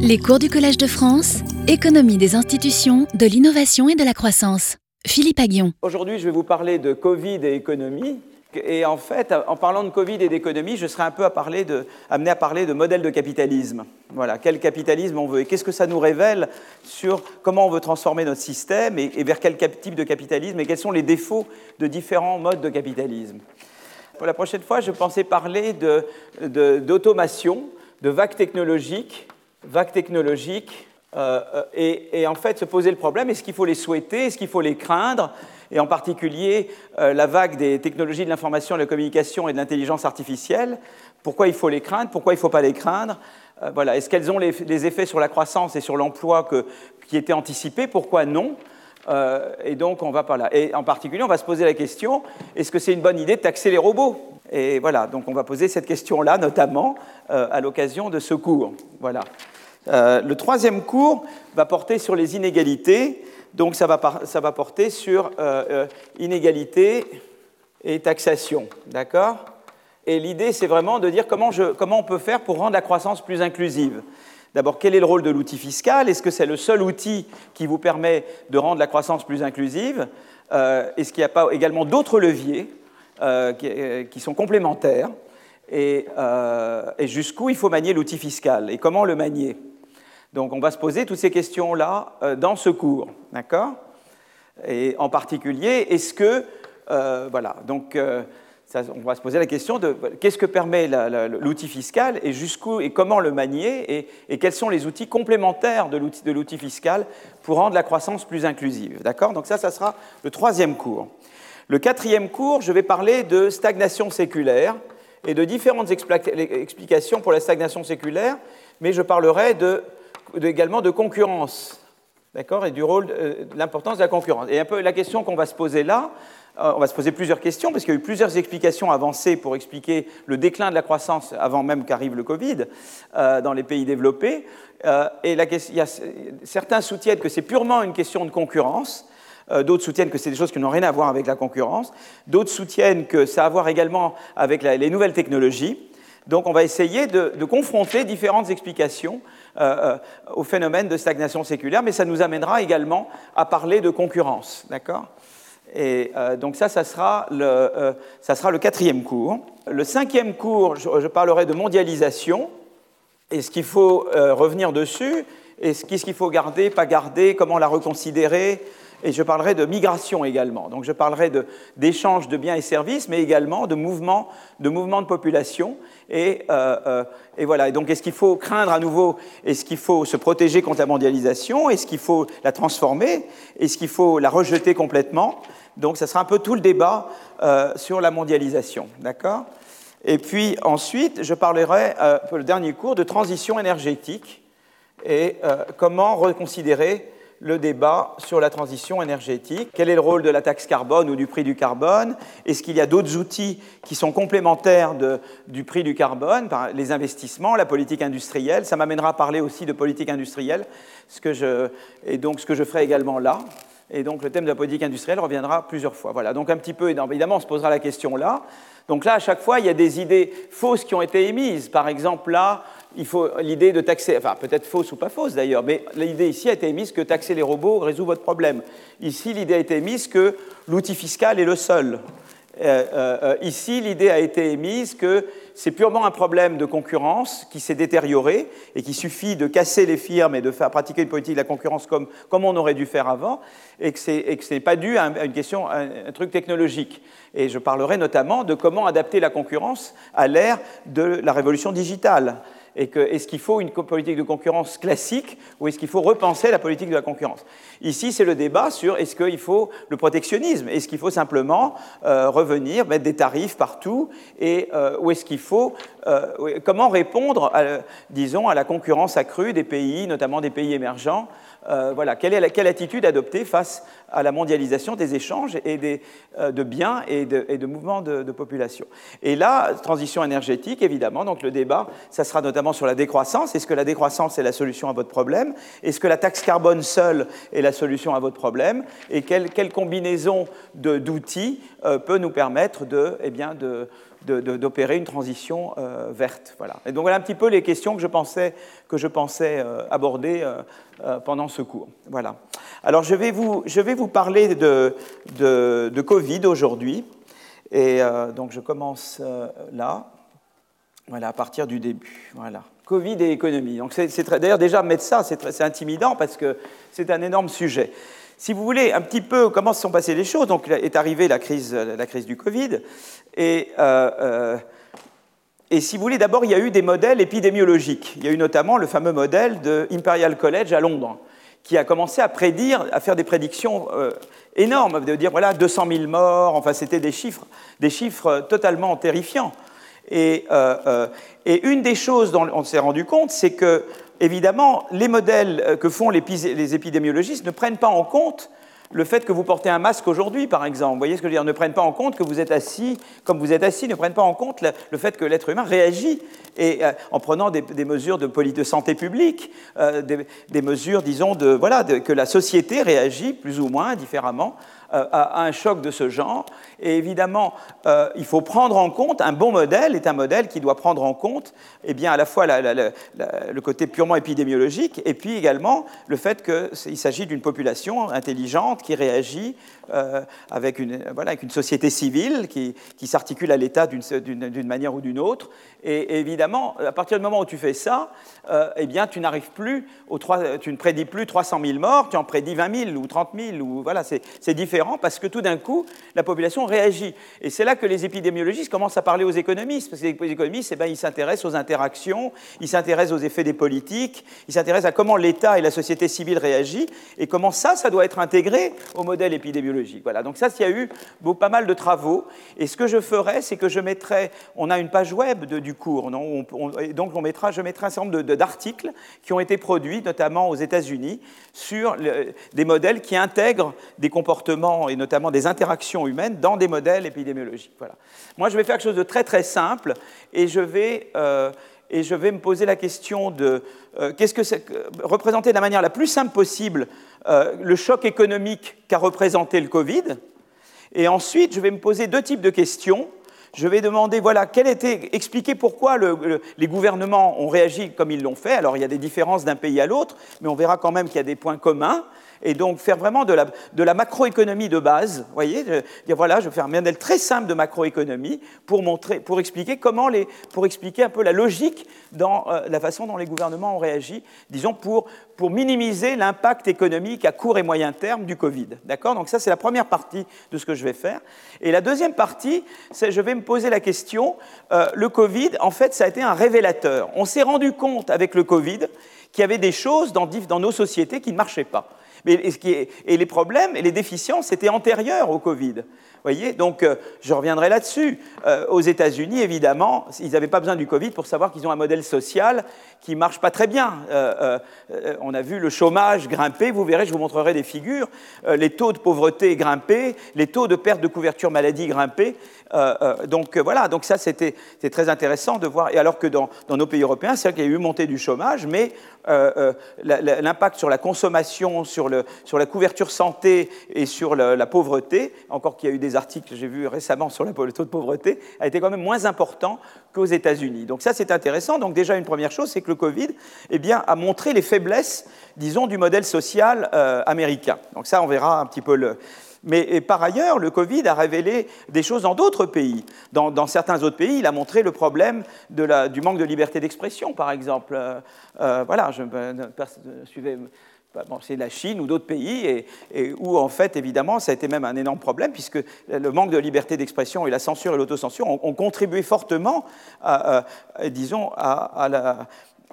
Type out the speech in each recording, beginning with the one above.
Les cours du Collège de France, économie des institutions, de l'innovation et de la croissance. Philippe Aguillon. Aujourd'hui, je vais vous parler de Covid et économie. Et en fait, en parlant de Covid et d'économie, je serai un peu de, amené à parler de modèle de capitalisme. Voilà, quel capitalisme on veut et qu'est-ce que ça nous révèle sur comment on veut transformer notre système et, vers quel type de capitalisme et quels sont les défauts de différents modes de capitalisme. Pour la prochaine fois, je pensais parler d'automation, de, de vagues technologiques, vagues technologiques euh, euh, et, en fait se poser le problème, est-ce qu'il faut les souhaiter, est-ce qu'il faut les craindre et en particulier euh, la vague des technologies de l'information, de la communication et de l'intelligence artificielle. Pourquoi il faut les craindre Pourquoi il ne faut pas les craindre voilà. Est-ce qu'elles ont les, effets sur la croissance et sur l'emploi qui étaient anticipés Pourquoi non Et donc on va pas là. Et en particulier, on va se poser la question est-ce que c'est une bonne idée de taxer les robots? Et voilà, donc on va poser cette question-là, notamment à l'occasion de ce cours. Voilà. Euh, le troisième cours va porter sur les inégalités, donc ça va, porter sur euh, euh, inégalités et taxation, d'accord? Et l'idée, c'est vraiment de dire comment, comment on peut faire pour rendre la croissance plus inclusive. D'abord, quel est le rôle de l'outil fiscal? Est-ce que c'est le seul outil qui vous permet de rendre la croissance plus inclusive? Est-ce qu'il n'y a pas également d'autres leviers? Qui, sont complémentaires et, et jusqu'où il faut manier l'outil fiscal et comment le manier. Donc on va se poser toutes ces questions-là euh, dans ce cours, d'accord? Et en particulier, est-ce que, euh, voilà, donc euh, on va se poser la question de qu'est-ce que permet l'outil fiscal et jusqu'où et comment le manier et, quels sont les outils complémentaires de l'outil fiscal pour rendre la croissance plus inclusive, d'accord? Donc ça, ça sera le troisième cours. Le quatrième cours, je vais parler de stagnation séculaire et de différentes explications pour la stagnation séculaire, mais je parlerai de également de concurrence, d'accord, et du rôle, euh, de l'importance de la concurrence. Et un peu la question qu'on va se poser là, euh, on va se poser plusieurs questions, parce qu'il y a eu plusieurs explications avancées pour expliquer le déclin de la croissance avant même qu'arrive le Covid euh, dans les pays développés. et certains soutiennent que c'est purement une question de concurrence. D'autres soutiennent que c'est des choses qui n'ont rien à voir avec la concurrence. D'autres soutiennent que ça a à voir également avec les nouvelles technologies. Donc on va essayer de, confronter différentes explications euh, euh, au phénomène de stagnation séculaire, mais ça nous amènera également à parler de concurrence. D'accord? Et euh, donc ça, ça sera, le, ça sera, le, quatrième cours. Le cinquième cours, je, parlerai de mondialisation. Est-ce qu'il faut revenir dessus Est-ce qu'il faut garder, pas garder Comment la reconsidérer et je parlerai de migration également. Donc je parlerai d'échanges de, biens et services, mais également de mouvements de, mouvements de population. Et, euh, euh, et voilà. Et donc est-ce qu'il faut craindre à nouveau Est-ce qu'il faut se protéger contre la mondialisation? Est-ce qu'il faut la transformer? Est-ce qu'il faut la rejeter complètement? Donc ça sera un peu tout le débat euh, sur la mondialisation. D'accord? Et puis ensuite, je parlerai, pour le dernier cours, de transition énergétique et comment reconsidérer le débat sur la transition énergétique. Quel est le rôle de la taxe carbone ou du prix du carbone? Est-ce qu'il y a d'autres outils qui sont complémentaires du prix du carbone? Les investissements, la politique industrielle. Ça m'amènera à parler aussi de politique industrielle, ce que je, et donc ce que je ferai également là. Et donc le thème de la politique industrielle reviendra plusieurs fois. Voilà, donc un petit peu, évidemment, on se posera la question là. Donc là, à chaque fois, il y a des idées fausses qui ont été émises. Par exemple, là, il faut l'idée de taxer, enfin peut-être fausse ou pas fausse d'ailleurs, mais l'idée ici a été émise que taxer les robots résout votre problème. Ici, l'idée a été émise que l'outil fiscal est le seul. Euh, euh, euh, ici, l'idée a été émise que c'est purement un problème de concurrence qui s'est détérioré et qu'il suffit de casser les firmes et de faire pratiquer une politique de la concurrence comme, comme on aurait dû faire avant et que ce n'est pas dû à une question, à un truc technologique. Et je parlerai notamment de comment adapter la concurrence à l'ère de la révolution digitale est-ce qu'il faut une politique de concurrence classique ou est-ce qu'il faut repenser la politique de la concurrence? Ici, c'est le débat sur est-ce qu'il faut le protectionnisme? Est-ce qu'il faut simplement euh, revenir, mettre des tarifs partout et, euh, Ou est-ce qu'il faut... Euh, comment répondre, disons, à la concurrence accrue des pays, notamment des pays émergents voilà, quelle, est quelle attitude adopter face à la mondialisation des échanges et des, de biens et de, et de mouvements de, population? Et là, transition énergétique, évidemment, donc le débat, ça sera notamment sur la décroissance. Est-ce que la décroissance est la solution à votre problème? Est-ce que la taxe carbone seule est la solution à votre problème? Et quelle, combinaison d'outils peut nous permettre de, eh bien, de, d'opérer une transition euh, verte. Voilà. Et donc voilà un petit peu les questions que je pensais, que je pensais euh, aborder euh, pendant ce cours. Voilà. Alors je vais vous, je vais vous parler de, de, Covid aujourd'hui. Et donc je commence là, voilà, à partir du début. Voilà. Covid et économie. D'ailleurs déjà mettre ça, c'est, intimidant parce que c'est un énorme sujet. Si vous voulez un petit peu comment se sont passées les choses, donc est arrivée la crise, la crise du Covid, et, euh, euh, et si vous voulez, d'abord il y a eu des modèles épidémiologiques. Il y a eu notamment le fameux modèle de Imperial College à Londres, qui a commencé à prédire, à faire des prédictions euh, énormes, de dire voilà 200 000 morts, enfin c'était des chiffres, des chiffres totalement terrifiants. Et, et une des choses dont on s'est rendu compte, c'est que évidemment, les modèles euh, que font les épidémiologistes ne prennent pas en compte le fait que vous portez un masque aujourd'hui, par exemple. Vous voyez ce que je veux dire? Ne prennent pas en compte que vous êtes assis comme vous êtes assis, ne prennent pas en compte le, fait que l'être humain réagit et, euh, en prenant des, mesures de, de, santé publique, euh, des, mesures, disons, de, voilà, que la société réagit plus ou moins différemment à un choc de ce genre. Et évidemment, euh, il faut prendre en compte, un bon modèle est un modèle qui doit prendre en compte eh bien, à la fois le côté purement épidémiologique et puis également le fait qu'il s'agit d'une population intelligente qui réagit euh, avec, une, voilà, avec une société civile qui, qui s'articule à l'État d'une manière ou d'une autre. Et, évidemment, à partir du moment où tu fais ça, euh, eh bien, tu n'arrives plus, aux 3, tu ne prédis plus 300 000 morts, tu en prédis 20 000 ou 30 000. Ou, voilà, c'est différent parce que tout d'un coup, la population réagit. Et c'est là que les épidémiologistes commencent à parler aux économistes, parce que les économistes, eh ben, ils s'intéressent aux interactions, ils s'intéressent aux effets des politiques, ils s'intéressent à comment l'État et la société civile réagissent, et comment ça, ça doit être intégré au modèle épidémiologique. Voilà, donc ça, il y a eu pas mal de travaux, et ce que je ferai, c'est que je mettrai, on a une page web du cours, non donc on mettra, je mettrai un certain nombre d'articles qui ont été produits, notamment aux États-Unis, sur des modèles qui intègrent des comportements et notamment des interactions humaines dans des modèles épidémiologiques. Voilà. Moi, je vais faire quelque chose de très très simple et je vais, euh, me poser la question de euh, qu'est-ce que représenter de la manière la plus simple possible euh, le choc économique qu'a représenté le Covid. Et ensuite, je vais me poser deux types de questions. Je vais demander, voilà, quel était, expliquer pourquoi les gouvernements ont réagi comme ils l'ont fait. Alors, il y a des différences d'un pays à l'autre, mais on verra quand même qu'il y a des points communs et donc faire vraiment de la, macroéconomie de base. Vous voyez, dire, voilà, je vais faire un modèle très simple de macroéconomie pour, montrer, pour expliquer comment pour expliquer un peu la logique dans euh, la façon dont les gouvernements ont réagi, disons pour, minimiser l'impact économique à court et moyen terme du Covid. D'accord? Donc ça, c'est la première partie de ce que je vais faire. Et la deuxième partie, c'est je vais me poser la question, euh, le Covid, en fait, ça a été un révélateur. On s'est rendu compte avec le Covid qu'il y avait des choses dans nos sociétés qui ne marchaient pas. Et, les problèmes et les déficiences étaient antérieurs au Covid. Voyez Donc, euh, je reviendrai là-dessus. Euh, aux États-Unis, évidemment, ils n'avaient pas besoin du Covid pour savoir qu'ils ont un modèle social qui ne marche pas très bien. Euh, on a vu le chômage grimper, vous verrez, je vous montrerai des figures, les taux de pauvreté grimper, les taux de perte de couverture maladie grimper. donc voilà, donc ça c'était très intéressant de voir. Et alors que dans, nos pays européens, c'est vrai qu'il y a eu montée du chômage, mais l'impact sur la consommation, sur, la couverture santé et sur la pauvreté, encore qu'il y a eu des articles que j'ai vus récemment sur le taux de pauvreté, a été quand même moins important qu'aux États-Unis. Donc ça, c'est intéressant. Donc déjà, une première chose, c'est que le Covid eh bien, a montré les faiblesses, disons, du modèle social euh, américain. Donc ça, on verra un petit peu le... Mais par ailleurs, le Covid a révélé des choses dans d'autres pays. Dans, certains autres pays, il a montré le problème de la, du manque de liberté d'expression, par exemple. Euh, euh, voilà, je, je suivais c'est la Chine ou d'autres pays, et, où en fait, évidemment, ça a été même un énorme problème, puisque le manque de liberté d'expression et la censure et l'autocensure ont, contribué fortement, disons,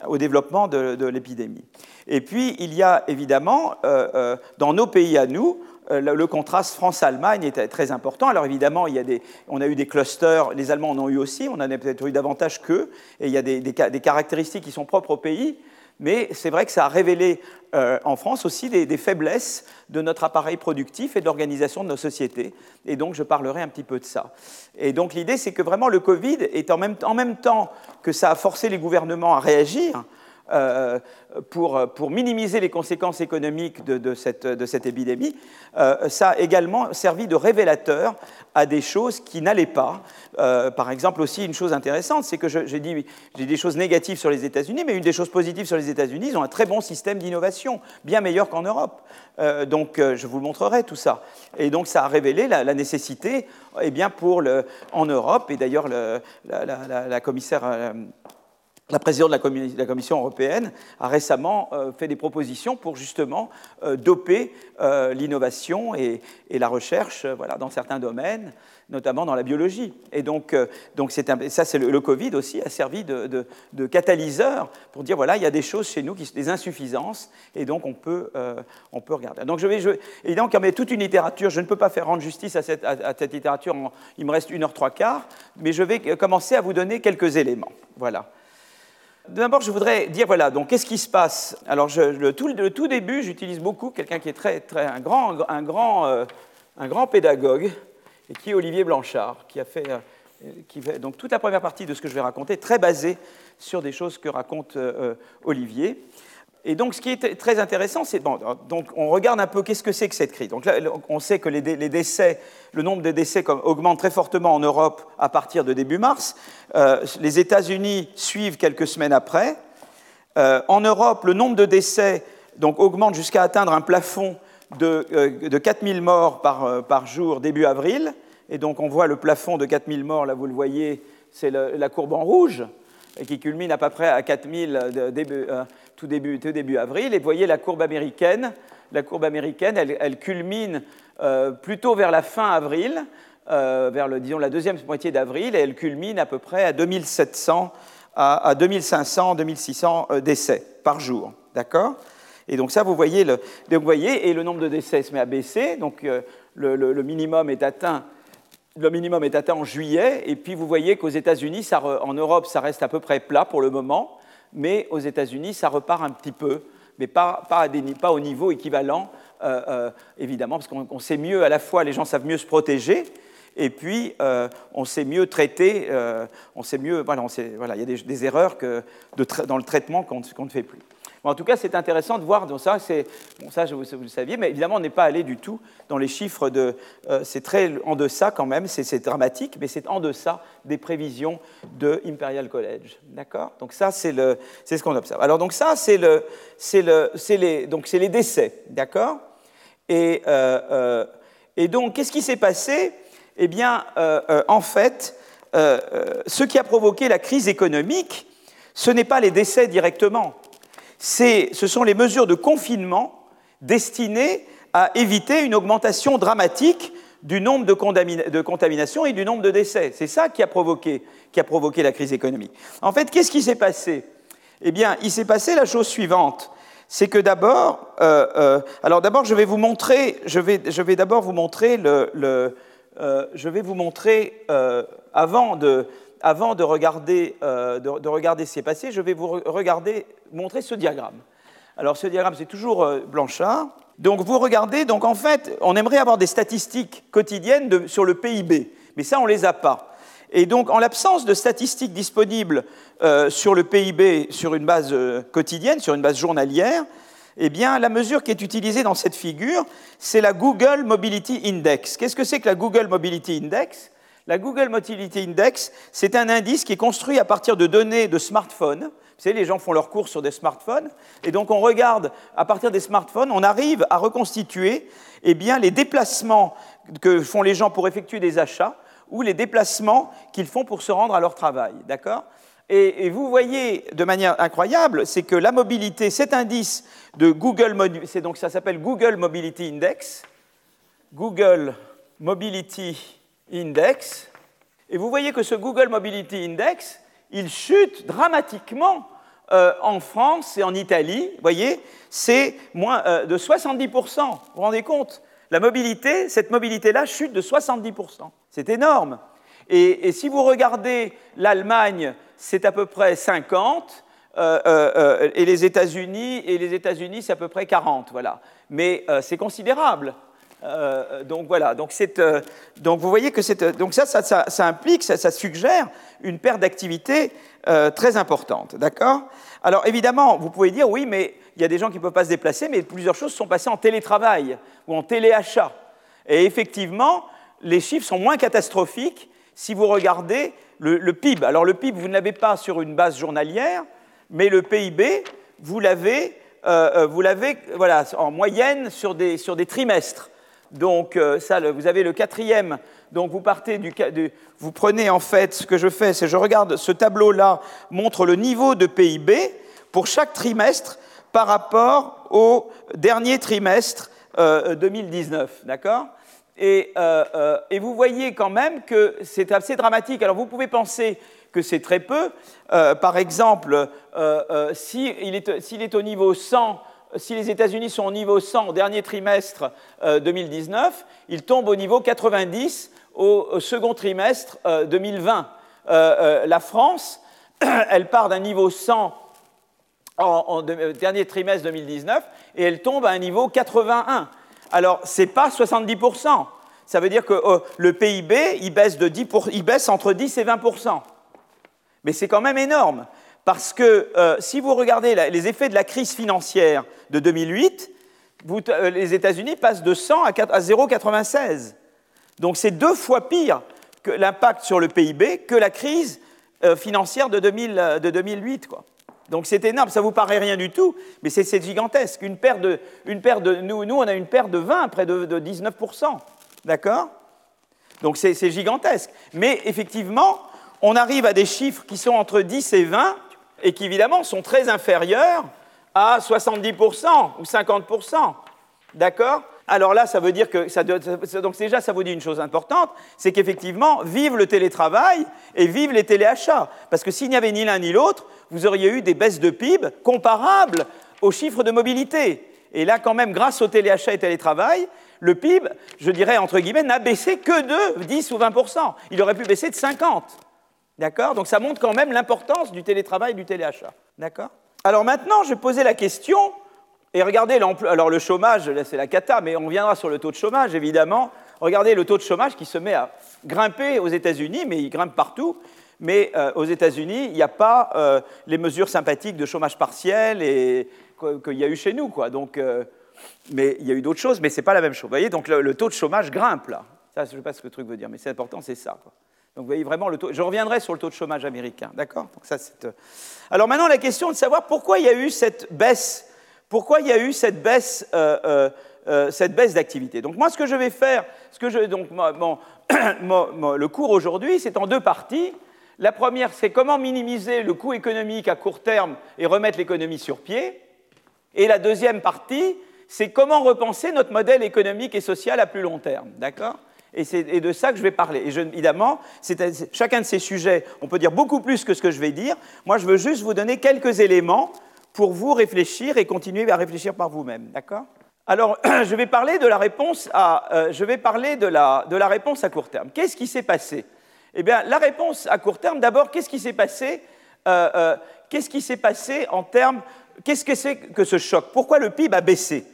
au développement de, l'épidémie. Et puis, il y a évidemment, euh, euh, dans nos pays à nous, euh, le contraste France-Allemagne était très important. Alors évidemment, il y a des, on a eu des clusters, les Allemands en ont eu aussi, on en a peut-être eu davantage qu'eux, et il y a des, caractéristiques qui sont propres au pays Mais c'est vrai que ça a révélé euh, en France aussi des, faiblesses de notre appareil productif et de l'organisation de nos sociétés. Et donc je parlerai un petit peu de ça. Et donc l'idée, c'est que vraiment le Covid est en même, en même temps que ça a forcé les gouvernements à réagir, euh, pour, minimiser les conséquences économiques de, cette, épidémie, euh, ça a également servi de révélateur à des choses qui n'allaient pas. Euh, par exemple, aussi, une chose intéressante, c'est que j'ai dit j'ai des choses négatives sur les États-Unis, mais une des choses positives sur les États-Unis, ils ont un très bon système d'innovation, bien meilleur qu'en Europe. donc, je vous montrerai tout ça. Et donc, ça a révélé la, nécessité, eh bien, pour en Europe, et d'ailleurs, la, commissaire la présidente de la Commission européenne a récemment euh, fait des propositions pour justement euh, doper euh, l'innovation et, la recherche voilà, dans certains domaines, notamment dans la biologie. Et donc, donc ça, c'est le, Covid aussi a servi de, catalyseur pour dire voilà, il y a des choses chez nous, qui, des insuffisances, et donc on peut, on peut regarder. Donc je vais, je, évidemment, comme il y a toute une littérature, je ne peux pas faire rendre justice à cette, à, cette littérature, il me reste une heure trois quarts, mais je vais commencer à vous donner quelques éléments. Voilà. D'abord, je voudrais dire, voilà, donc qu'est-ce qui se passe? Alors, le, tout, début, j'utilise beaucoup quelqu'un qui est très, très, un, grand, un, grand, euh, un grand pédagogue, et qui est Olivier Blanchard, qui a fait, euh, fait, donc toute la première partie de ce que je vais raconter, très basée sur des choses que raconte euh, Olivier. Et donc, ce qui est très intéressant, c'est donc on regarde un peu qu'est-ce que c'est que cette crise. Donc là, on sait que les, décès, le nombre de décès augmente très fortement en Europe à partir de début mars. Euh, les États-Unis suivent quelques semaines après. Euh, en Europe, le nombre de décès donc, augmente jusqu'à atteindre un plafond de, euh, de 4000 morts par, par, jour début avril. Et donc, on voit le plafond de 4000 morts, là, vous le voyez, c'est la courbe en rouge, qui culmine à peu près à 4000 début tout début, début avril. Et vous voyez la courbe américaine. La courbe américaine, elle, culmine euh, plutôt vers la fin avril, euh, vers le, disons, la deuxième moitié d'avril, et elle culmine à peu près à 2700 à, à 2500, 2600 euh, décès par jour. D'accord? Et donc ça, vous voyez, le, vous voyez, et le nombre de décès se met à baisser. Donc le, minimum est atteint le minimum est atteint en juillet, et puis vous voyez qu'aux États-Unis, en Europe, ça reste à peu près plat pour le moment, mais aux États-Unis, ça repart un petit peu, mais pas, au niveau équivalent, euh, euh, évidemment, parce qu'on sait mieux, à la fois, les gens savent mieux se protéger, et puis euh, on sait mieux traiter, on sait mieux, voilà, voilà il y a des, erreurs que dans le traitement qu'on ne fait plus en tout cas, c'est intéressant de voir, ça, vous, le saviez, mais évidemment, on n'est pas allé du tout dans les chiffres de. Euh, c'est très en deçà quand même, c'est dramatique, mais c'est en deçà des prévisions de Imperial College. D'accord? Donc, ça, c'est ce qu'on observe. Alors, donc, ça, c'est le, le, les, décès. D'accord? Euh, euh, et donc, qu'est-ce qui s'est passé? Eh bien, en fait, ce qui a provoqué la crise économique, ce n'est pas les décès directement ce sont les mesures de confinement destinées à éviter une augmentation dramatique du nombre de, contaminations et du nombre de décès. C'est ça qui a, provoqué, la crise économique. En fait, qu'est-ce qui s'est passé? Eh bien, il s'est passé la chose suivante. C'est que d'abord, euh, euh, alors d'abord, je vais vous montrer, je vais, d'abord vous montrer le, euh, je vais vous montrer avant de, avant de regarder, euh, de, regarder ce qui est passé, je vais vous regarder, montrer ce diagramme. Alors ce diagramme, c'est toujours euh, Blanchard. Donc vous regardez, donc en fait, on aimerait avoir des statistiques quotidiennes sur le PIB, mais ça, on ne les a pas. Et donc, en l'absence de statistiques disponibles euh, sur le PIB sur une base quotidienne, sur une base journalière, eh bien, la mesure qui est utilisée dans cette figure, c'est la Google Mobility Index. Qu'est-ce que c'est que la Google Mobility Index? La Google Mobility Index, c'est un indice qui est construit à partir de données de smartphones. Vous savez, les gens font leurs courses sur des smartphones, et donc on regarde à partir des smartphones, on arrive à reconstituer eh les déplacements que font les gens pour effectuer des achats ou les déplacements qu'ils font pour se rendre à leur travail. D'accord? Et, vous voyez de manière incroyable, c'est que la mobilité, cet indice de Google, c'est donc ça s'appelle Google Mobility Index, Google Mobility Index. Et vous voyez que ce Google Mobility Index, il chute dramatiquement euh, en France et en Italie. Vous voyez, c'est moins euh, de 70%. Vous vous rendez compte? La mobilité, cette mobilité-là chute de 70%. C'est énorme. Et, si vous regardez l'Allemagne, c'est à peu près 50. et les États-Unis, et les États-Unis, c'est à peu près 40, voilà. Mais c'est considérable. Donc voilà, donc, donc vous voyez que donc ça, implique, ça, suggère une perte d'activité très importante, d'accord? Alors évidemment, vous pouvez dire oui, mais il y a des gens qui ne peuvent pas se déplacer, mais plusieurs choses sont passées en télétravail ou en téléachat. Et effectivement, les chiffres sont moins catastrophiques si vous regardez le, PIB. Alors le PIB, vous ne l'avez pas sur une base journalière, mais le PIB, vous l'avez, euh, euh, voilà, en moyenne sur des trimestres. Donc euh, ça, vous avez le quatrième. Donc vous partez du, vous prenez en fait ce que je fais, c'est je regarde ce tableau-là montre le niveau de PIB pour chaque trimestre par rapport au dernier trimestre 2019, d'accord? Et, euh, euh, et, vous voyez quand même que c'est assez dramatique. Alors vous pouvez penser que c'est très peu. Euh, par exemple, s'il est, est, au niveau 100, si les États-Unis sont au niveau 100 au dernier trimestre 2019, ils tombent au niveau 90 au, second trimestre 2020. la France, elle part d'un niveau 100 en, dernier trimestre 2019 et elle tombe à un niveau 81. Alors, ce n'est pas 70%. Ça veut dire que euh, le PIB, il baisse, de 10 il baisse entre 10 et 20%. Mais c'est quand même énorme. Parce que euh, si vous regardez les effets de la crise financière de 2008, euh, les États-Unis passent de 100 à, 0,96. Donc c'est deux fois pire que l'impact sur le PIB que la crise financière de, 2008. Quoi. Donc c'est énorme, ça vous paraît rien du tout, mais c'est gigantesque. Une de, de nous, nous, on a une perte de 20, près de, 19%. D'accord? Donc c'est gigantesque. Mais effectivement, on arrive à des chiffres qui sont entre 10 et 20 et qui évidemment sont très inférieurs à 70% ou 50%. D'accord? Alors là, ça veut dire que donc déjà, ça vous dit une chose importante, c'est qu'effectivement, vive le télétravail et vive les téléachats. Parce que s'il n'y avait ni l'un ni l'autre, vous auriez eu des baisses de PIB comparables aux chiffres de mobilité. Et là, quand même, grâce au téléachat et télétravail, le PIB, je dirais entre guillemets, n'a baissé que de 10 ou 20% Il aurait pu baisser de 50. D'accord? Donc ça montre quand même l'importance du télétravail et du téléachat. D'accord? Alors maintenant, je vais poser la question et regardez. Alors le chômage, c'est la cata, mais on viendra sur le taux de chômage, évidemment. Regardez le taux de chômage qui se met à grimper aux États-Unis, mais il grimpe partout. Mais euh, aux États-Unis, il n'y a pas euh, les mesures sympathiques de chômage partiel et qu'il y a eu chez nous, quoi. Donc, euh, mais il y a eu d'autres choses, mais ce n'est pas la même chose. Vous voyez, donc le, taux de chômage grimpe là. Ça, je ne sais pas ce que le truc veut dire, mais c'est important, c'est ça. Quoi. Donc vous voyez vraiment le taux. Je reviendrai sur le taux de chômage américain, d'accord? Alors maintenant, la question est de savoir pourquoi il y a eu cette baisse pourquoi il y a eu cette baisse, euh, euh, euh, baisse d'activité. Donc moi, ce que je vais faire, ce que je, donc, le cours aujourd'hui, c'est en deux parties. La première, c'est comment minimiser le coût économique à court terme et remettre l'économie sur pied. Et la deuxième partie, c'est comment repenser notre modèle économique et social à plus long terme. D'accord? Et c'est de ça que je vais parler. Et évidemment, chacun de ces sujets, on peut dire beaucoup plus que ce que je vais dire. Moi, je veux juste vous donner quelques éléments pour vous réfléchir et continuer à réfléchir par vous-même. D'accord? Alors, je vais parler de la réponse à, euh, je vais parler de la, de la réponse à court terme. Qu'est-ce qui s'est passé? Eh bien, la réponse à court terme, d'abord, qu'est-ce qui s'est passé euh, euh, Qu'est-ce qui s'est passé en termes Qu'est-ce que c'est que ce choc? Pourquoi le PIB a baissé?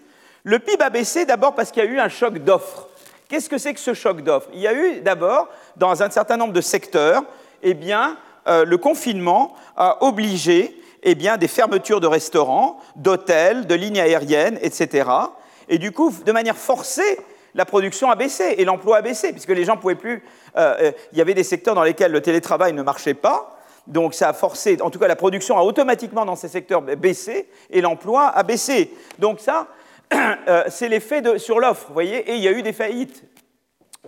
Le PIB a baissé d'abord parce qu'il y a eu un choc d'offres. Qu'est-ce que c'est que ce choc d'offres? Il y a eu d'abord, dans un certain nombre de secteurs, eh bien, le confinement a obligé eh bien, des fermetures de restaurants, d'hôtels, de lignes aériennes, etc. Et du coup, de manière forcée, la production a baissé et l'emploi a baissé, puisque les gens ne pouvaient plus. Euh, euh, il y avait des secteurs dans lesquels le télétravail ne marchait pas, donc ça a forcé. En tout cas, la production a automatiquement dans ces secteurs baissé et l'emploi a baissé. Donc ça, euh, c'est l'effet sur l'offre, vous voyez, et il y a eu des faillites.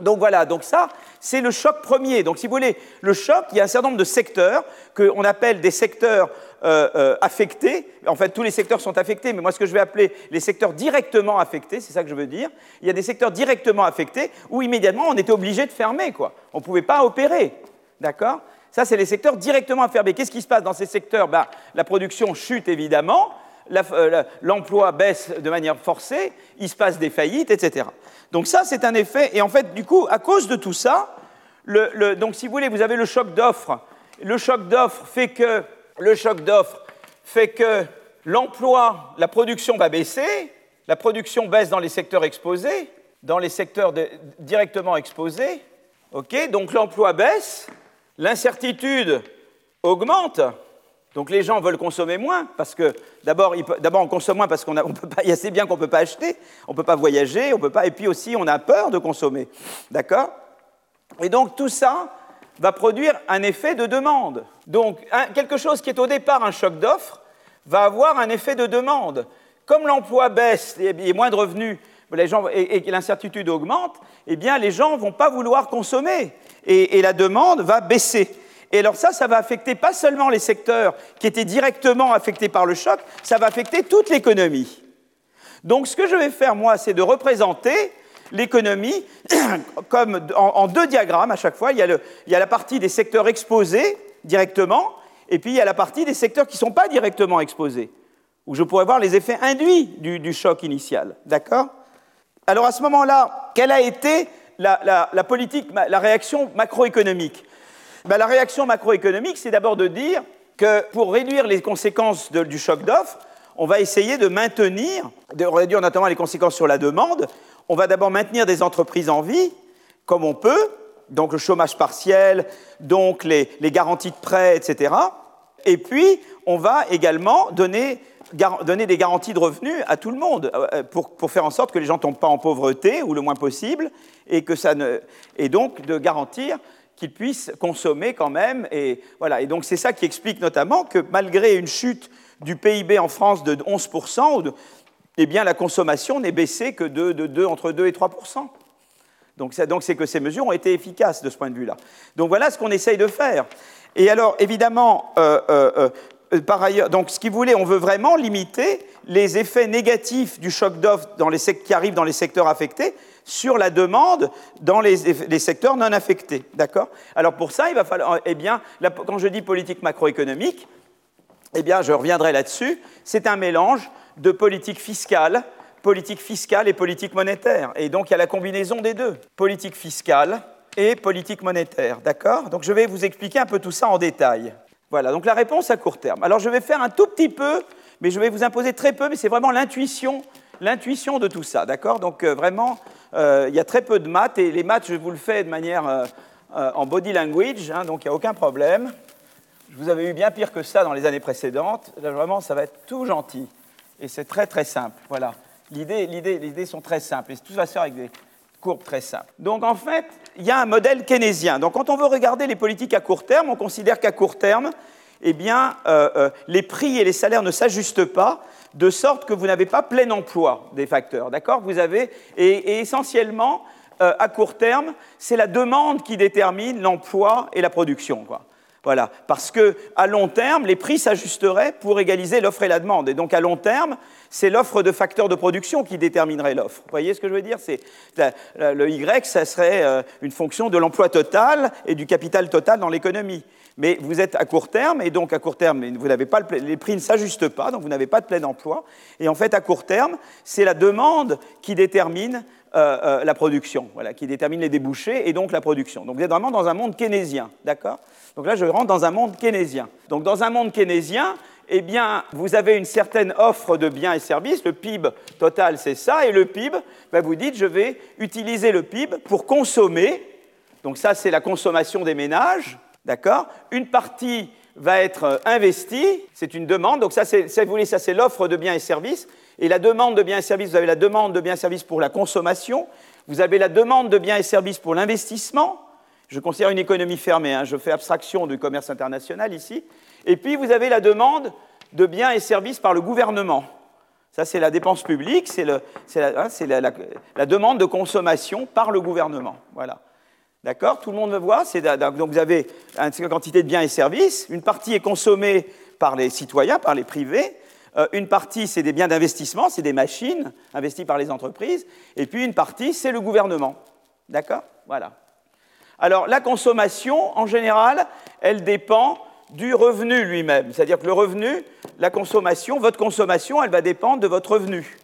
Donc voilà, donc ça, c'est le choc premier. Donc si vous voulez, le choc, il y a un certain nombre de secteurs qu'on appelle des secteurs euh, euh, affectés. En fait, tous les secteurs sont affectés, mais moi, ce que je vais appeler les secteurs directement affectés, c'est ça que je veux dire. Il y a des secteurs directement affectés où immédiatement on était obligé de fermer, quoi. On ne pouvait pas opérer. D'accord? Ça, c'est les secteurs directement affectés. Qu'est-ce qui se passe dans ces secteurs? Ben, La production chute évidemment, euh, l'emploi baisse de manière forcée, il se passe des faillites, etc. Donc ça, c'est un effet. Et en fait, du coup, à cause de tout ça, donc si vous voulez, vous avez le choc d'offres. Le choc d'offres fait que le choc fait que l'emploi, la production va baisser, la production baisse dans les secteurs exposés, dans les secteurs directement exposés, ok donc l'emploi baisse, l'incertitude augmente, donc les gens veulent consommer moins, parce que d'abord, on consomme moins parce qu'on peut pas, y a assez bien qu'on ne peut pas acheter, on ne peut pas voyager, on peut pas, et puis aussi on a peur de consommer. D'accord? Et donc tout ça va produire un effet de demande. Donc quelque chose qui est au départ un choc d'offre va avoir un effet de demande. Comme l'emploi baisse, et il y a moins de revenus, et, l'incertitude augmente, eh bien les gens ne vont pas vouloir consommer, et la demande va baisser. Et alors ça, ça va affecter pas seulement les secteurs qui étaient directement affectés par le choc, ça va affecter toute l'économie. Donc ce que je vais faire, moi, c'est de représenter l'économie comme en, deux diagrammes à chaque fois. Il y, a la partie des secteurs exposés directement, et puis il y a la partie des secteurs qui ne sont pas directement exposés, où je pourrais voir les effets induits du, choc initial. D'accord? Alors à ce moment-là, quelle a été la politique, la réaction macroéconomique? Ben, la réaction macroéconomique, c'est d'abord de dire que pour réduire les conséquences du choc d'offres, on va essayer de maintenir, de réduire notamment les conséquences sur la demande. On va d'abord maintenir des entreprises en vie, comme on peut, donc le chômage partiel, donc les, garanties de prêt, etc. Et puis, on va également donner, des garanties de revenus à tout le monde euh, pour, faire en sorte que les gens ne tombent pas en pauvreté, ou le moins possible, et, et donc de garantir qu'ils puissent consommer quand même. Et, voilà. et donc c'est ça qui explique notamment que malgré une chute du PIB en France de 11%, eh bien, la consommation n'est baissée que de, de, entre 2 et 3%. Donc c'est que ces mesures ont été efficaces de ce point de vue-là. Donc voilà ce qu'on essaye de faire. Et alors, évidemment, euh, euh, euh, par ailleurs, donc ce qu'il voulait, on veut vraiment limiter les effets négatifs du choc d'offre qui arrivent dans les secteurs affectés, sur la demande dans les, secteurs non affectés. D'accord? Alors pour ça, il va falloir, eh bien, quand je dis politique macroéconomique, eh bien, je reviendrai là-dessus, c'est un mélange de politique fiscale, politique fiscale et politique monétaire. Et donc, il y a la combinaison des deux, politique fiscale et politique monétaire. D'accord? Donc, je vais vous expliquer un peu tout ça en détail. Voilà, donc la réponse à court terme. Alors, je vais faire un tout petit peu, mais je vais vous imposer très peu, mais c'est vraiment l'intuition l'intuition de tout ça, d'accord? Donc euh, vraiment, euh, il y a très peu de maths, et les maths, je vous le fais de manière euh, en body language, hein, donc il n'y a aucun problème. Je vous avais eu bien pire que ça dans les années précédentes. Là, vraiment, ça va être tout gentil. Et c'est très, très simple. Voilà. L'idée, l'idée, les idées sont très simples. Et tout va se faire avec des courbes très simples. Donc, en fait, il y a un modèle keynésien. Donc, quand on veut regarder les politiques à court terme, on considère qu'à court terme, eh bien, les prix et les salaires ne s'ajustent pas, de sorte que vous n'avez pas plein emploi des facteurs. D'accord? Vous avez, et, essentiellement, euh, à court terme, c'est la demande qui détermine l'emploi et la production. Quoi. Voilà, parce que à long terme, les prix s'ajusteraient pour égaliser l'offre et la demande. Et donc à long terme, c'est l'offre de facteurs de production qui déterminerait l'offre. Vous voyez ce que je veux dire? C'est le Y, ça serait euh, une fonction de l'emploi total et du capital total dans l'économie. Mais vous êtes à court terme, et donc à court terme, vous n'avez pas les prix ne s'ajustent pas, donc vous n'avez pas de plein emploi. Et en fait, à court terme, c'est la demande qui détermine euh, euh, la production, voilà, qui détermine les débouchés et donc la production. Donc vous êtes vraiment dans un monde keynésien, d'accord? Donc là, je rentre dans un monde keynésien. Donc dans un monde keynésien, eh bien, vous avez une certaine offre de biens et services. Le PIB total, c'est ça. Et le PIB, ben, vous dites, je vais utiliser le PIB pour consommer. Donc ça, c'est la consommation des ménages. D'accord Une partie va être euh, investie, c'est une demande. Donc ça, c'est, vous ça, l'offre de biens et services. Et la demande de biens et services, vous avez la demande de biens et services pour la consommation. Vous avez la demande de biens et services pour l'investissement. Je considère une économie fermée, hein. je fais abstraction du commerce international ici. Et puis vous avez la demande de biens et services par le gouvernement. Ça, c'est la dépense publique, c'est, hein, la, demande de consommation par le gouvernement. Voilà. D'accord? Tout le monde me voit Donc vous avez une quantité de biens et services. Une partie est consommée par les citoyens, par les privés. Euh, une partie, c'est des biens d'investissement, c'est des machines investies par les entreprises. Et puis une partie, c'est le gouvernement. D'accord? Voilà. Alors la consommation, en général, elle dépend du revenu lui-même. C'est-à-dire que le revenu, la consommation, votre consommation, elle va dépendre de votre revenu.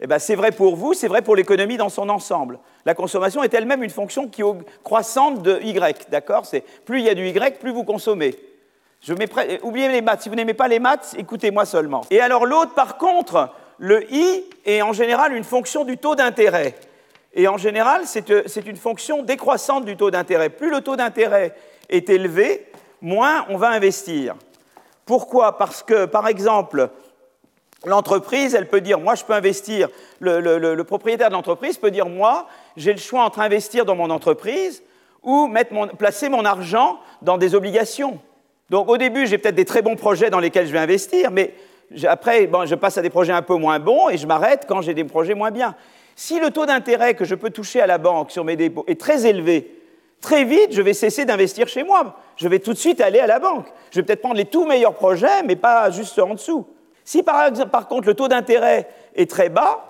Eh ben, c'est vrai pour vous, c'est vrai pour l'économie dans son ensemble. La consommation est elle-même une fonction qui croissante de Y, d'accord? Plus il y a du Y, plus vous consommez. Je oubliez les maths. Si vous n'aimez pas les maths, écoutez-moi seulement. Et alors l'autre, par contre, le i est en général une fonction du taux d'intérêt. Et en général, c'est une fonction décroissante du taux d'intérêt. Plus le taux d'intérêt est élevé, moins on va investir. Pourquoi? Parce que, par exemple, l'entreprise, elle peut dire, moi je peux investir, le, propriétaire de l'entreprise peut dire, moi, j'ai le choix entre investir dans mon entreprise ou placer mon argent dans des obligations. Donc au début, j'ai peut-être des très bons projets dans lesquels je vais investir, mais après, je passe à des projets un peu moins bons et je m'arrête quand j'ai des projets moins bien. Si le taux d'intérêt que je peux toucher à la banque sur mes dépôts est très élevé, très vite, je vais cesser d'investir chez moi. Je vais tout de suite aller à la banque. Je vais peut-être prendre les tout meilleurs projets, mais pas juste en dessous. Si par contre le taux d'intérêt est très bas,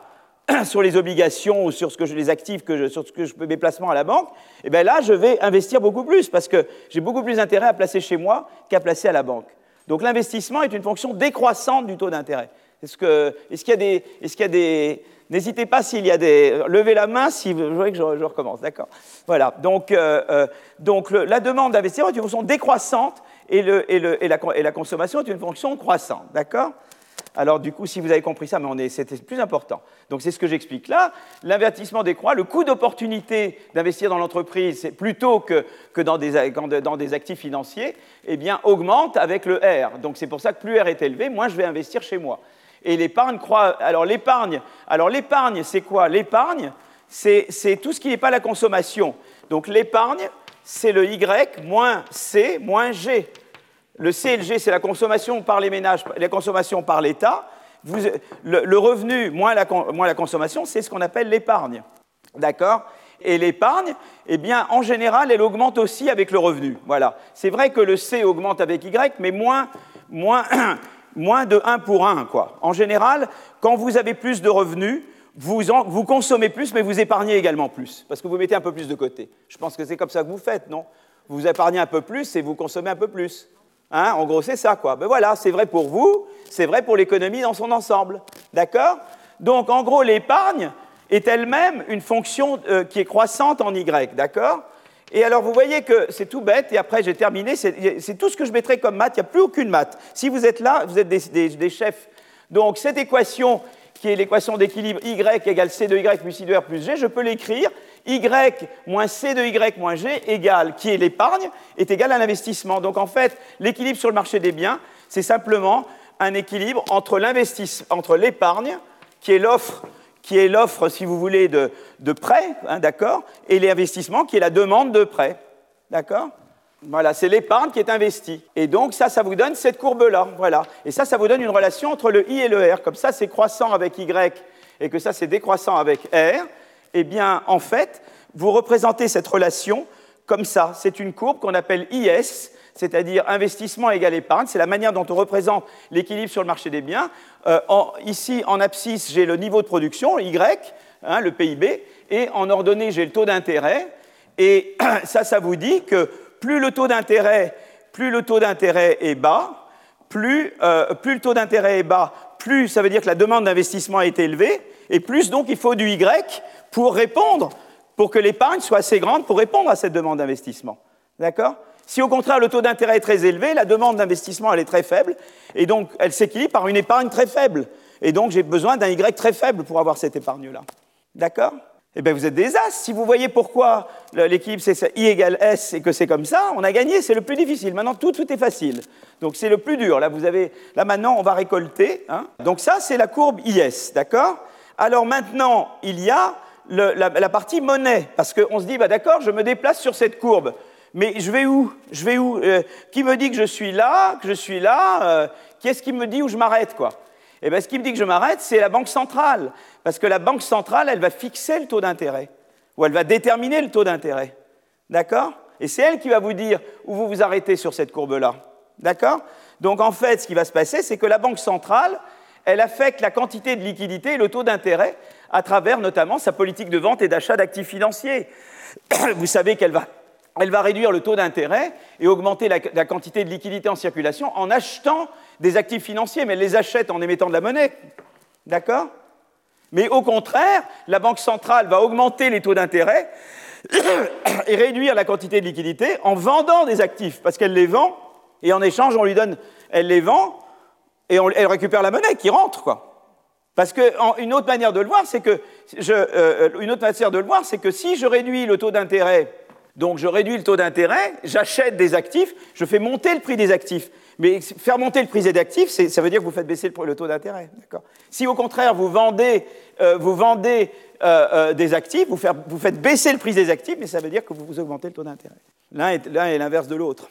sur les obligations ou sur ce que je, les actifs, que je, sur ce que je mes placements à la banque, et eh bien là, je vais investir beaucoup plus parce que j'ai beaucoup plus d'intérêt à placer chez moi qu'à placer à la banque. Donc l'investissement est une fonction décroissante du taux d'intérêt. Est-ce qu'il y a des, est qu'il y a des N'hésitez pas s'il y a des. Levez la main si vous voulez que je, recommence, d'accord? Voilà. Donc, euh, euh, donc la demande d'investissement est une fonction décroissante et, le, et, le, et, la, et, la, consommation est une fonction croissante, d'accord? Alors du coup, si vous avez compris ça, mais c'était plus important. Donc c'est ce que j'explique là. L'investissement décroît, le coût d'opportunité d'investir dans l'entreprise, plutôt que, que dans, des, dans, des, actifs financiers, eh bien augmente avec le R. Donc c'est pour ça que plus R est élevé, moins je vais investir chez moi. Et l'épargne croît. Alors l'épargne, alors l'épargne, c'est quoi? L'épargne, c'est tout ce qui n'est pas la consommation. Donc l'épargne, c'est le Y moins C moins G. Le C et le G, c'est la consommation par les ménages, la consommation par l'État. Le, revenu moins la, consommation, c'est ce qu'on appelle l'épargne. D'accord? Et l'épargne, eh bien, en général, elle augmente aussi avec le revenu. Voilà. C'est vrai que le C augmente avec Y, mais moins, de 1 pour 1. Quoi. En général, quand vous avez plus de revenus, vous, consommez plus, mais vous épargnez également plus, parce que vous mettez un peu plus de côté. Je pense que c'est comme ça que vous faites, non? Vous épargnez un peu plus et vous consommez un peu plus. Hein, en gros, c'est ça, quoi. Ben voilà, c'est vrai pour vous, c'est vrai pour l'économie dans son ensemble. D'accord? Donc, en gros, l'épargne est elle-même une fonction euh, qui est croissante en Y, d'accord? Et alors, vous voyez que c'est tout bête, et après, j'ai terminé, c'est tout ce que je mettrai comme maths, il n'y a plus aucune maths. Si vous êtes là, vous êtes des, chefs. Donc, cette équation, qui est l'équation d'équilibre Y égale C de Y plus I de R plus G, je peux l'écrire y moins C de Y moins G égale, qui est l'épargne, est égal à l'investissement. Donc en fait, l'équilibre sur le marché des biens, c'est simplement un équilibre entre l'épargne, qui est l'offre, qui est l'offre, si vous voulez, de, de prêt, hein, d'accord, et l'investissement, qui est la demande de prêt, d'accord voilà, c'est l'épargne qui est investie. Et donc, ça, ça vous donne cette courbe-là. Voilà. Et ça, ça vous donne une relation entre le I et le R. Comme ça, c'est croissant avec Y et que ça, c'est décroissant avec R eh bien, en fait, vous représentez cette relation comme ça. C'est une courbe qu'on appelle IS, c'est-à-dire investissement égale épargne. C'est la manière dont on représente l'équilibre sur le marché des biens. Euh, ici, en abscisse, j'ai le niveau de production, Y, hein, le PIB, et en ordonnée, j'ai le taux d'intérêt. Et ça, ça vous dit que plus le taux d'intérêt, est bas, euh, plus le taux d'intérêt est bas, plus ça veut dire que la demande d'investissement est élevée, et plus donc il faut du Y pour répondre, pour que l'épargne soit assez grande pour répondre à cette demande d'investissement. D'accord? Si au contraire le taux d'intérêt est très élevé, la demande d'investissement elle est très faible, et donc elle s'équilibre par une épargne très faible. Et donc j'ai besoin d'un Y très faible pour avoir cette épargne-là. D'accord? Eh bien, vous êtes des as. Si vous voyez pourquoi l'équilibre c'est I égale S et que c'est comme ça, on a gagné, c'est le plus difficile. Maintenant, tout, est facile. Donc, c'est le plus dur. Là, vous avez, là maintenant, on va récolter. Hein. Donc, ça, c'est la courbe IS, d'accord? Alors, maintenant, il y a la, partie monnaie, parce qu'on se dit, bah, d'accord, je me déplace sur cette courbe, mais je vais où? Je vais où? Euh, Qui me dit que je suis là, que je suis là euh, Qui est-ce qui me dit où je m'arrête, quoi? Eh bien, ce qui me dit que je m'arrête, c'est la Banque centrale, parce que la Banque centrale, elle va fixer le taux d'intérêt, ou elle va déterminer le taux d'intérêt, d'accord? Et c'est elle qui va vous dire où vous vous arrêtez sur cette courbe-là, d'accord? Donc, en fait, ce qui va se passer, c'est que la Banque centrale, elle affecte la quantité de liquidité et le taux d'intérêt à travers notamment sa politique de vente et d'achat d'actifs financiers. Vous savez qu'elle va, elle va réduire le taux d'intérêt et augmenter la, quantité de liquidité en circulation en achetant des actifs financiers, mais elle les achète en émettant de la monnaie. D'accord? Mais au contraire, la Banque centrale va augmenter les taux d'intérêt et réduire la quantité de liquidité en vendant des actifs, parce qu'elle les vend Et en échange, on lui donne, elle les vend et elle récupère la monnaie qui rentre, quoi. Parce qu'une autre manière de le voir, c'est que euh, une autre manière de voir, c'est que si je réduis le taux d'intérêt, donc je réduis le taux d'intérêt, j'achète des actifs, je fais monter le prix des actifs. Mais faire monter le prix des actifs, ça veut dire que vous faites baisser le, taux d'intérêt. Si au contraire vous vendez, euh, euh, des actifs, vous, faites baisser le prix des actifs, mais ça veut dire que vous, augmentez le taux d'intérêt. L'un est l'inverse de l'autre.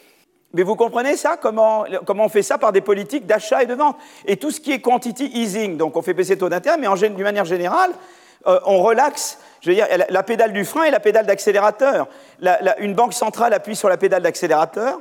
Mais vous comprenez ça comment, comment, on fait ça par des politiques d'achat et de vente Et tout ce qui est quantity easing, donc on fait baisser le taux d'intérêt, mais d'une manière générale, euh, on relaxe je veux dire, la, pédale du frein et la pédale d'accélérateur. une banque centrale appuie sur la pédale d'accélérateur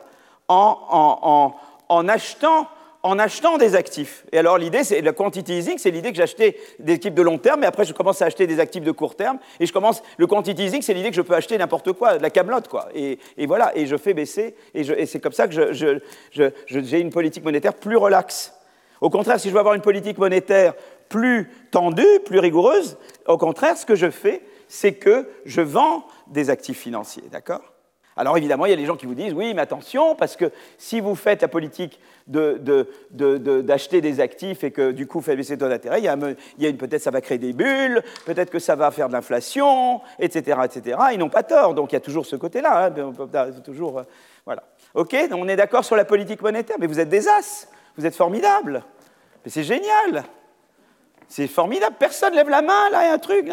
en, en, en, achetant en achetant des actifs. Et alors l'idée, c'est le quantity c'est l'idée que j'achetais des actifs de long terme, et après je commence à acheter des actifs de court terme, et je commence, le quantity c'est l'idée que je peux acheter n'importe quoi, de la camelote, quoi. Et, voilà, et je fais baisser, et, c'est comme ça que j'ai une politique monétaire plus relaxe. Au contraire, si je veux avoir une politique monétaire plus tendue, plus rigoureuse, au contraire, ce que je fais, c'est que je vends des actifs financiers, d'accord? Alors évidemment, il y a des gens qui vous disent oui, mais attention, parce que si vous faites la politique d'acheter des actifs et que du coup vous faites baisser le taux d'intérêt, peut-être ça va créer des bulles, peut-être que ça va faire de l'inflation, etc., etc. Ils n'ont pas tort, donc il y a toujours ce côté-là. Hein, euh, voilà. Ok, on est d'accord sur la politique monétaire, mais vous êtes des as, vous êtes formidables, mais c'est génial. C'est formidable, personne lève la main, là, il y a un truc.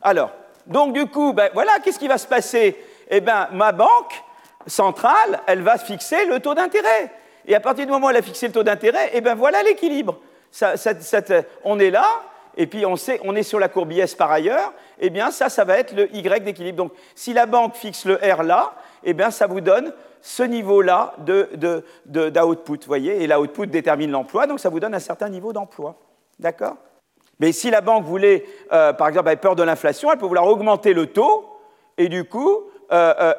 Alors, donc du coup, ben, voilà, qu'est-ce qui va se passer? Eh bien, ma banque centrale, elle va fixer le taux d'intérêt. Et à partir du moment où elle a fixé le taux d'intérêt, eh bien voilà l'équilibre. on est là, et puis on, sait, on est sur la courbe par ailleurs, eh bien ça, ça va être le Y d'équilibre. Donc si la banque fixe le R là, eh bien ça vous donne ce niveau-là d'output, de, voyez, et l'output détermine l'emploi, donc ça vous donne un certain niveau d'emploi. D'accord? Mais si la banque voulait, euh, par exemple, avoir peur de l'inflation, elle peut vouloir augmenter le taux, et du coup, euh, euh,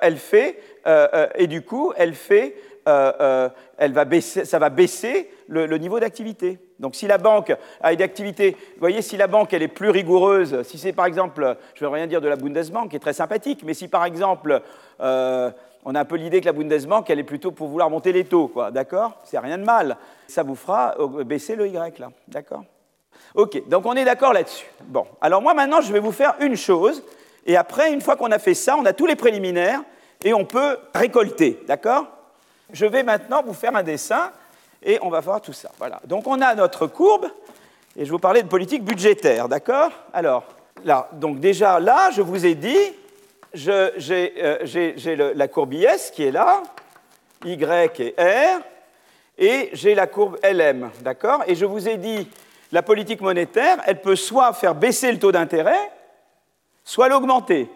elle fait, euh, et du coup, elle fait, elle va baisser, ça va baisser le, niveau d'activité. Donc si la banque a une activité, vous voyez, si la banque elle est plus rigoureuse, si c'est par exemple, je ne veux rien dire de la Bundesbank, qui est très sympathique, mais si par exemple, on a un peu l'idée que la Bundesbank, elle est plutôt pour vouloir monter les taux, quoi, d'accord? C'est rien de mal. Ça vous fera baisser le Y, là, d'accord? Ok, donc on est d'accord là-dessus. Bon, alors moi maintenant, je vais vous faire une chose, et après, une fois qu'on a fait ça, on a tous les préliminaires et on peut récolter. D'accord? Je vais maintenant vous faire un dessin et on va voir tout ça. Voilà. Donc on a notre courbe et je vous parler de politique budgétaire. D'accord? Alors, là, donc déjà là, je vous ai dit, j'ai euh, la courbe IS qui est là, Y et R, et j'ai la courbe LM. D'accord? Et je vous ai dit, la politique monétaire, elle peut soit faire baisser le taux d'intérêt, soit l'augmenter.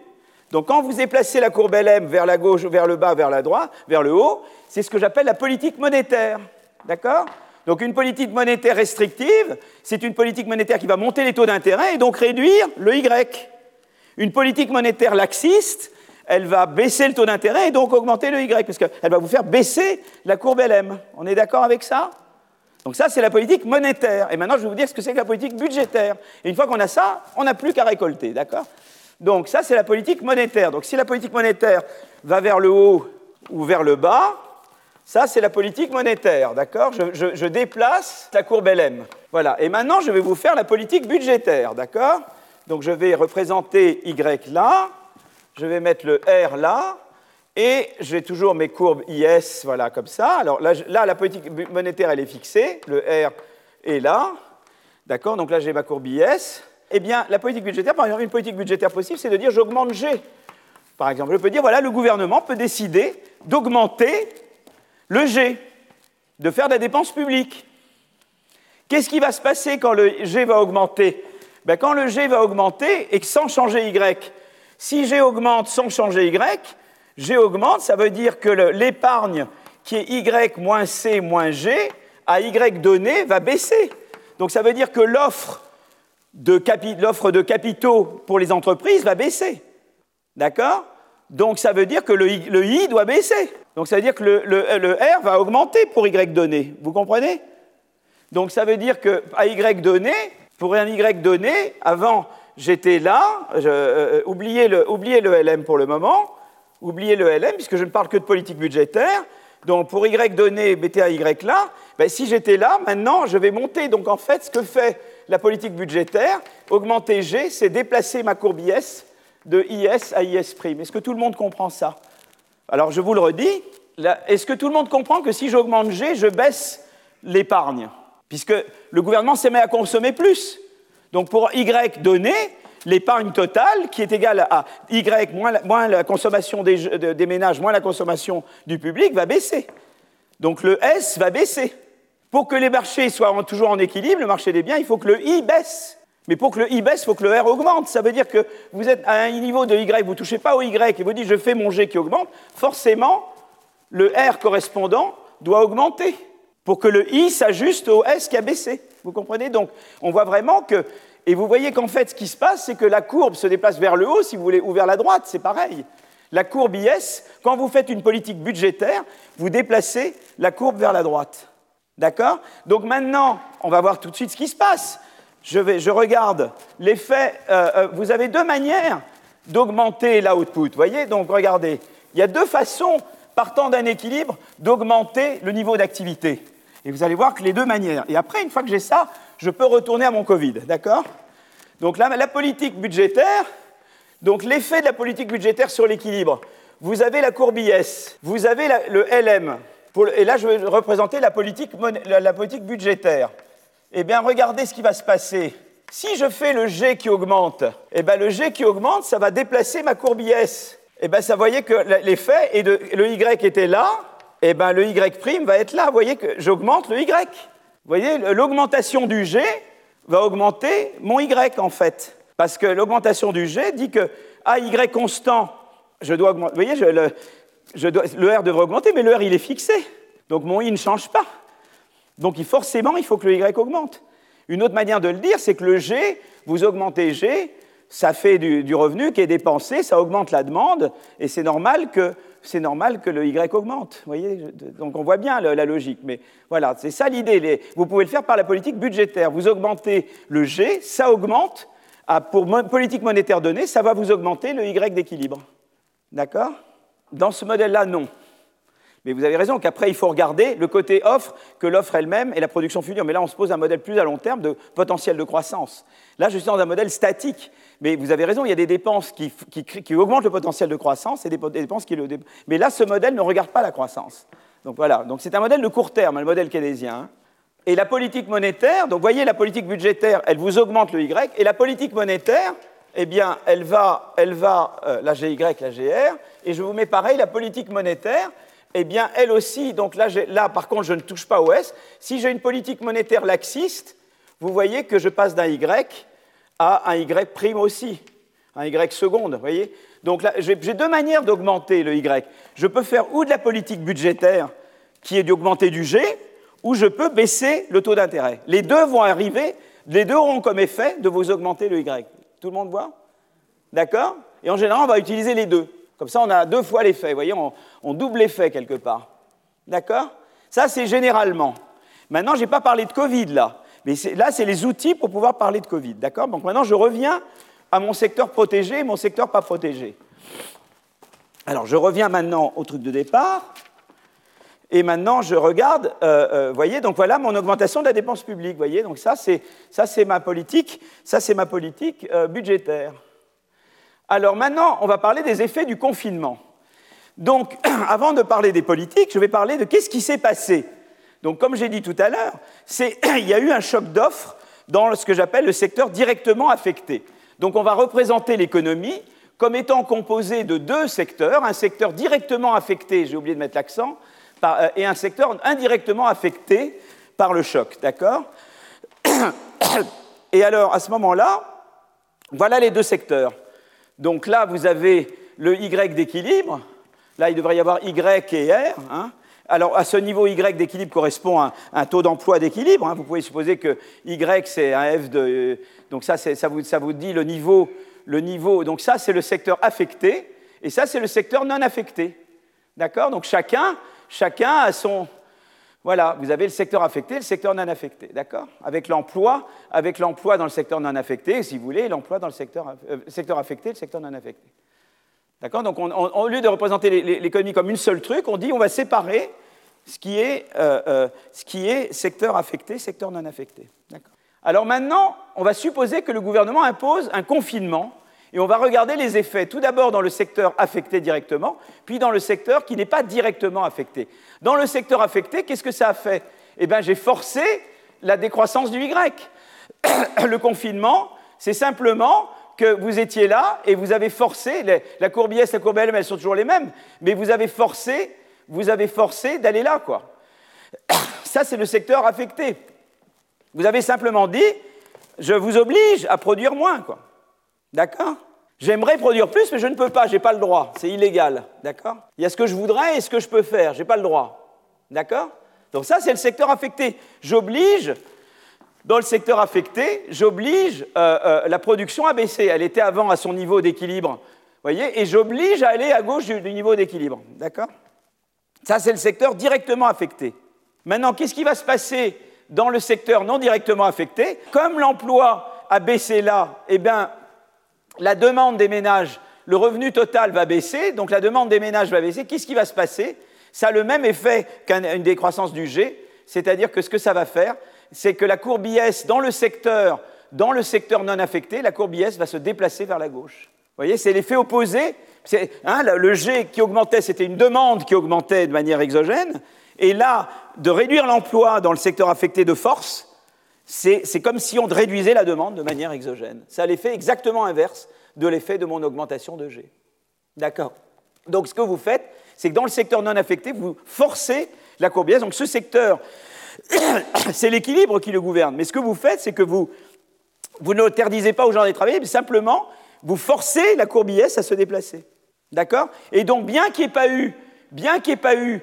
Donc quand vous déplacez la courbe LM vers la gauche, vers le bas, vers la droite, vers le haut, c'est ce que j'appelle la politique monétaire. D'accord? Donc une politique monétaire restrictive, c'est une politique monétaire qui va monter les taux d'intérêt et donc réduire le Y. Une politique monétaire laxiste, elle va baisser le taux d'intérêt et donc augmenter le Y, parce qu'elle va vous faire baisser la courbe LM. On est d'accord avec ça? Donc ça, c'est la politique monétaire. Et maintenant, je vais vous dire ce que c'est que la politique budgétaire. Et une fois qu'on a ça, on n'a plus qu'à récolter, d'accord? Donc ça, c'est la politique monétaire. Donc si la politique monétaire va vers le haut ou vers le bas, ça, c'est la politique monétaire, d'accord? Je, déplace la courbe LM. Voilà. Et maintenant, je vais vous faire la politique budgétaire, d'accord? Donc je vais représenter Y là, je vais mettre le R là, et j'ai toujours mes courbes IS, voilà, comme ça. Alors là, la politique monétaire, elle est fixée, le R est là, d'accord? Donc là, j'ai ma courbe IS. Eh bien, la politique budgétaire, par exemple, une politique budgétaire possible, c'est de dire j'augmente G. Par exemple, je peux dire, voilà, le gouvernement peut décider d'augmenter le G, de faire de la dépense publique. Qu'est-ce qui va se passer quand le G va augmenter? Ben, Quand le G va augmenter et sans changer Y, si G augmente sans changer Y, G augmente, ça veut dire que l'épargne qui est Y moins C moins G, à Y donné, va baisser. Donc ça veut dire que l'offre l'offre de capitaux pour les entreprises va baisser. D'accord? Donc ça veut dire que le I, doit baisser. Donc ça veut dire que le, R va augmenter pour Y donné. Vous comprenez? Donc ça veut dire qu'à Y donné, pour un Y donné, avant j'étais là, euh, oubliez, le, oubliez le LM pour le moment, oubliez le LM puisque je ne parle que de politique budgétaire, Donc pour y donné, mettez un y là. Ben, si j'étais là, maintenant, je vais monter. Donc en fait, ce que fait la politique budgétaire, augmenter G, c'est déplacer ma courbe IS de IS à IS'. Est-ce que tout le monde comprend ça? Alors je vous le redis, est-ce que tout le monde comprend que si j'augmente G, je baisse l'épargne? Puisque le gouvernement s'est mis à consommer plus. Donc pour Y donné, l'épargne totale, qui est égale à Y moins la, consommation des, des, ménages, moins la consommation du public, va baisser. Donc le S va baisser. Pour que les marchés soient toujours en équilibre, le marché des biens, il faut que le I baisse. Mais pour que le I baisse, il faut que le R augmente. Ça veut dire que vous êtes à un niveau de Y, vous ne touchez pas au Y et vous dites je fais mon G qui augmente, forcément, le R correspondant doit augmenter pour que le I s'ajuste au S qui a baissé. Vous comprenez? Donc, on voit vraiment que. Et vous voyez qu'en fait, ce qui se passe, c'est que la courbe se déplace vers le haut, si vous voulez, ou vers la droite, c'est pareil. La courbe IS, quand vous faites une politique budgétaire, vous déplacez la courbe vers la droite. D'accord? Donc maintenant, on va voir tout de suite ce qui se passe. Je, regarde l'effet. Euh, euh, vous avez deux manières d'augmenter l'output. Voyez? Donc regardez, il y a deux façons partant d'un équilibre, d'augmenter le niveau d'activité. Et vous allez voir que les deux manières. Et après, une fois que j'ai ça, je peux retourner à mon Covid, d'accord? Donc là, la politique budgétaire, donc l'effet de la politique budgétaire sur l'équilibre. Vous avez la courbe IS, vous avez le LM, et là je vais représenter la politique, budgétaire. Eh bien, regardez ce qui va se passer. Si je fais le G qui augmente, eh bien, le G qui augmente, ça va déplacer ma courbe IS eh bien, ça voyait que l'effet, et le Y était là, eh bien, le Y' va être là. Vous voyez que j'augmente le Y. Vous voyez, l'augmentation du G va augmenter mon Y, en fait. Parce que l'augmentation du G dit que à Y constant, je dois augmenter. Vous voyez, le, le R devrait augmenter, mais le R, il est fixé. Donc mon I ne change pas. Donc forcément, il faut que le Y augmente. Une autre manière de le dire, c'est que le G, vous augmentez G, ça fait du, revenu qui est dépensé, ça augmente la demande, et c'est normal que c'est normal que le Y augmente. Voyez Donc on voit bien la, logique. Mais voilà, c'est ça l'idée. Vous pouvez le faire par la politique budgétaire. Vous augmentez le G, ça augmente. pour politique monétaire donnée, ça va vous augmenter le Y d'équilibre. D'accord? Dans ce modèle-là, non. Mais vous avez raison qu'après, il faut regarder le côté offre que l'offre elle-même et la production future. Mais là, on se pose un modèle plus à long terme de potentiel de croissance. Là, je suis dans un modèle statique. Mais vous avez raison, il y a des dépenses qui, augmentent le potentiel de croissance et des dépenses qui le. Mais là, ce modèle ne regarde pas la croissance. Donc voilà. Donc c'est un modèle de court terme, le modèle keynésien. Hein. Et la politique monétaire, donc vous voyez, la politique budgétaire, elle vous augmente le Y. Et la politique monétaire, eh bien, elle va, euh, la GY, la GR. Et je vous mets pareil, la politique monétaire, eh bien, elle aussi, donc là, là, par contre, je ne touche pas au S. Si j'ai une politique monétaire laxiste, vous voyez que je passe d'un Y à un Y' aussi, un Y seconde, vous voyez Donc là, j'ai deux manières d'augmenter le Y. Je peux faire ou de la politique budgétaire, qui est d'augmenter du G, ou je peux baisser le taux d'intérêt. Les deux vont arriver, les deux auront comme effet de vous augmenter le Y. Tout le monde voit D'accord Et en général, on va utiliser les deux. Comme ça, on a deux fois l'effet. Vous voyez, on, double l'effet quelque part. D'accord Ça, c'est généralement. Maintenant, je n'ai pas parlé de Covid là. Mais là, c'est les outils pour pouvoir parler de Covid. D'accord Donc maintenant, je reviens à mon secteur protégé et mon secteur pas protégé. Alors, je reviens maintenant au truc de départ. Et maintenant, je regarde, euh, euh, voyez, donc voilà mon augmentation de la dépense publique, voyez, donc ça c'est, ça, c'est ma politique, ça c'est ma politique euh, budgétaire. Alors maintenant, on va parler des effets du confinement. Donc, avant de parler des politiques, je vais parler de qu'est-ce qui s'est passé. Donc, comme j'ai dit tout à l'heure, il y a eu un choc d'offres dans ce que j'appelle le secteur directement affecté. Donc, on va représenter l'économie comme étant composée de deux secteurs, un secteur directement affecté, j'ai oublié de mettre l'accent, euh, et un secteur indirectement affecté par le choc, d'accord Et alors, à ce moment-là, voilà les deux secteurs. Donc là, vous avez le Y d'équilibre. Là, il devrait y avoir Y et R. Hein. Alors, à ce niveau Y d'équilibre correspond à un taux d'emploi d'équilibre. Hein. Vous pouvez supposer que Y, c'est un F de. Donc, ça, ça vous, ça, vous, dit le niveau, le niveau. Donc, ça, c'est le secteur affecté. Et ça, c'est le secteur non affecté. D'accord? Donc, chacun, chacun a son, voilà, vous avez le secteur affecté, le secteur non affecté, d'accord? Avec l'emploi, avec l'emploi dans le secteur non affecté, si vous voulez, l'emploi dans le secteur, euh, secteur affecté, le secteur non affecté. D'accord? Donc, au lieu de représenter l'économie comme une seule truc, on dit on va séparer ce qui est, ce qui est secteur affecté, secteur non affecté. Alors maintenant, on va supposer que le gouvernement impose un confinement et on va regarder les effets, tout d'abord dans le secteur affecté directement, puis dans le secteur qui n'est pas directement affecté. Dans le secteur affecté, qu'est-ce que ça a fait? Eh bien, j'ai forcé la décroissance du Y. le confinement, c'est simplement que vous étiez là et vous avez forcé, la courbe IS, la courbe LM, elles sont toujours les mêmes, mais vous avez forcé, vous avez forcé d'aller là, quoi. Ça, c'est le secteur affecté. Vous avez simplement dit, je vous oblige à produire moins, quoi. D'accord? J'aimerais produire plus, mais je ne peux pas, je n'ai pas le droit, c'est illégal. D'accord? Il y a ce que je voudrais et ce que je peux faire, je n'ai pas le droit. D'accord? Donc ça, c'est le secteur affecté. J'oblige, dans le secteur affecté, j'oblige euh, euh, la production à baisser. Elle était avant à son niveau d'équilibre, voyez, et j'oblige à aller à gauche du, du niveau d'équilibre. D'accord? Ça, c'est le secteur directement affecté. Maintenant, qu'est-ce qui va se passer dans le secteur non directement affecté? Comme l'emploi a baissé là, eh bien, la demande des ménages, le revenu total va baisser, donc la demande des ménages va baisser. Qu'est-ce qui va se passer? Ça a le même effet qu'une décroissance du G, c'est-à-dire que ce que ça va faire, c'est que la courbe IS dans le secteur, dans le secteur non affecté, la courbe IS va se déplacer vers la gauche. Vous voyez, c'est l'effet opposé. Hein, le G qui augmentait, c'était une demande qui augmentait de manière exogène. Et là, de réduire l'emploi dans le secteur affecté de force, c'est comme si on réduisait la demande de manière exogène. Ça a l'effet exactement inverse de l'effet de mon augmentation de G. D'accord Donc ce que vous faites, c'est que dans le secteur non affecté, vous forcez la courbe Donc ce secteur, c'est l'équilibre qui le gouverne. Mais ce que vous faites, c'est que vous, vous n'interdisez pas aux gens de travailler, mais simplement, vous forcez la courbe à se déplacer. D'accord? Et donc, bien qu'il n'y ait pas eu, bien qu'il ait pas eu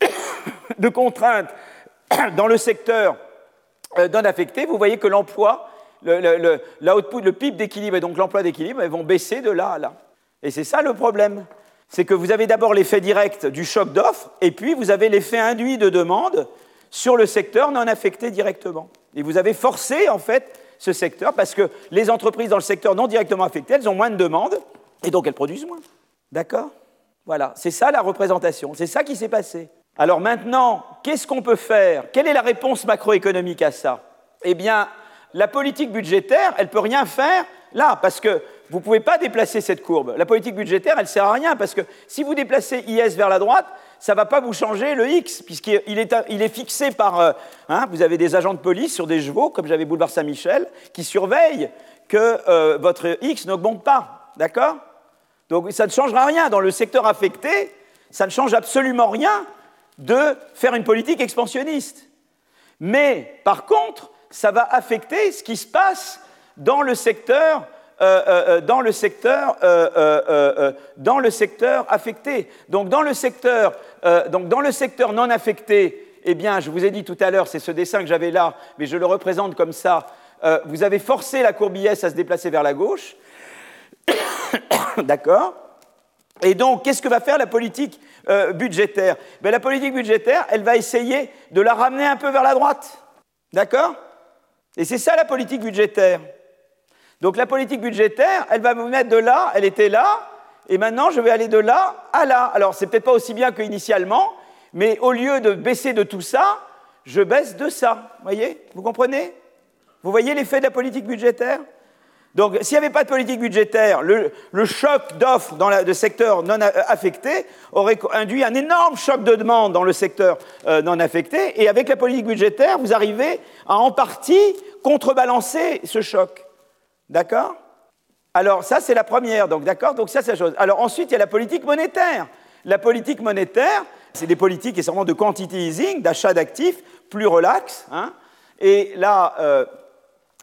de contraintes dans le secteur non affectés, vous voyez que l'emploi, le, le, le PIB d'équilibre et donc l'emploi d'équilibre vont baisser de là à là. Et c'est ça le problème. C'est que vous avez d'abord l'effet direct du choc d'offres et puis vous avez l'effet induit de demande sur le secteur non affecté directement. Et vous avez forcé en fait ce secteur parce que les entreprises dans le secteur non directement affecté, elles ont moins de demandes et donc elles produisent moins. D'accord? Voilà, c'est ça la représentation, c'est ça qui s'est passé. Alors maintenant, qu'est-ce qu'on peut faire? Quelle est la réponse macroéconomique à ça? Eh bien, la politique budgétaire, elle ne peut rien faire là, parce que vous ne pouvez pas déplacer cette courbe. La politique budgétaire, elle ne sert à rien, parce que si vous déplacez IS vers la droite, ça ne va pas vous changer le X, puisqu'il est, fixé par... Euh, hein, vous avez des agents de police sur des chevaux, comme j'avais boulevard Saint-Michel, qui surveillent que euh, votre X n'augmente pas. D'accord? Donc ça ne changera rien. Dans le secteur affecté, ça ne change absolument rien de faire une politique expansionniste. Mais par contre, ça va affecter ce qui se passe dans le secteur, euh, euh, euh, dans le secteur, dans le secteur affecté. Donc dans le secteur, donc dans le secteur non affecté, eh bien, je vous ai dit tout à l'heure, c'est ce dessin que j'avais là, mais je le représente comme ça. vous avez forcé la courbe à se déplacer vers la gauche. D'accord? Et donc, qu'est-ce que va faire la politique euh, budgétaire ben, La politique budgétaire, elle va essayer de la ramener un peu vers la droite. D'accord? Et c'est ça la politique budgétaire. Donc la politique budgétaire, elle va vous mettre de là, elle était là, et maintenant je vais aller de là à là. Alors c'est peut-être pas aussi bien qu'initialement, mais au lieu de baisser de tout ça, je baisse de ça. Vous voyez? Vous comprenez? Vous voyez l'effet de la politique budgétaire? Donc, s'il n'y avait pas de politique budgétaire, le, choc d'offres dans le secteur non affecté aurait induit un énorme choc de demande dans le secteur euh, non affecté. Et avec la politique budgétaire, vous arrivez à en partie contrebalancer ce choc. D'accord? Alors, ça, c'est la première. Donc, d'accord? Donc, ça, c'est la chose. Alors, ensuite, il y a la politique monétaire. La politique monétaire, c'est des politiques essentiellement de quantity easing, d'achat d'actifs, plus relax. Hein et là, euh,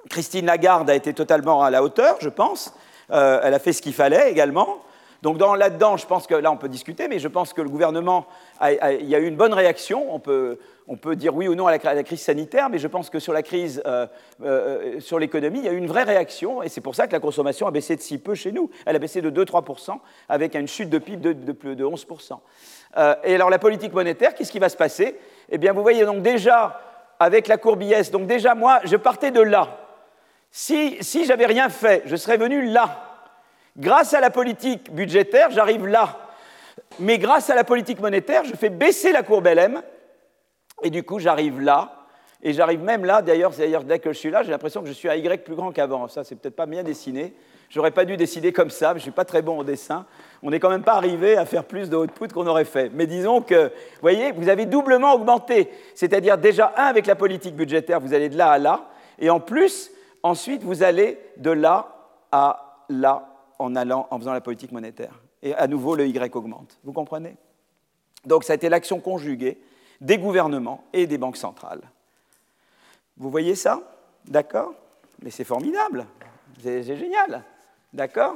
Christine Lagarde a été totalement à la hauteur, je pense. Euh, elle a fait ce qu'il fallait également. Donc là-dedans, je pense que là, on peut discuter, mais je pense que le gouvernement, il y a eu une bonne réaction. On peut, on peut dire oui ou non à la, crise sanitaire, mais je pense que sur la crise, euh, euh, sur l'économie, il y a eu une vraie réaction, et c'est pour ça que la consommation a baissé de si peu chez nous. Elle a baissé de 2-3%, avec une chute de PIB de, de, de 11%. et alors la politique monétaire, qu'est-ce qui va se passer? Eh bien, vous voyez donc déjà, avec la courbe IS, donc déjà moi, je partais de là. Si, j'avais rien fait, je serais venu là. Grâce à la politique budgétaire, j'arrive là. Mais grâce à la politique monétaire, je fais baisser la courbe LM Et du coup, j'arrive là, et j'arrive même là, d'ailleurs, dès que je suis là, j'ai l'impression que je suis à Y plus grand qu'avant. Ça, c'est peut-être pas bien dessiné. J'aurais pas dû décider comme ça, mais je suis pas très bon au dessin. On n'est quand même pas arrivé à faire plus de output qu'on aurait fait. Mais disons que, vous voyez, vous avez doublement augmenté. C'est-à-dire déjà, un, avec la politique budgétaire, vous allez de là à là. Et en plus, ensuite, vous allez de là à là en allant, en faisant la politique monétaire. Et à nouveau, le Y augmente. Vous comprenez? Donc ça a été l'action conjuguée des gouvernements et des banques centrales. Vous voyez ça? D'accord? Mais c'est formidable. C'est génial. D'accord?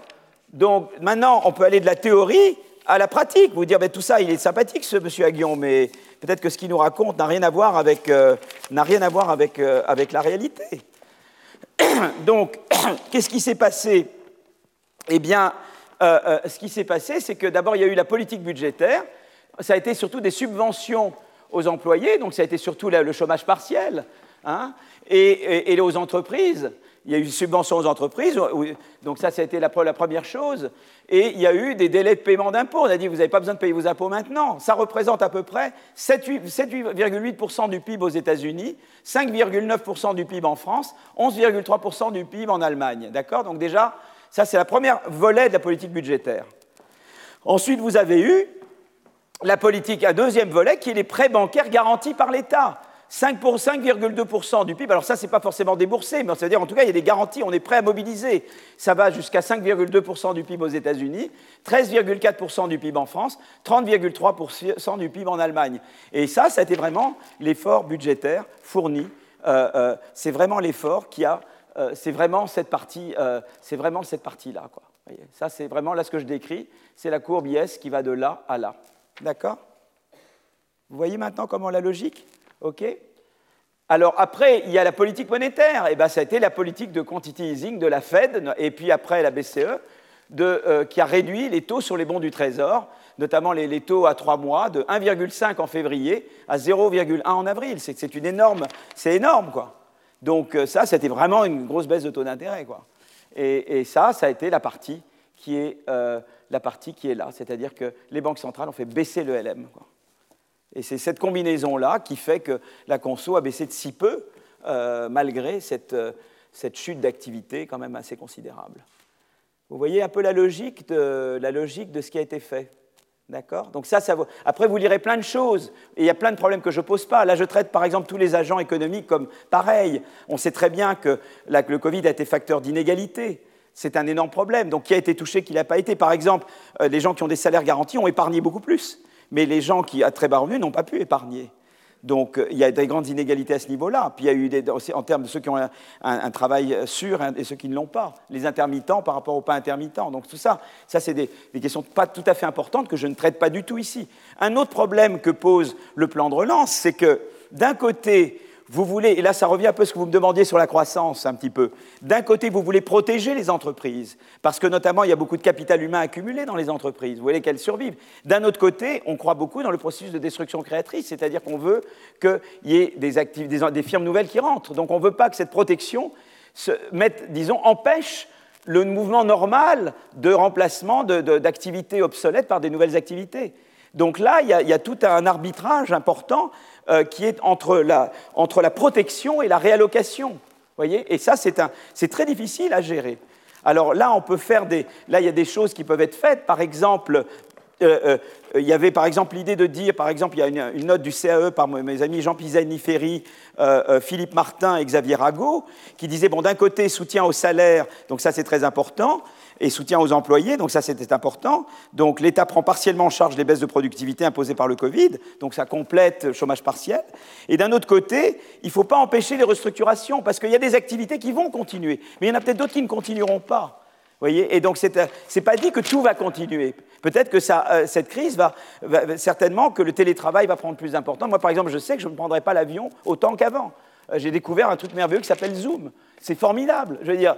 Donc maintenant, on peut aller de la théorie à la pratique. Vous dire, ben, tout ça, il est sympathique, ce monsieur Aguillon, mais peut-être que ce qu'il nous raconte n'a rien à voir avec, euh, euh, avec la réalité. Donc, qu'est-ce qui s'est passé? Eh bien, euh, ce qui s'est passé, c'est que d'abord, il y a eu la politique budgétaire. Ça a été surtout des subventions aux employés, donc ça a été surtout le chômage partiel. Hein, et, aux entreprises. Il y a eu des subventions aux entreprises, donc ça, ça a été la, première chose. Et il y a eu des délais de paiement d'impôts. On a dit, vous n'avez pas besoin de payer vos impôts maintenant. Ça représente à peu près 7,8% du PIB aux États-Unis, 5,9% du PIB en France, 11,3% du PIB en Allemagne. D'accord? Donc déjà, ça, c'est la première volet de la politique budgétaire. Ensuite, vous avez eu la politique, un deuxième volet, qui est les prêts bancaires garantis par l'État. 5,2% du PIB. Alors ça, ce n'est pas forcément déboursé, mais c'est-à-dire en tout cas, il y a des garanties, on est prêt à mobiliser. Ça va jusqu'à 5,2% du PIB aux États-Unis, 13,4% du PIB en France, 30,3% du PIB en Allemagne. Et ça, ça a été vraiment l'effort budgétaire fourni. Euh, euh, c'est vraiment l'effort qui a... Euh, c'est vraiment cette partie, c'est vraiment cette partie-là. Ça, c'est vraiment là ce que je décris. C'est la courbe IS qui va de là à là. D'accord? Vous voyez maintenant comment la logique? OK alors après, il y a la politique monétaire. Et eh ben, ça a été la politique de quantity easing de la Fed, et puis après la BCE, euh, qui a réduit les taux sur les bons du Trésor, notamment les, taux à trois mois, de 1,5 en février à 0,1 en avril. C'est une énorme, c'est énorme, quoi. Donc euh, ça, c'était vraiment une grosse baisse de taux d'intérêt, quoi. Et, ça, ça a été la partie qui est, euh, la partie qui est là, c'est-à-dire que les banques centrales ont fait baisser le LM. Et c'est cette combinaison-là qui fait que la conso a baissé de si peu, euh, malgré euh, cette, chute d'activité quand même assez considérable. Vous voyez un peu la logique de, la logique de ce qui a été fait. D'accord? Donc ça, ça Après, vous lirez plein de choses, et il y a plein de problèmes que je ne pose pas. Là, je traite par exemple tous les agents économiques comme pareil. On sait très bien que le Covid a été facteur d'inégalité. C'est un énorme problème. Donc, qui a été touché, qui n'a pas été? Par exemple, euh, les gens qui ont des salaires garantis ont épargné beaucoup plus mais les gens qui, à très bas revenus, n'ont pas pu épargner. Donc euh, il y a des grandes inégalités à ce niveau-là. Puis il y a eu des, en termes de ceux qui ont un, travail sûr et ceux qui ne l'ont pas. Les intermittents par rapport aux pas intermittents. Donc tout ça, ça c'est des, questions pas tout à fait importantes que je ne traite pas du tout ici. Un autre problème que pose le plan de relance, c'est que d'un côté, vous voulez, et là ça revient un peu à ce que vous me demandiez sur la croissance un petit peu, d'un côté vous voulez protéger les entreprises, parce que notamment il y a beaucoup de capital humain accumulé dans les entreprises, vous voulez qu'elles survivent. D'un autre côté, on croit beaucoup dans le processus de destruction créatrice, c'est-à-dire qu'on veut qu'il y ait des, des, firmes nouvelles qui rentrent. Donc on ne veut pas que cette protection se mette, disons, empêche le mouvement normal de remplacement d'activités obsolètes par des nouvelles activités. Donc là, il y, a, tout un arbitrage important euh, qui est entre la, protection et la réallocation. Voyez? Et ça, c'est très difficile à gérer. Alors là, on peut faire des. Là, il y a des choses qui peuvent être faites. Par exemple, euh, euh, il y avait par exemple l'idée de dire, par exemple, il y a une, note du CAE par mes amis Jean Pisani-Ferry, Philippe Martin et Xavier Rago, qui disait, bon, d'un côté, soutien au salaire, donc ça c'est très important, et soutien aux employés, donc ça c'était important. Donc l'État prend partiellement en charge les baisses de productivité imposées par le Covid, donc ça complète le chômage partiel. Et d'un autre côté, il ne faut pas empêcher les restructurations, parce qu'il y a des activités qui vont continuer, mais il y en a peut-être d'autres qui ne continueront pas. Voyez et donc, ce n'est pas dit que tout va continuer. Peut-être que euh, cette crise va, certainement que le télétravail va prendre plus d'importance. Moi, par exemple, je sais que je ne prendrai pas l'avion autant qu'avant. Euh, j'ai découvert un truc merveilleux qui s'appelle Zoom. C'est formidable. Je veux dire,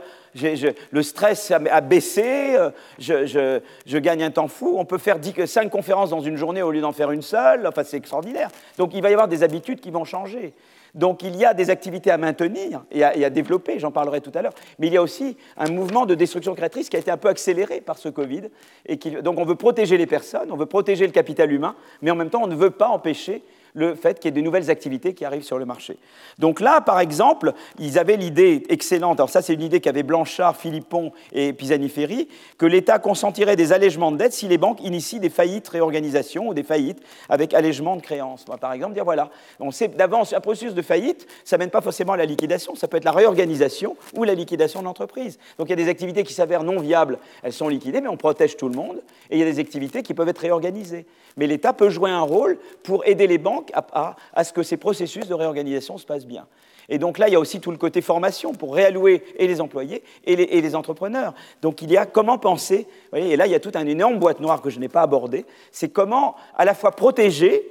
le stress a, baissé, euh, je, gagne un temps fou. On peut faire 5 conférences dans une journée au lieu d'en faire une seule. Enfin, c'est extraordinaire. Donc, il va y avoir des habitudes qui vont changer. Donc, il y a des activités à maintenir et à, développer, j'en parlerai tout à l'heure. Mais il y a aussi un mouvement de destruction créatrice qui a été un peu accéléré par ce Covid. Et donc, on veut protéger les personnes, on veut protéger le capital humain, mais en même temps, on ne veut pas empêcher le fait qu'il y ait de nouvelles activités qui arrivent sur le marché. Donc là, par exemple, ils avaient l'idée excellente, alors ça c'est une idée qu'avaient Blanchard, Philippon et Pisani-Ferry, que l'État consentirait des allègements de dettes si les banques initient des faillites réorganisations ou des faillites avec allègement de créances. par exemple, dire voilà, on sait d'avance, un processus de faillite, ça ne mène pas forcément à la liquidation, ça peut être la réorganisation ou la liquidation de l'entreprise. Donc il y a des activités qui s'avèrent non viables, elles sont liquidées, mais on protège tout le monde, et il y a des activités qui peuvent être réorganisées. Mais l'État peut jouer un rôle pour aider les banques à, ce que ces processus de réorganisation se passent bien. Et donc là, il y a aussi tout le côté formation pour réallouer et les employés et les, entrepreneurs. Donc il y a comment penser, et là il y a toute une énorme boîte noire que je n'ai pas abordée, c'est comment à la fois protéger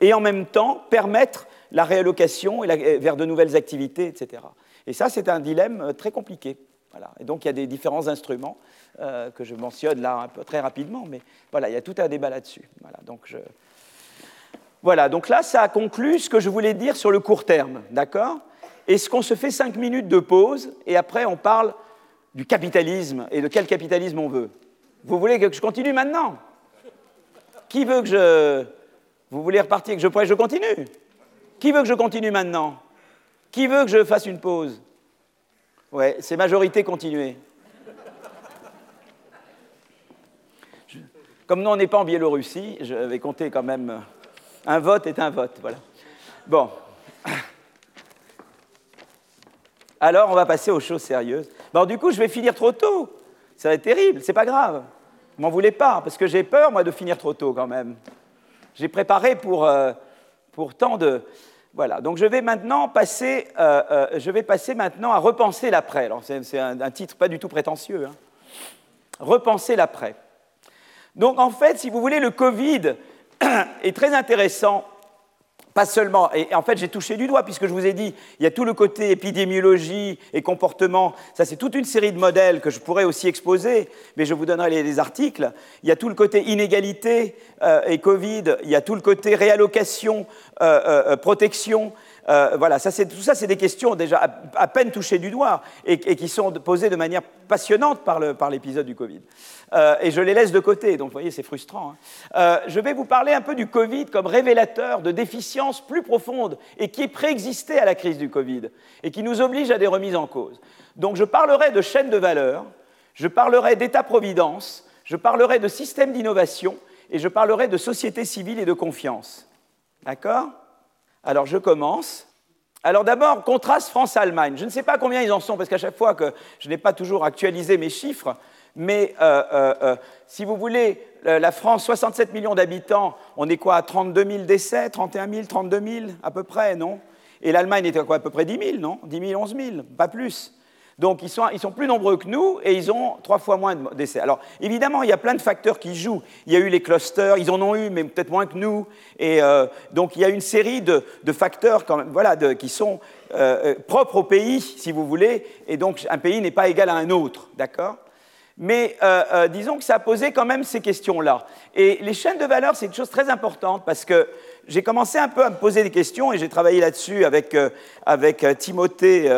et en même temps permettre la réallocation vers de nouvelles activités, etc. Et ça, c'est un dilemme euh, très compliqué. Et donc il y a des différents instruments euh, que je mentionne là un peu, très rapidement, mais voilà, il y a tout un débat là-dessus. Voilà, donc je... voilà, donc là, ça a conclu ce que je voulais dire sur le court terme, d'accord? Est-ce qu'on se fait cinq minutes de pause et après on parle du capitalisme et de quel capitalisme on veut. Vous voulez que je continue maintenant? Qui veut que je... Vous voulez repartir que je, je continue? Qui veut que je continue maintenant? Qui veut que je fasse une pause? Ouais, c'est majorité continuer. Comme nous, on n'est pas en Biélorussie, je vais compter quand même. Euh, un vote est un vote, voilà. Bon. Alors, on va passer aux choses sérieuses. Bon, du coup, je vais finir trop tôt. Ça va être terrible, c'est pas grave. M'en voulez pas, parce que j'ai peur, moi, de finir trop tôt quand même. J'ai préparé pour, euh, pour tant de. Voilà, donc je vais maintenant passer, euh, je vais passer maintenant à repenser l'après. Alors, c'est un, titre pas du tout prétentieux. Hein. Repenser l'après. Donc en fait, si vous voulez, le Covid est très intéressant pas seulement, et en fait j'ai touché du doigt puisque je vous ai dit, il y a tout le côté épidémiologie et comportement, ça c'est toute une série de modèles que je pourrais aussi exposer, mais je vous donnerai les, articles. Il y a tout le côté inégalité euh, et Covid, il y a tout le côté réallocation, euh, euh, protection, euh, voilà, ça, tout ça, c'est des questions déjà à, peine touchées du doigt et, qui sont posées de manière passionnante par l'épisode du Covid. Euh, et je les laisse de côté, donc vous voyez, c'est frustrant. Hein. Euh, je vais vous parler un peu du Covid comme révélateur de déficiences plus profondes et qui préexistait à la crise du Covid et qui nous oblige à des remises en cause. Donc je parlerai de chaînes de valeur, je parlerai d'État-providence, je parlerai de système d'innovation et je parlerai de société civile et de confiance. D'accord? Alors je commence. Alors d'abord, contraste France-Allemagne. Je ne sais pas combien ils en sont, parce qu'à chaque fois que je n'ai pas toujours actualisé mes chiffres, mais euh, euh, euh, si vous voulez, la France, 67 millions d'habitants, on est quoi à 32 000 décès, 31 000, 32 000 à peu près, non? Et l'Allemagne était quoi à peu près 10 000, non? 10 000, 11 000, pas plus. Donc ils sont, plus nombreux que nous et ils ont trois fois moins de décès. Alors évidemment, il y a plein de facteurs qui jouent. Il y a eu les clusters, ils en ont eu, mais peut-être moins que nous. Et euh, donc il y a une série de, facteurs qui sont euh, euh, propres au pays, si vous voulez. Et donc un pays n'est pas égal à un autre, d'accord? Mais disons que ça a posé quand même ces questions-là. Et les chaînes de valeur, c'est une chose très importante parce que j'ai commencé un peu à me poser des questions et j'ai travaillé là-dessus avec, avec Timothée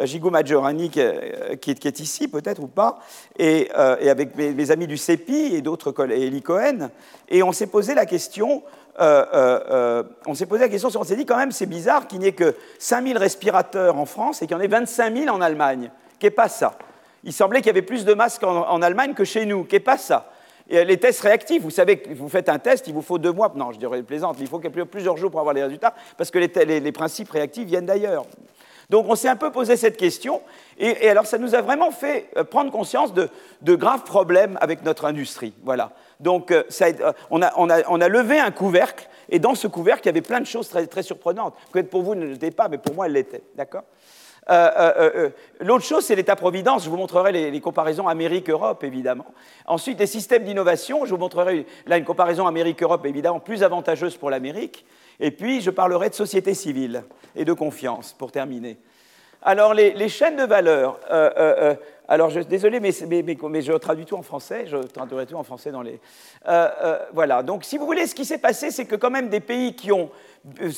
Gigo Maggiorani euh, qui, est, ici peut-être ou pas, et, euh, avec mes, amis du CEPI et d'autres et Eli Cohen, et on s'est posé la question, on s'est posé la question, on s'est dit quand même c'est bizarre qu'il n'y ait que 5000 respirateurs en France et qu'il y en ait 25 000 en Allemagne. Qu'est pas ça? Il semblait qu'il y avait plus de masques en, Allemagne que chez nous. Qu'est pas ça? Les tests réactifs, vous savez que vous faites un test, il vous faut deux mois, non, je dirais plaisante, il faut plusieurs jours pour avoir les résultats, parce que les principes réactifs viennent d'ailleurs. Donc on s'est un peu posé cette question, et, alors ça nous a vraiment fait euh, prendre conscience de, graves problèmes avec notre industrie. Voilà. Donc euh, euh, on, a, levé un couvercle, et dans ce couvercle, il y avait plein de choses très, surprenantes. Peut-être pour vous, ne l'étaient pas, mais pour moi, elles l'étaient. D'accord? L'autre chose, c'est l'État-providence. Je vous montrerai les, les comparaisons Amérique-Europe, évidemment. Ensuite, les systèmes d'innovation. Je vous montrerai là une comparaison Amérique-Europe, évidemment, plus avantageuse pour l'Amérique. Et puis, je parlerai de société civile et de confiance, pour terminer. Alors, les, chaînes de valeur. Euh, euh, euh, alors, je, désolé, mais, mais, je traduis tout en français. Je traduirai tout en français dans les. voilà. Donc, si vous voulez, ce qui s'est passé, c'est que quand même des pays qui ont,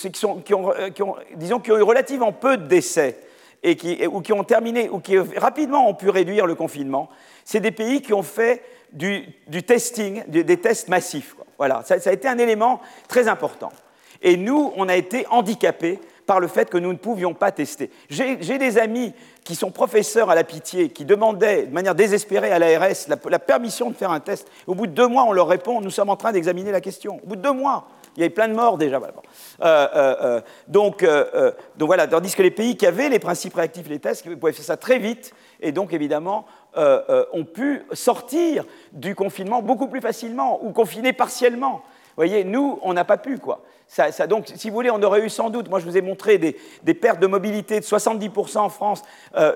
qui, ont, qui ont, disons, qui ont eu relativement peu de décès et qui, ou qui ont terminé ou qui rapidement ont pu réduire le confinement, c'est des pays qui ont fait du, testing, des tests massifs. Voilà. Ça, ça a été un élément très important. Et nous, on a été handicapés par le fait que nous ne pouvions pas tester. J'ai des amis qui sont professeurs à la pitié, qui demandaient de manière désespérée à l'ARS la, la, permission de faire un test. Au bout de deux mois, on leur répond, nous sommes en train d'examiner la question. Au bout de deux mois, il y avait plein de morts déjà. Euh, euh, euh, donc, donc, voilà, tandis que les pays qui avaient les principes réactifs, les tests, pouvaient faire ça très vite, et donc évidemment, ont pu sortir du confinement beaucoup plus facilement, ou confiner partiellement. Voyez, nous, on n'a pas pu, quoi. Donc, si vous voulez, on aurait eu sans doute, moi je vous ai montré des, pertes de mobilité de 70% en France,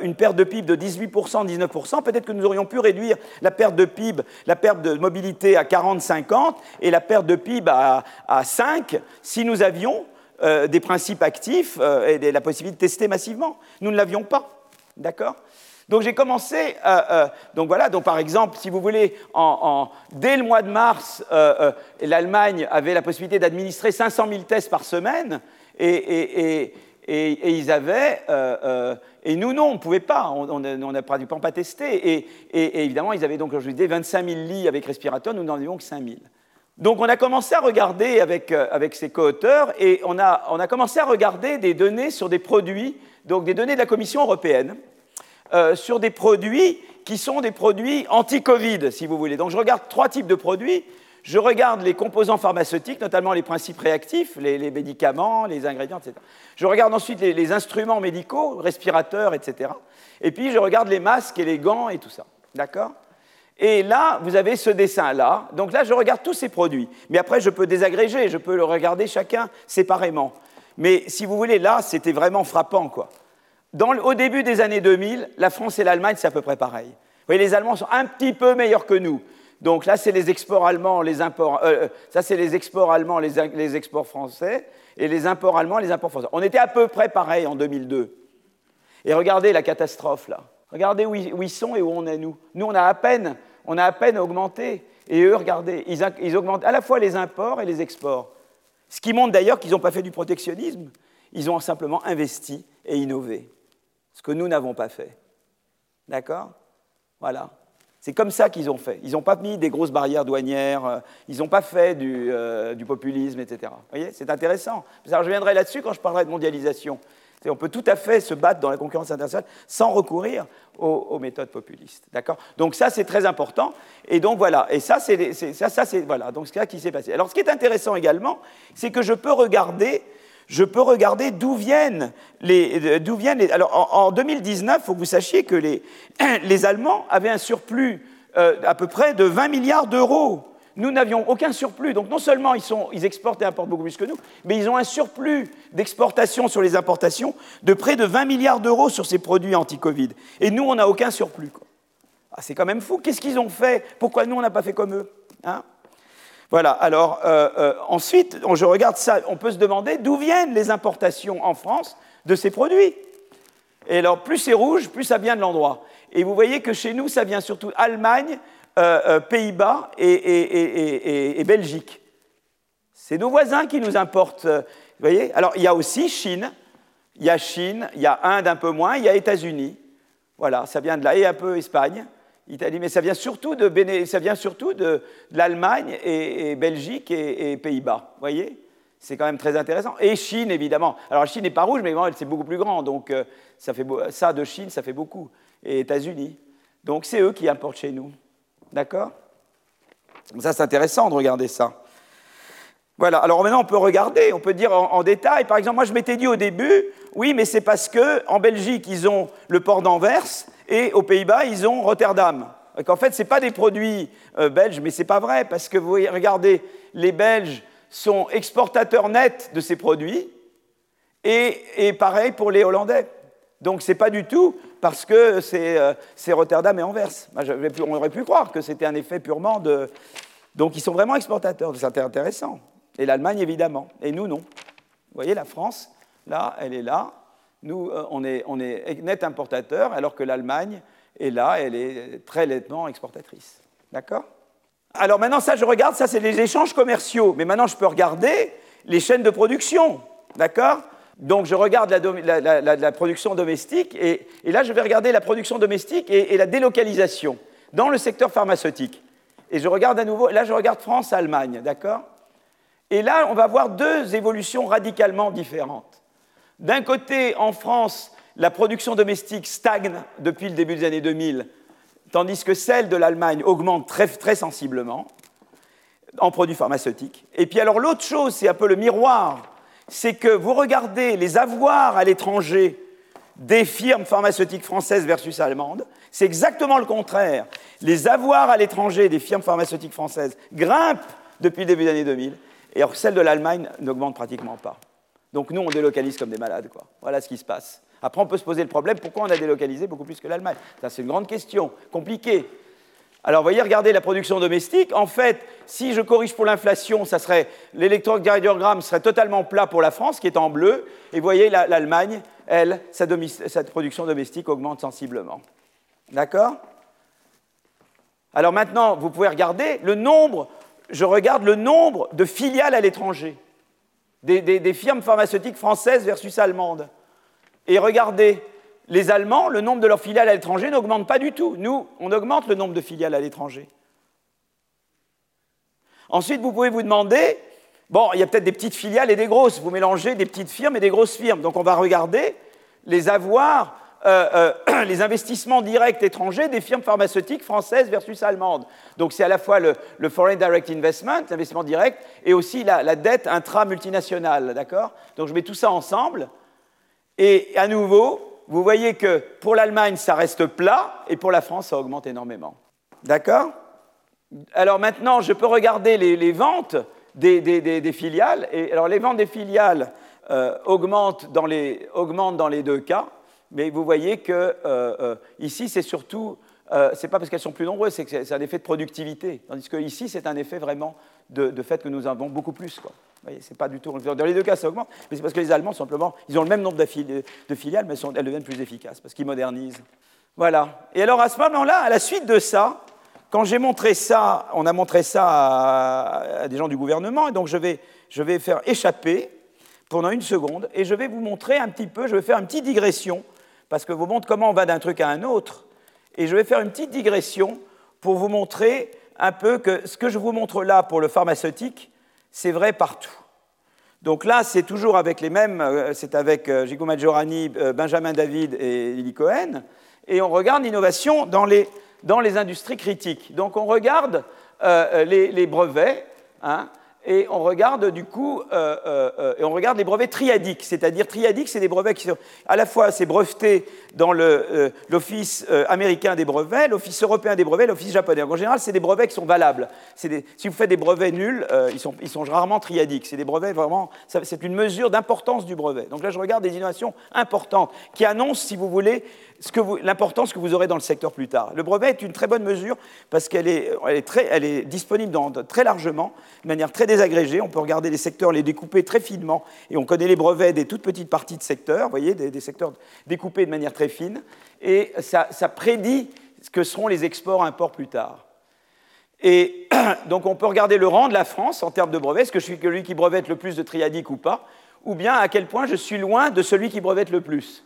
une perte de PIB de 18%, 19%, peut-être que nous aurions pu réduire la perte de PIB, la perte de mobilité à 40-50 et la perte de PIB à, 5 si nous avions des principes actifs et la possibilité de tester massivement. Nous ne l'avions pas. D'accord? Donc j'ai commencé, euh, euh, donc voilà, donc par exemple, si vous voulez, dès le mois de mars, euh, l'Allemagne avait la possibilité d'administrer 500 000 tests par semaine, et, ils avaient, et nous non, on ne pouvait pas, on n'a pratiquement pas testé, et, évidemment, ils avaient donc, je vous disais, 25 000 lits avec respirateur, nous n'en avions que 5 000. Donc on a commencé à regarder avec, avec ces co-auteurs, et on on a commencé à regarder des données sur des produits, donc des données de la Commission européenne, euh, sur des produits qui sont des produits anti-Covid, si vous voulez. Donc je regarde trois types de produits. Je regarde les composants pharmaceutiques, notamment les principes réactifs, les, médicaments, les ingrédients, etc. Je regarde ensuite les, instruments médicaux, respirateurs, etc. Et puis je regarde les masques et les gants et tout ça. D'accord? Et là, vous avez ce dessin-là. Donc là, je regarde tous ces produits. Mais après, je peux désagréger, je peux le regarder chacun séparément. Mais si vous voulez, là, c'était vraiment frappant, quoi au début des années 2000, la France et l'Allemagne, c'est à peu près pareil. Vous voyez, les Allemands sont un petit peu meilleurs que nous. Donc là, c'est les exports allemands, les imports. Euh, euh, ça, c'est les exports allemands, les, exports français, et les imports allemands, les imports français. On était à peu près pareil en 2002. Et regardez la catastrophe là. Regardez où ils, sont et où on est nous. Nous, on a à peine, on a à peine augmenté. Et eux, regardez, ils, ils augmentent à la fois les imports et les exports. Ce qui montre d'ailleurs qu'ils n'ont pas fait du protectionnisme. Ils ont simplement investi et innové ce que nous n'avons pas fait. D'accord? Voilà. C'est comme ça qu'ils ont fait. Ils n'ont pas mis des grosses barrières douanières, euh, ils n'ont pas fait du, euh, populisme, etc. Vous voyez, c'est intéressant. je reviendrai là-dessus quand je parlerai de mondialisation. On peut tout à fait se battre dans la concurrence internationale sans recourir aux, méthodes populistes. D'accord? Donc ça, c'est très important. Et donc voilà. Et ça, c'est ça, ça voilà. Ça qui s'est passé. Alors, ce qui est intéressant également, c'est que je peux regarder je peux regarder d'où viennent les. Les alors, en, 2019, il faut que vous sachiez que les, Allemands avaient un surplus euh, à peu près de 20 milliards d'euros. Nous n'avions aucun surplus. Donc, non seulement ils exportent et importent beaucoup plus que nous, mais ils ont un surplus d'exportation sur les importations de près de 20 milliards d'euros sur ces produits anti-Covid. Et nous, on n'a aucun surplus. Ah, c'est quand même fou. Qu'est-ce qu'ils ont fait? Pourquoi nous, on n'a pas fait comme eux hein? Voilà, alors euh, euh, ensuite, je regarde ça, on peut se demander d'où viennent les importations en France de ces produits. Et alors, plus c'est rouge, plus ça vient de l'endroit. Et vous voyez que chez nous, ça vient surtout Allemagne, euh, Pays-Bas et, Belgique. C'est nos voisins qui nous importent. Vous voyez Alors, il y a aussi Chine, il y a Chine, il y a Inde un peu moins, il y a États-Unis. Voilà, ça vient de là, et un peu Espagne. Mais ça vient surtout de, l'Allemagne et, Belgique et, Pays-Bas. Vous voyez? C'est quand même très intéressant. Et Chine, évidemment. Alors, Chine n'est pas rouge, mais c'est beaucoup plus grand. Donc, euh, ça, fait, ça de Chine, ça fait beaucoup. Et États-Unis. Donc, c'est eux qui importent chez nous. D'accord? Ça, c'est intéressant de regarder ça. Voilà, alors maintenant on peut regarder, on peut dire en, en détail. Par exemple, moi je m'étais dit au début, oui, mais c'est parce qu'en Belgique ils ont le port d'Anvers et aux Pays-Bas, ils ont Rotterdam. En fait, ce n'est pas des produits euh, belges, mais ce n'est pas vrai, parce que vous regardez, les Belges sont exportateurs nets de ces produits, et, pareil pour les Hollandais. Donc ce n'est pas du tout parce que c'est euh, Rotterdam et Anvers. On aurait pu croire que c'était un effet purement de... Donc ils sont vraiment exportateurs, c'est intéressant. Et l'Allemagne, évidemment. Et nous, non. Vous voyez, la France, là, elle est là, nous, euh, on est, net importateur, alors que l'Allemagne est là, elle est très nettement exportatrice. D'accord? Alors maintenant, ça, je regarde, ça, c'est les échanges commerciaux. Mais maintenant, je peux regarder les chaînes de production. D'accord? Donc je regarde la, production domestique et, là je vais regarder la production domestique et, la délocalisation dans le secteur pharmaceutique. Et je regarde à nouveau, là je regarde France-Allemagne, d'accord? Et là, on va voir deux évolutions radicalement différentes. D'un côté, en France, la production domestique stagne depuis le début des années 2000, tandis que celle de l'Allemagne augmente très, sensiblement en produits pharmaceutiques. Et puis alors l'autre chose, c'est un peu le miroir, c'est que vous regardez les avoirs à l'étranger des firmes pharmaceutiques françaises versus allemandes, c'est exactement le contraire. Les avoirs à l'étranger des firmes pharmaceutiques françaises grimpent depuis le début des années 2000, et alors celle de l'Allemagne n'augmente pratiquement pas. Donc nous, on délocalise comme des malades. Quoi. Voilà ce qui se passe. Après, on peut se poser le problème, pourquoi on a délocalisé beaucoup plus que l'Allemagne? Ça, c'est une grande question, compliquée. Alors, vous voyez, regardez la production domestique. En fait, si je corrige pour l'inflation, ça serait l'électrocardiogramme serait totalement plat pour la France, qui est en bleu. Et vous voyez, l'Allemagne, elle, sa, sa production domestique augmente sensiblement. D'accord? Alors maintenant, vous pouvez regarder le nombre, je regarde le nombre de filiales à l'étranger, des, firmes pharmaceutiques françaises versus allemandes. Et regardez, les Allemands, le nombre de leurs filiales à l'étranger n'augmente pas du tout. Nous, on augmente le nombre de filiales à l'étranger. Ensuite, vous pouvez vous demander, bon, il y a peut-être des petites filiales et des grosses. Vous mélangez des petites firmes et des grosses firmes. Donc on va regarder les avoirs euh, euh, les investissements directs étrangers des firmes pharmaceutiques françaises versus allemandes. Donc c'est à la fois le, Foreign Direct Investment, l'investissement direct, et aussi la, dette intra-multinationale, d'accord? Donc je mets tout ça ensemble, et à nouveau, vous voyez que pour l'Allemagne, ça reste plat, et pour la France, ça augmente énormément. D'accord? Alors maintenant, je peux regarder les, ventes des, filiales, et alors les ventes des filiales euh, augmentent dans les deux cas, mais vous voyez que euh, euh, ici, c'est surtout, euh, c'est pas parce qu'elles sont plus nombreuses, c'est que c'est un effet de productivité. Tandis que ici, c'est un effet vraiment de, fait que nous avons beaucoup plus. Vous voyez, c'est pas du tout. Dans les deux cas, ça augmente, mais c'est parce que les Allemands, simplement, ils ont le même nombre de filiales, mais elles deviennent plus efficaces, parce qu'ils modernisent. Voilà. Et alors, à ce moment-là, à la suite de ça, quand j'ai montré ça, on a montré ça à, des gens du gouvernement, et donc je vais, je vais faire échapper pendant une seconde, et je vais vous montrer un petit peu, je vais faire une petite digression parce que vous montre comment on va d'un truc à un autre. Et je vais faire une petite digression pour vous montrer un peu que ce que je vous montre là pour le pharmaceutique, c'est vrai partout. Donc là, c'est toujours avec les mêmes, euh, c'est avec euh, Gigo Maggiorani, euh, Benjamin David et Lily Cohen, et on regarde l'innovation dans les, dans les industries critiques. Donc on regarde les, les, brevets, hein, et on regarde du coup, euh, euh, euh, on regarde les brevets triadiques, c'est-à-dire triadiques, c'est des brevets qui sont à la fois c'est breveté dans l'Office américain des brevets, l'Office européen des brevets, l'Office japonais. En général, c'est des brevets qui sont valables. si vous faites des brevets nuls, ils sont, ils, sont, rarement triadiques. C'est des brevets vraiment, c'est une mesure d'importance du brevet. Donc là, je regarde des innovations importantes qui annoncent, si vous voulez, l'importance que vous aurez dans le secteur plus tard. Le brevet est une très bonne mesure parce qu'elle est, disponible dans, très largement, de manière très désagrégée. On peut regarder les secteurs, les découper très finement, et on connaît les brevets des toutes petites parties de secteurs, vous voyez, des, secteurs découpés de manière très fine, et ça, ça prédit ce que seront les exports-imports plus tard. Et donc on peut regarder le rang de la France en termes de brevets, est-ce que je suis celui qui brevette le plus de triadiques ou pas, ou bien à quel point je suis loin de celui qui brevette le plus?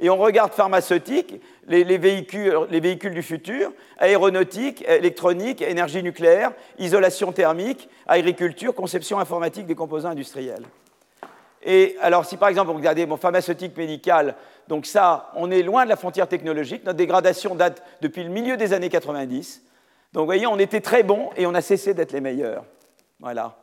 Et on regarde pharmaceutique, les, véhicules, du futur, aéronautique, électronique, énergie nucléaire, isolation thermique, agriculture, conception informatique des composants industriels. Et alors, si par exemple vous regardez mon pharmaceutique médical, donc ça, on est loin de la frontière technologique. Notre dégradation date depuis le milieu des années 90. Donc, vous voyez, on était très bons et on a cessé d'être les meilleurs. Voilà.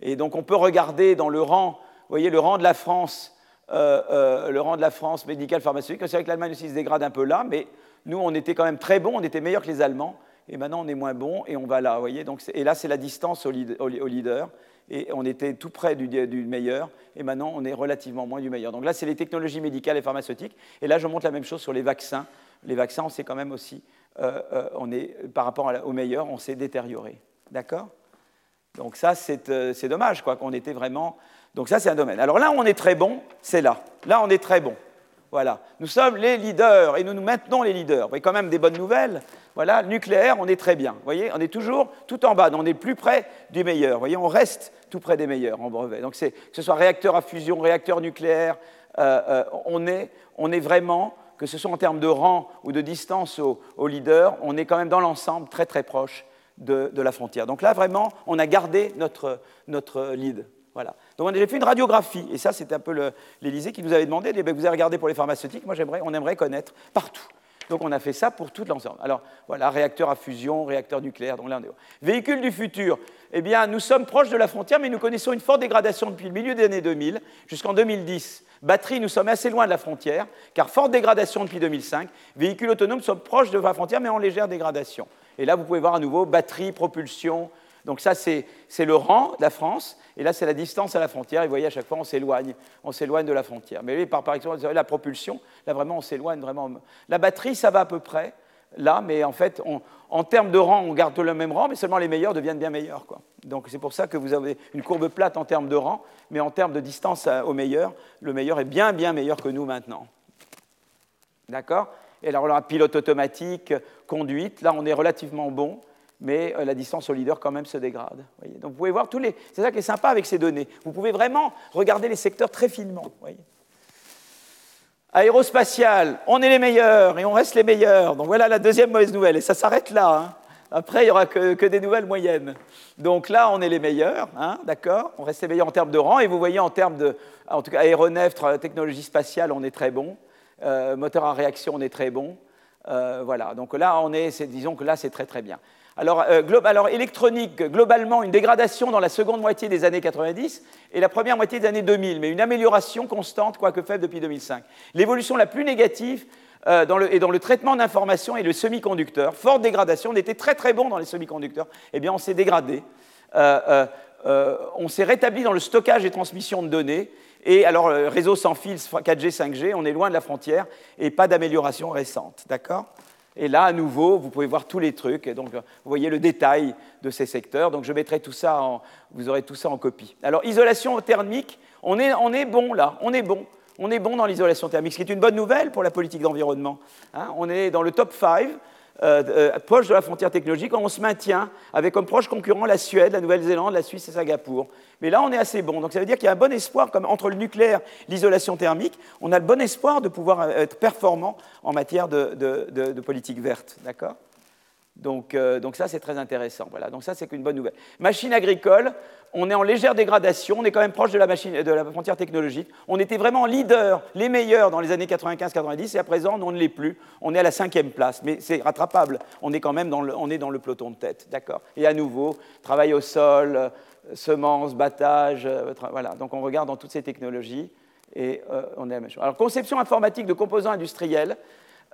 Et donc, on peut regarder dans le rang, vous voyez, le rang de la France euh, euh, le rang de la France médicale pharmaceutique. C'est vrai que l'Allemagne aussi se dégrade un peu là, mais nous, on était quand même très bons, on était meilleurs que les Allemands, et maintenant on est moins bons et on va là. Voyez Donc, et là, c'est la distance au, leader, et on était tout près du, meilleur, et maintenant on est relativement moins du meilleur. Donc là, c'est les technologies médicales et pharmaceutiques, et là, je montre la même chose sur les vaccins. Les vaccins, on sait quand même aussi, euh, on est, par rapport au meilleur, on s'est détérioré. D'accord? Donc ça, c'est dommage, quoi, qu'on était vraiment donc ça, c'est un domaine. Alors là on est très bon, c'est là. Là, on est très bon. Voilà. Nous sommes les leaders et nous nous maintenons les leaders. Voyez quand même des bonnes nouvelles. Voilà, nucléaire, on est très bien. Vous voyez, on est toujours tout en bas. On est plus près du meilleur. Vous voyez, on reste tout près des meilleurs en brevet. Donc que ce soit réacteur à fusion, réacteur nucléaire, euh, euh, on, est, on est vraiment, que ce soit en termes de rang ou de distance au, au leader, on est quand même dans l'ensemble très très proche de, de, la frontière. Donc là, vraiment, on a gardé notre, notre lead. Voilà. Donc on a fait une radiographie, et ça c'était un peu l'Élysée qui nous avait demandé, eh vous avez regardé pour les pharmaceutiques, moi on aimerait connaître partout. Donc on a fait ça pour tout l'ensemble. Alors voilà, réacteur à fusion, réacteur nucléaire, donc là on est... Véhicule du futur, eh bien nous sommes proches de la frontière, mais nous connaissons une forte dégradation depuis le milieu des années 2000 jusqu'en 2010. Batterie, nous sommes assez loin de la frontière, car forte dégradation depuis 2005. Véhicule autonome, nous sommes proches de la frontière, mais en légère dégradation. Et là, vous pouvez voir à nouveau batterie, propulsion. Donc ça, c'est le rang de la France. Et là, c'est la distance à la frontière. Et vous voyez, à chaque fois, on s'éloigne. On s'éloigne de la frontière. Mais par, par exemple, la propulsion, là, vraiment, on s'éloigne vraiment. La batterie, ça va à peu près là, mais en fait, en termes de rang, on garde le même rang, mais seulement les meilleurs deviennent bien meilleurs. Quoi. Donc c'est pour ça que vous avez une courbe plate en termes de rang, mais en termes de distance au meilleur, le meilleur est bien, bien meilleur que nous maintenant. D'accord? Et alors, là, pilote automatique, conduite, là, on est relativement bon, mais euh, la distance au leader quand même se dégrade. Donc vous pouvez voir tous les... C'est ça qui est sympa avec ces données. Vous pouvez vraiment regarder les secteurs très finement. Voyez Aérospatial, on est les meilleurs et on reste les meilleurs. Donc voilà la deuxième mauvaise nouvelle. Et ça s'arrête là. Hein. Après, il n'y aura que, des nouvelles moyennes. Donc là, on est les meilleurs, hein, d'accord On reste les meilleurs en termes de rang. Et vous voyez, en termes de, en tout cas, aéronef, technologie spatiale, on est très bon. Euh, moteur à réaction, on est très bon. Euh, voilà. Donc là, on est, disons que là, c'est très très bien. Euh, alors, électronique, globalement, une dégradation dans la seconde moitié des années 90 et la première moitié des années 2000, mais une amélioration constante, quoique faible, depuis 2005. L'évolution la plus négative euh, dans le, est dans le traitement d'informations et le semi-conducteur. Forte dégradation, on était très très bon dans les semi-conducteurs, eh bien on s'est dégradé. Euh, on s'est rétabli dans le stockage et transmission de données. Et alors, réseau sans fil 4G, 5G, on est loin de la frontière et pas d'amélioration récente. D'accord? Et là, à nouveau, vous pouvez voir tous les trucs. Et donc, vous voyez le détail de ces secteurs. Donc, je mettrai tout ça en, vous aurez tout ça en copie. Alors, isolation thermique, on est, on est bon là, on est bon. On est bon dans l'isolation thermique, ce qui est une bonne nouvelle pour la politique d'environnement. Hein. on est dans le top 5 euh, euh, proche de la frontière technologique, on se maintient avec comme proche concurrent la Suède, la Nouvelle-Zélande, la Suisse et Singapour. Mais là, on est assez bon. Donc ça veut dire qu'il y a un bon espoir, comme entre le nucléaire, l'isolation thermique, on a le bon espoir de pouvoir euh, être performant en matière de, politique verte. D'accord? Euh, donc, ça, c'est très intéressant. Voilà, donc ça, c'est une bonne nouvelle. Machine agricole, on est en légère dégradation, on est quand même proche de la, de la frontière technologique. On était vraiment leader, les meilleurs dans les années 95-90, et à présent, on ne l'est plus. On est à la cinquième place, mais c'est rattrapable. On est quand même dans le, on est dans le peloton de tête, d'accord Et à nouveau, travail au sol, euh, semences, battage, euh, voilà. Donc on regarde dans toutes ces technologies et on est à la même chose. Alors, conception informatique de composants industriels,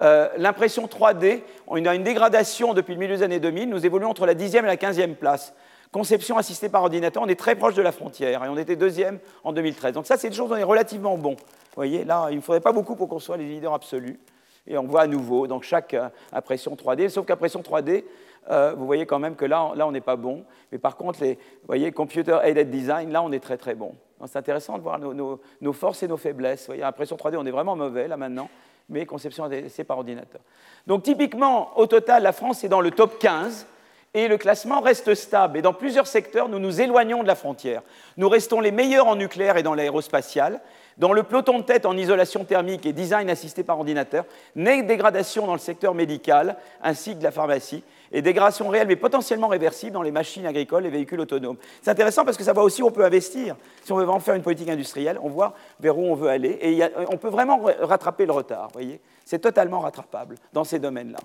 euh, l'impression 3D, on a une dégradation depuis le milieu des années 2000, nous évoluons entre la 10e et la 15e place. Conception assistée par ordinateur, on est très proche de la frontière et on était deuxième en 2013. Donc ça, c'est des choses où on est relativement bon. Vous voyez, là, il ne faudrait pas beaucoup pour qu'on soit les leaders absolus. Et on voit à nouveau, donc chaque euh, impression 3D, sauf qu'impression 3D, euh, vous voyez quand même que là, là on n'est pas bon. Mais par contre, les, vous voyez, Computer Aided Design, là, on est très très bon. C'est intéressant de voir nos, nos, forces et nos faiblesses. Vous voyez, impression 3D, on est vraiment mauvais là maintenant mais conception c'est par ordinateur. Donc typiquement, au total, la France est dans le top 15 et le classement reste stable. Et dans plusieurs secteurs, nous nous éloignons de la frontière. Nous restons les meilleurs en nucléaire et dans l'aérospatial. Dans le peloton de tête en isolation thermique et design assisté par ordinateur, nette dégradation dans le secteur médical ainsi que de la pharmacie et dégradation réelle mais potentiellement réversible dans les machines agricoles et véhicules autonomes. C'est intéressant parce que ça voit aussi où on peut investir. Si on veut vraiment faire une politique industrielle, on voit vers où on veut aller et on peut vraiment rattraper le retard. Voyez, c'est totalement rattrapable dans ces domaines-là.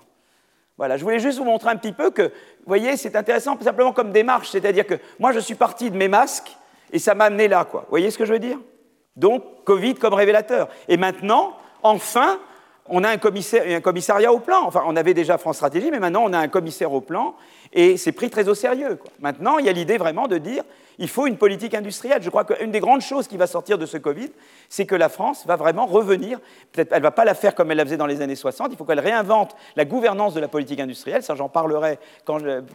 Voilà, je voulais juste vous montrer un petit peu que, vous voyez, c'est intéressant simplement comme démarche, c'est-à-dire que moi je suis parti de mes masques et ça m'a amené là, quoi. Vous voyez ce que je veux dire? Donc, Covid comme révélateur. Et maintenant, enfin, on a un, commissariat au plan. Enfin, on avait déjà France Stratégie, mais maintenant on a un commissaire au plan, et c'est pris très au sérieux. Maintenant, il y a l'idée vraiment de dire il faut une politique industrielle. Je crois qu'une des grandes choses qui va sortir de ce Covid, c'est que la France va vraiment revenir. Peut-être elle ne va pas la faire comme elle la faisait dans les années 60. Il faut qu'elle réinvente la gouvernance de la politique industrielle. Ça, j'en parlerai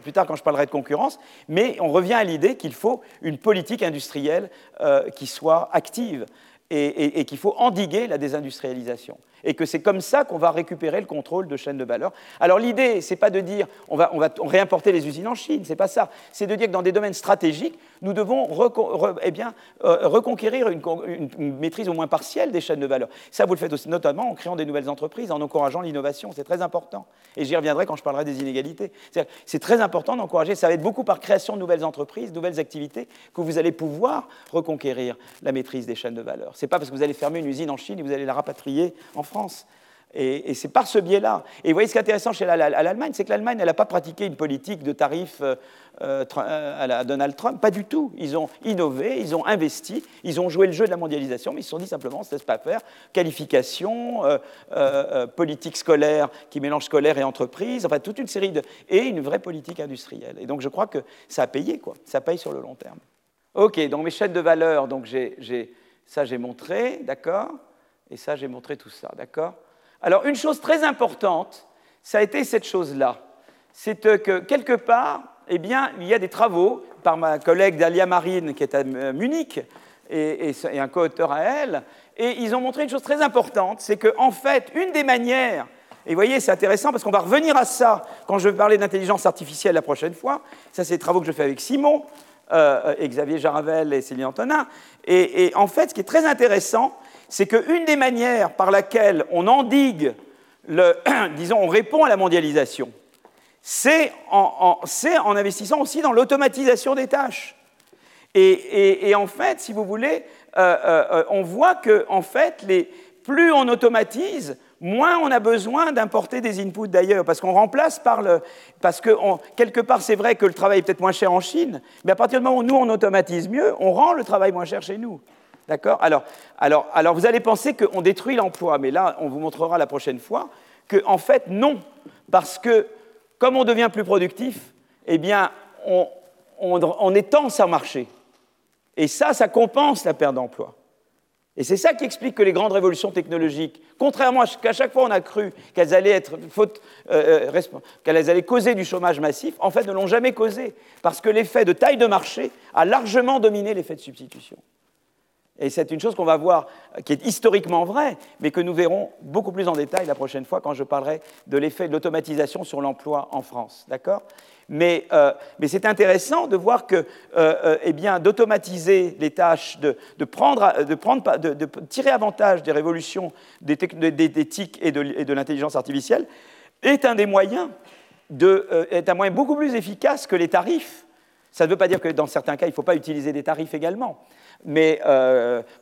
plus tard quand je parlerai de concurrence. Mais on revient à l'idée qu'il faut une politique industrielle euh, qui soit active et qu'il faut endiguer la désindustrialisation. Et que c'est comme ça qu'on va récupérer le contrôle de chaînes de valeur. Alors l'idée, c'est pas de dire on va, on va réimporter les usines en Chine, c'est pas ça. C'est de dire que dans des domaines stratégiques, nous devons eh bien, euh, reconquérir une, maîtrise au moins partielle des chaînes de valeur. Ça, vous le faites aussi notamment en créant des nouvelles entreprises, en encourageant l'innovation. C'est très important. Et j'y reviendrai quand je parlerai des inégalités. C'est très important d'encourager. Ça va être beaucoup par création de nouvelles entreprises, de nouvelles activités, que vous allez pouvoir reconquérir la maîtrise des chaînes de valeur. Ce n'est pas parce que vous allez fermer une usine en Chine et vous allez la rapatrier en France. Et, c'est par ce biais-là. Et vous voyez, ce qui est intéressant chez l'Allemagne, c'est que l'Allemagne, elle n'a pas pratiqué une politique de tarifs euh, euh, à la Donald Trump, pas du tout. Ils ont innové, ils ont investi, ils ont joué le jeu de la mondialisation, mais ils se sont dit simplement, ça ne se pas faire. Qualification, euh, politique scolaire qui mélange scolaire et entreprise, enfin toute une série de... et une vraie politique industrielle. Et donc je crois que ça a payé, quoi. Ça paye sur le long terme. OK, donc mes chaînes de valeur, donc ça j'ai montré, d'accord? Et ça j'ai montré tout ça, d'accord? Alors une chose très importante, ça a été cette chose-là. C'est que quelque part, eh bien, il y a des travaux par ma collègue Dalia Marine, qui est à Munich, et, un co-auteur à elle, et ils ont montré une chose très importante, c'est qu'en en fait, une des manières et vous voyez, c'est intéressant parce qu'on va revenir à ça quand je vais parler d'intelligence artificielle la prochaine fois. Ça, c'est des travaux que je fais avec Simon. Euh, et Xavier Jaravel et Céline Antonin. Et, en fait, ce qui est très intéressant, c'est qu'une des manières par laquelle on endigue, le, disons, on répond à la mondialisation, c'est en, investissant aussi dans l'automatisation des tâches. Et, en fait, si vous voulez, euh, euh, on voit que en fait, les, plus on automatise, moins on a besoin d'importer des inputs d'ailleurs, parce qu'on remplace par le... Parce que quelque part, c'est vrai que le travail est peut-être moins cher en Chine, mais à partir du moment où nous, on automatise mieux, on rend le travail moins cher chez nous. D'accord alors, vous allez penser qu'on détruit l'emploi, mais là, on vous montrera la prochaine fois que, en fait, non. Parce que, comme on devient plus productif, eh bien, on, on, on étend sa marché. Et ça, ça compense la perte d'emploi. Et c'est ça qui explique que les grandes révolutions technologiques, contrairement à ce qu'à chaque fois on a cru qu'elles allaient, être faute, euh, euh, qu'elles allaient causer du chômage massif, en fait ne l'ont jamais causé, parce que l'effet de taille de marché a largement dominé l'effet de substitution. Et c'est une chose qu'on va voir, qui est historiquement vraie, mais que nous verrons beaucoup plus en détail la prochaine fois quand je parlerai de l'effet de l'automatisation sur l'emploi en France. D'accord? Mais, euh, mais c'est intéressant de voir que, euh, euh, eh d'automatiser les tâches, de, prendre, de, prendre, tirer avantage des révolutions des, et de, l'intelligence artificielle est un des moyens, est un moyen beaucoup plus efficace que les tarifs. Ça ne veut pas dire que dans certains cas, il ne faut pas utiliser des tarifs également, mais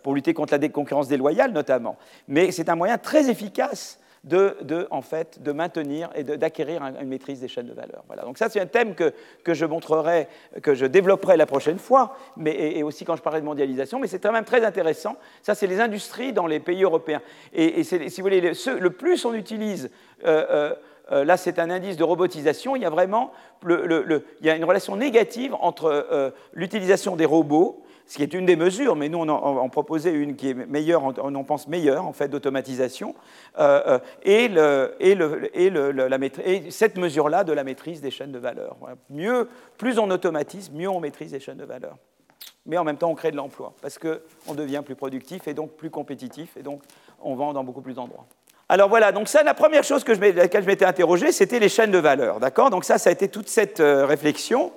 pour lutter contre la concurrence déloyale notamment. Mais c'est un moyen très efficace de, en fait, de maintenir et d'acquérir une maîtrise des chaînes de valeur. Voilà. Donc ça, c'est un thème que, que, je montrerai, que je développerai la prochaine fois, mais, et, aussi quand je parlerai de mondialisation, mais c'est quand même très intéressant. Ça, c'est les industries dans les pays européens. Et, si vous voulez, le, plus on utilise... Euh, euh, euh, là, c'est un indice de robotisation. Il y a vraiment il y a une relation négative entre l'utilisation des robots ce qui est une des mesures, mais nous on en, proposait une qui est meilleure, on en pense meilleure en fait d'automatisation, et, cette mesure-là de la maîtrise des chaînes de valeur. Mieux, plus on automatise, mieux on maîtrise les chaînes de valeur. Mais en même temps, on crée de l'emploi, parce qu'on devient plus productif et donc plus compétitif, et donc on vend dans beaucoup plus d'endroits. Alors voilà, donc ça, la première chose que je, laquelle je m'étais interrogé, c'était les chaînes de valeur, d'accord? Donc ça, ça a été toute cette euh, réflexion.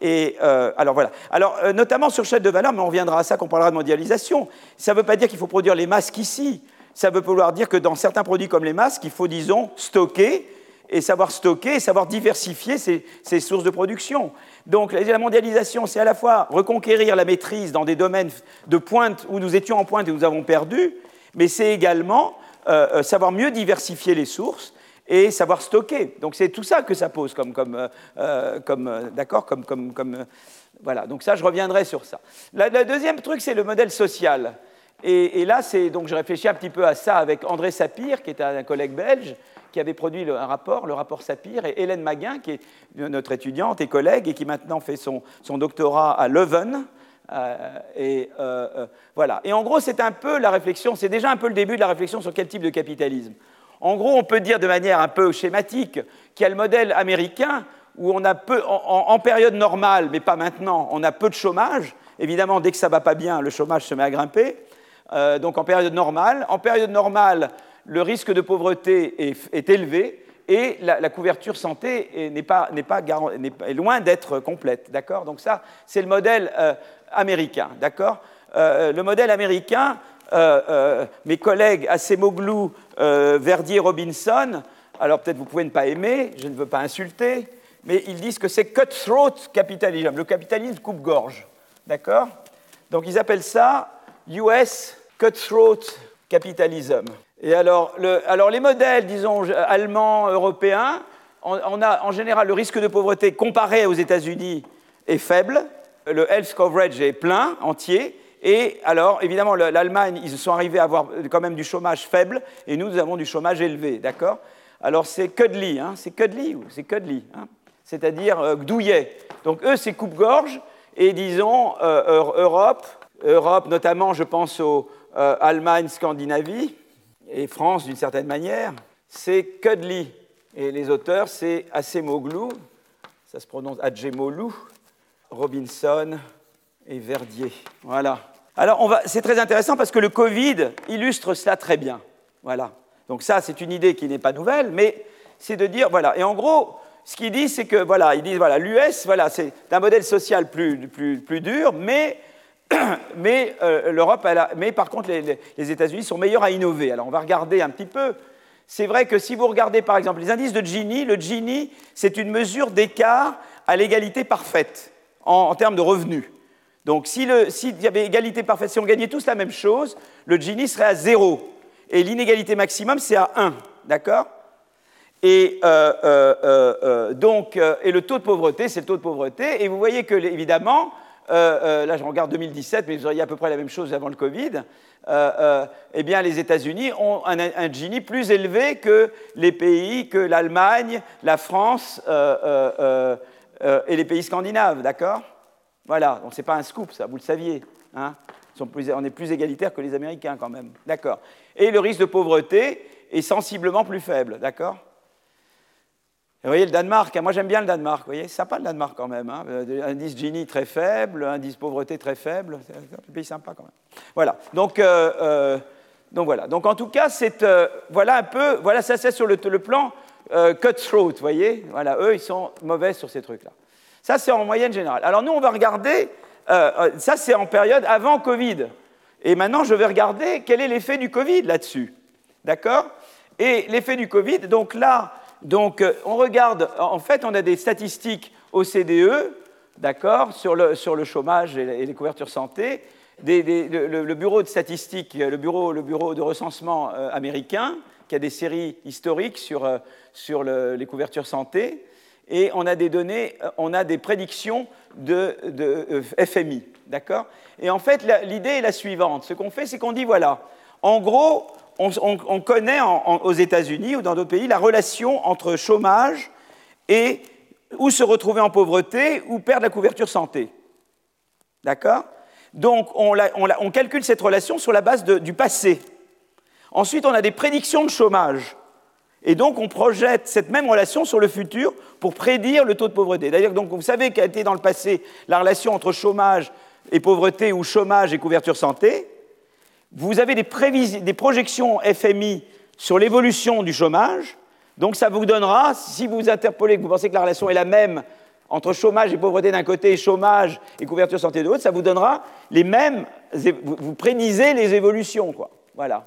Et euh, alors voilà. Alors euh, notamment sur chaîne de valeur, mais on reviendra à ça quand on parlera de mondialisation. Ça ne veut pas dire qu'il faut produire les masques ici. Ça veut vouloir dire que dans certains produits comme les masques, il faut, disons, stocker et savoir stocker et savoir diversifier ces, sources de production. Donc la mondialisation, c'est à la fois reconquérir la maîtrise dans des domaines de pointe où nous étions en pointe et nous avons perdu, mais c'est également euh, savoir mieux diversifier les sources et savoir stocker. Donc c'est tout ça que ça pose comme, comme, euh, euh, comme euh, d'accord, comme, comme, comme voilà. Donc ça, je reviendrai sur ça. Le deuxième truc, c'est le modèle social. Et, là, c'est donc je réfléchis un petit peu à ça avec André Sapir, qui est un collègue belge, qui avait produit un rapport, le rapport Sapir, et Hélène Maguin, qui est notre étudiante et collègue, et qui maintenant fait son doctorat à Leuven. et voilà. Et en gros, c'est un peu la réflexion, c'est déjà un peu le début de la réflexion sur quel type de capitalisme. En gros, on peut dire de manière un peu schématique qu'il y a le modèle américain où on a peu, en, période normale, mais pas maintenant, on a peu de chômage. Évidemment, dès que ça ne va pas bien, le chômage se met à grimper. Euh, donc en période normale. En période normale, le risque de pauvreté est, élevé et la, couverture santé n'est pas, loin d'être complète. D'accord? Donc ça, c'est le modèle euh, américain. D'accord? Euh, Le modèle américain, mes collègues Acemoglu, Verdier, Robinson, alors peut-être vous pouvez ne pas aimer, je ne veux pas insulter, mais ils disent que c'est cutthroat capitalisme, le capitalisme coupe-gorge. D'accord? Donc ils appellent ça US cutthroat capitalism. Et alors, les modèles, disons, allemands, européens, on, a en général le risque de pauvreté comparé aux États-Unis est faible, le health coverage est plein, entier, et alors, évidemment, l'Allemagne, ils sont arrivés à avoir quand même du chômage faible, et nous, nous avons du chômage élevé, d'accord? Alors, c'est cuddly, hein, c'est cuddly, c'est cuddly, hein, c'est-à-dire euh, douillet. Donc, eux, c'est coupe-gorge, et disons, euh, Europe, Europe, notamment, je pense aux euh, Allemagne, Scandinavie, et France d'une certaine manière, c'est Cudley. Et les auteurs, c'est Acemoglu, ça se prononce Adjemolu, Robinson et Verdier. Voilà. Alors, c'est très intéressant parce que le Covid illustre cela très bien. Voilà. Donc ça, c'est une idée qui n'est pas nouvelle, mais c'est de dire, voilà. Et en gros, ce qu'ils disent, c'est que, voilà, ils disent, voilà, l'US, voilà, c'est un modèle social plus, plus, plus dur, mais mais euh, l'Europe, mais par contre, les, États-Unis sont meilleurs à innover. Alors, on va regarder un petit peu. C'est vrai que si vous regardez, par exemple, les indices de Gini, le Gini, c'est une mesure d'écart à l'égalité parfaite en, termes de revenus. Donc, s'il y avait égalité parfaite, si on gagnait tous la même chose, le Gini serait à zéro. Et l'inégalité maximum, c'est à 1. D'accord? Et, euh, euh, donc, et le taux de pauvreté, c'est le taux de pauvreté. Et vous voyez que, évidemment, euh, euh, là je regarde 2017, mais vous auriez à peu près la même chose avant le Covid, euh, eh bien les États-Unis ont un, Gini plus élevé que les pays, que l'Allemagne, la France et les pays scandinaves, d'accord? Voilà, donc ce n'est pas un scoop, ça, vous le saviez. Hein on est plus égalitaire que les Américains quand même, d'accord Et le risque de pauvreté est sensiblement plus faible, d'accord? Vous voyez, le Danemark, hein, moi j'aime bien le Danemark, vous voyez, c'est sympa le Danemark quand même. Hein. Euh, indice Gini très faible, indice pauvreté très faible, c'est un pays sympa quand même. Voilà, donc, euh, euh, donc voilà. Donc en tout cas, c'est, voilà un peu, voilà ça c'est sur le, plan cutthroat, vous voyez. Voilà, eux ils sont mauvais sur ces trucs-là. Ça c'est en moyenne générale. Alors nous on va regarder, ça c'est en période avant Covid. Et maintenant je vais regarder quel est l'effet du Covid là-dessus. D'accord? Et l'effet du Covid, donc là, donc, euh, on regarde, en fait, on a des statistiques OCDE, d'accord, sur le, sur le, chômage et les couvertures santé, le, bureau de statistiques, le bureau, le bureau de recensement euh, américain, qui a des séries historiques sur, euh, sur les couvertures santé, et on a des données, on a des prédictions de, de FMI, d'accord? Et en fait, l'idée est la suivante. Ce qu'on fait, c'est qu'on dit, voilà, en gros, on, connaît aux États-Unis ou dans d'autres pays la relation entre chômage et ou se retrouver en pauvreté ou perdre la couverture santé. D'accord? Donc on, calcule cette relation sur la base du passé. Ensuite, on a des prédictions de chômage. Et donc, on projette cette même relation sur le futur pour prédire le taux de pauvreté. D'ailleurs, donc, vous savez qu'a été dans le passé la relation entre chômage et pauvreté ou chômage et couverture santé. Vous avez des, projections FMI sur l'évolution du chômage, donc ça vous donnera, si vous interpolez, que vous pensez que la relation est la même entre chômage et pauvreté d'un côté, chômage et couverture santé de l'autre, ça vous donnera les mêmes, vous prédisez les évolutions, quoi. Voilà,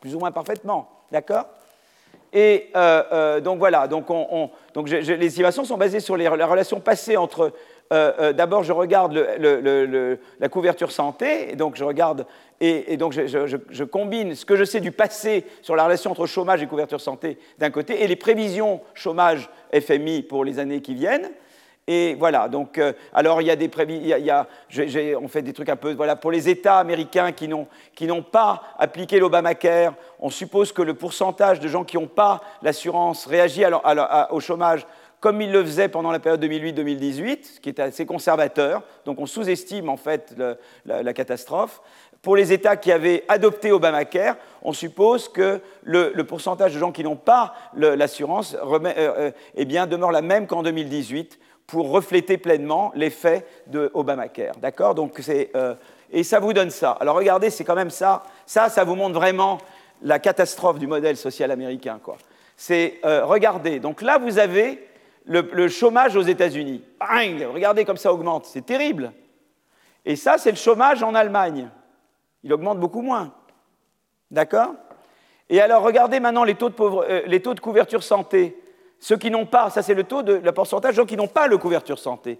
plus ou moins parfaitement, d'accord? Et euh, euh, donc voilà, donc, donc les estimations sont basées sur les, la relation passée entre euh, d'abord je regarde la couverture santé, et donc je regarde et, donc je, combine ce que je sais du passé sur la relation entre chômage et couverture santé d'un côté, et les prévisions chômage FMI pour les années qui viennent. Et voilà, donc, euh, alors il y a des prévisions, on fait des trucs un peu, voilà, pour les États américains qui n'ont pas appliqué l'Obamacare, on suppose que le pourcentage de gens qui n'ont pas l'assurance réagit au chômage comme il le faisait pendant la période 2008-2018, ce qui est assez conservateur, donc on sous-estime en fait la, catastrophe. Pour les États qui avaient adopté Obamacare, on suppose que le, pourcentage de gens qui n'ont pas l'assurance euh, euh, eh demeure la même qu'en 2018 pour refléter pleinement l'effet de Obamacare. D'accord? Donc c'est euh, et ça vous donne ça. Alors regardez, c'est quand même ça. Ça, ça vous montre vraiment la catastrophe du modèle social américain. Quoi. C'est, euh, regardez, donc là, vous avez le, chômage aux États-Unis. Regardez comme ça augmente, c'est terrible. Et ça, c'est le chômage en Allemagne. Il augmente beaucoup moins. D'accord? Et alors, regardez maintenant les taux de, euh, les taux de couverture santé. Ceux qui n'ont pas, ça c'est le taux de le pourcentage de gens qui n'ont pas le couverture santé.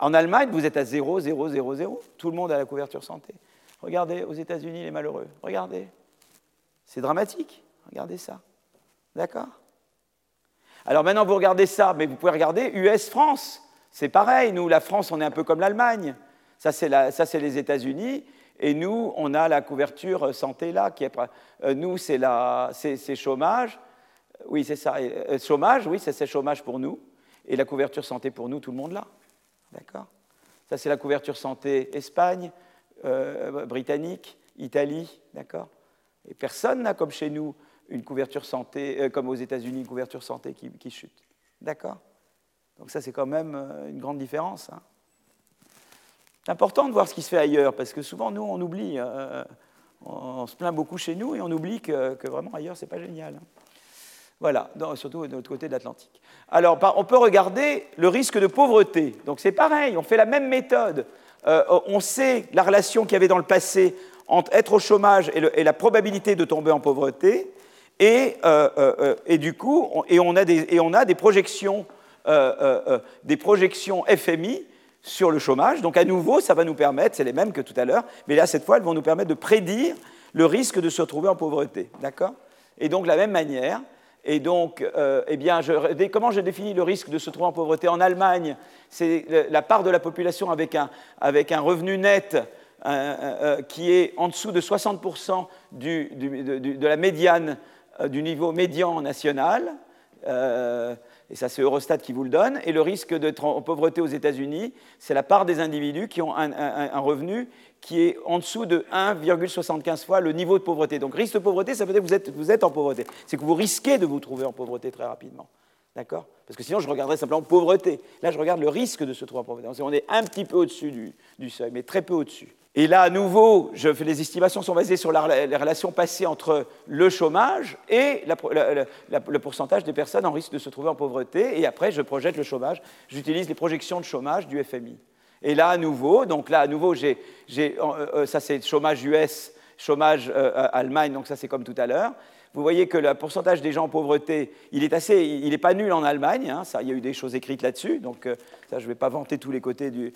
En Allemagne, vous êtes à 0, 0, 0, 0. Tout le monde a la couverture santé. Regardez, aux États-Unis, les malheureux. Regardez. C'est dramatique. Regardez ça. D'accord? Alors maintenant, vous regardez ça, mais vous pouvez regarder US-France. C'est pareil. Nous, la France, on est un peu comme l'Allemagne. Ça, c'est les États-Unis. Et nous, on a la couverture santé là. Qui est, euh, nous, c'est chômage. Oui, c'est ça. Euh, chômage, oui, c'est chômage pour nous. Et la couverture santé pour nous, tout le monde là. D'accord? Ça, c'est la couverture santé Espagne, euh, britannique, Italie. D'accord? Et personne n'a, comme chez nous, une couverture santé, euh, comme aux États-Unis, une couverture santé qui, chute. D'accord? Donc, ça, c'est quand même une grande différence. Hein. c'est important de voir ce qui se fait ailleurs, parce que souvent, nous, on oublie. on, se plaint beaucoup chez nous et on oublie que, vraiment ailleurs, c'est pas génial. Hein. Voilà, surtout de l'autre côté de l'Atlantique. Alors, on peut regarder le risque de pauvreté. Donc, c'est pareil, on fait la même méthode. Euh, on sait la relation qu'il y avait dans le passé entre être au chômage et, la probabilité de tomber en pauvreté. Et, euh, euh, du coup, on, et, et, on a des, projections, des projections FMI sur le chômage. Donc, à nouveau, ça va nous permettre, c'est les mêmes que tout à l'heure, mais là, cette fois, elles vont nous permettre de prédire le risque de se retrouver en pauvreté. D'accord? Et donc, de la même manière, et donc, euh, eh bien, comment je définis le risque de se trouver en pauvreté? En Allemagne, c'est la part de la population avec un, revenu net euh, qui est en dessous de 60% de la médiane euh, du niveau médian national. et ça, c'est Eurostat qui vous le donne. Et le risque d'être en pauvreté aux États-Unis, c'est la part des individus qui ont un revenu qui est en dessous de 1,75 fois le niveau de pauvreté. Donc risque de pauvreté, ça veut dire que vous êtes, en pauvreté. C'est que vous risquez de vous trouver en pauvreté très rapidement. D'accord? Parce que sinon, je regarderais simplement pauvreté. Là, je regarde le risque de se trouver en pauvreté. On est un petit peu au-dessus du, seuil, mais très peu au-dessus. Et là, à nouveau, les estimations sont basées sur la, les relations passées entre le chômage et le pourcentage des personnes en risque de se trouver en pauvreté. Et après, je projette le chômage. J'utilise les projections de chômage du FMI. Et là, à nouveau, donc là, à nouveau, euh, euh, ça c'est chômage US, chômage euh, Allemagne, donc ça c'est comme tout à l'heure. Vous voyez que le pourcentage des gens en pauvreté, il est assez, il n'est pas nul en Allemagne. Hein, il y a eu des choses écrites là-dessus, donc ça, je ne vais pas vanter tous les côtés du.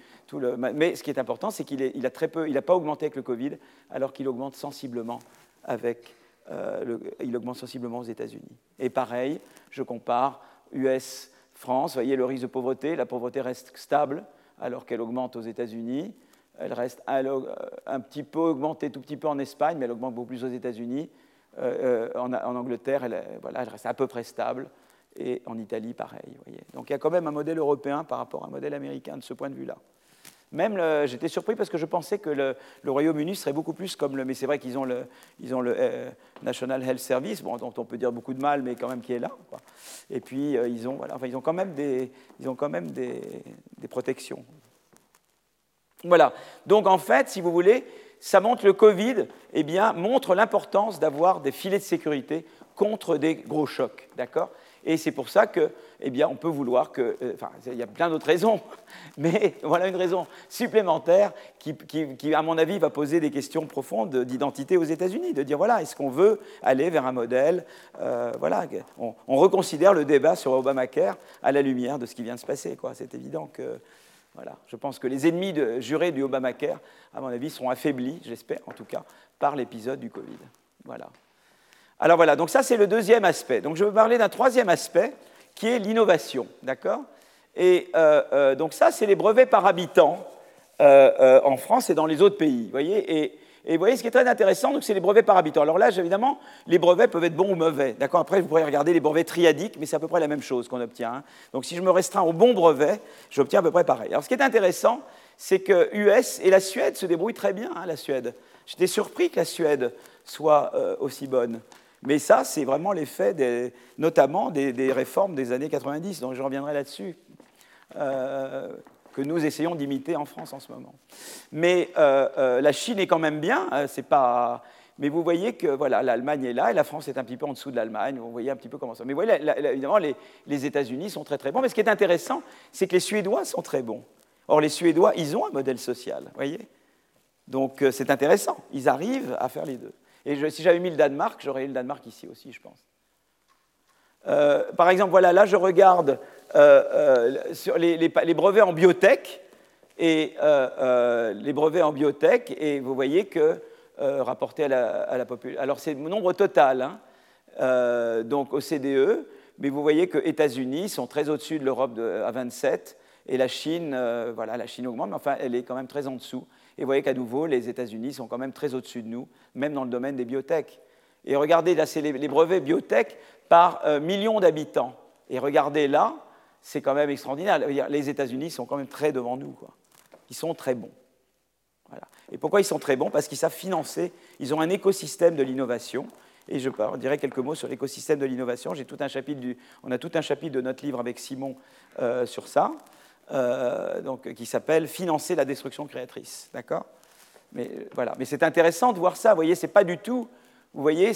Mais ce qui est important, c'est qu'il il a très peu, il n'a pas augmenté avec le Covid, alors qu'il augmente sensiblement avec, il augmente sensiblement aux États-Unis. Et pareil, je compare US, France. Vous voyez le risque de pauvreté, la pauvreté reste stable alors qu'elle augmente aux États-Unis. Elle reste un petit peu augmentée, tout petit peu en Espagne, mais elle augmente beaucoup plus aux États-Unis. Euh, euh, en, Angleterre, elle, voilà, reste à peu près stable. Et en Italie, pareil. Donc il y a quand même un modèle européen par rapport à un modèle américain de ce point de vue-là. Même, j'étais surpris parce que je pensais que le, Royaume-Uni serait beaucoup plus comme le. Mais c'est vrai qu'ils ont le, ils ont le euh, National Health Service, bon, dont on peut dire beaucoup de mal, mais quand même qui est là. Et puis, ils, ont, voilà, enfin, ils ont quand même des, ils ont quand même des protections. Voilà. Donc en fait, si vous voulez, ça montre le Covid, eh bien, montre l'importance d'avoir des filets de sécurité contre des gros chocs. D'accord? Et c'est pour ça que, eh bien, on peut vouloir que. Euh, enfin, il y a plein d'autres raisons, mais voilà une raison supplémentaire qui, à mon avis, va poser des questions profondes d'identité aux États-Unis, de dire voilà, est-ce qu'on veut aller vers un modèle euh, Voilà, on, on, reconsidère le débat sur Obamacare à la lumière de ce qui vient de se passer. C'est évident que voilà. Je pense que les ennemis jurés du Obamacare, à mon avis, seront affaiblis, j'espère en tout cas, par l'épisode du Covid. Voilà. Alors voilà, donc ça c'est le deuxième aspect. Donc je veux parler d'un troisième aspect qui est l'innovation, d'accord? Et euh, euh, donc ça c'est les brevets par habitant euh, en France et dans les autres pays, voyez? Et vous voyez, ce qui est très intéressant, c'est les brevets par habitant. Alors là, évidemment, les brevets peuvent être bons ou mauvais. D'accord? Après, vous pourrez regarder les brevets triadiques, mais c'est à peu près la même chose qu'on obtient. Hein. Donc si je me restreins au bon brevet, j'obtiens à peu près pareil. Alors ce qui est intéressant, c'est que US et la Suède se débrouillent très bien, hein, la Suède. J'étais surpris que la Suède soit aussi bonne. Mais ça, c'est vraiment l'effet, notamment des, réformes des années 90, donc je reviendrai là-dessus. Euh, que nous essayons d'imiter en France en ce moment. Mais euh, euh, la Chine est quand même bien, c'est pas... Mais vous voyez que voilà, l'Allemagne est là et la France est un petit peu en dessous de l'Allemagne. Vous voyez un petit peu comment ça. Mais vous voyez, évidemment, les, États-Unis sont très très bons. Mais ce qui est intéressant, c'est que les Suédois sont très bons. Or, les Suédois, ils ont un modèle social, voyez? Donc, c'est intéressant. Ils arrivent à faire les deux. Et si j'avais mis le Danemark, j'aurais eu le Danemark ici aussi, je pense. Euh, par exemple, voilà, là, je regarde euh, sur les, brevets en biotech et les brevets en biotech, et vous voyez que euh, rapporté à la, population. Alors c'est le nombre total, hein, euh, donc au CDE, mais vous voyez que États-Unis sont très au-dessus de l'Europe à 27, et la Chine, euh, voilà, la Chine augmente, mais enfin elle est quand même très en dessous. Et vous voyez qu'à nouveau, les États-Unis sont quand même très au-dessus de nous, même dans le domaine des biotech. Et regardez, là, c'est les, brevets biotech par million d'habitants. Et regardez là, c'est quand même extraordinaire. Les États-Unis sont quand même très devant nous. Quoi. Ils sont très bons. Et pourquoi ils sont très bons? Parce qu'ils savent financer, ils ont un écosystème de l'innovation. Et je dirais quelques mots sur l'écosystème de l'innovation. Tout un chapitre on a tout un chapitre de notre livre avec Simon euh, sur ça, euh, donc, qui s'appelle Financer la destruction créatrice. D'accord? Mais, voilà. mais c'est intéressant de voir ça. Vous voyez, c'est pas du tout. Vous voyez,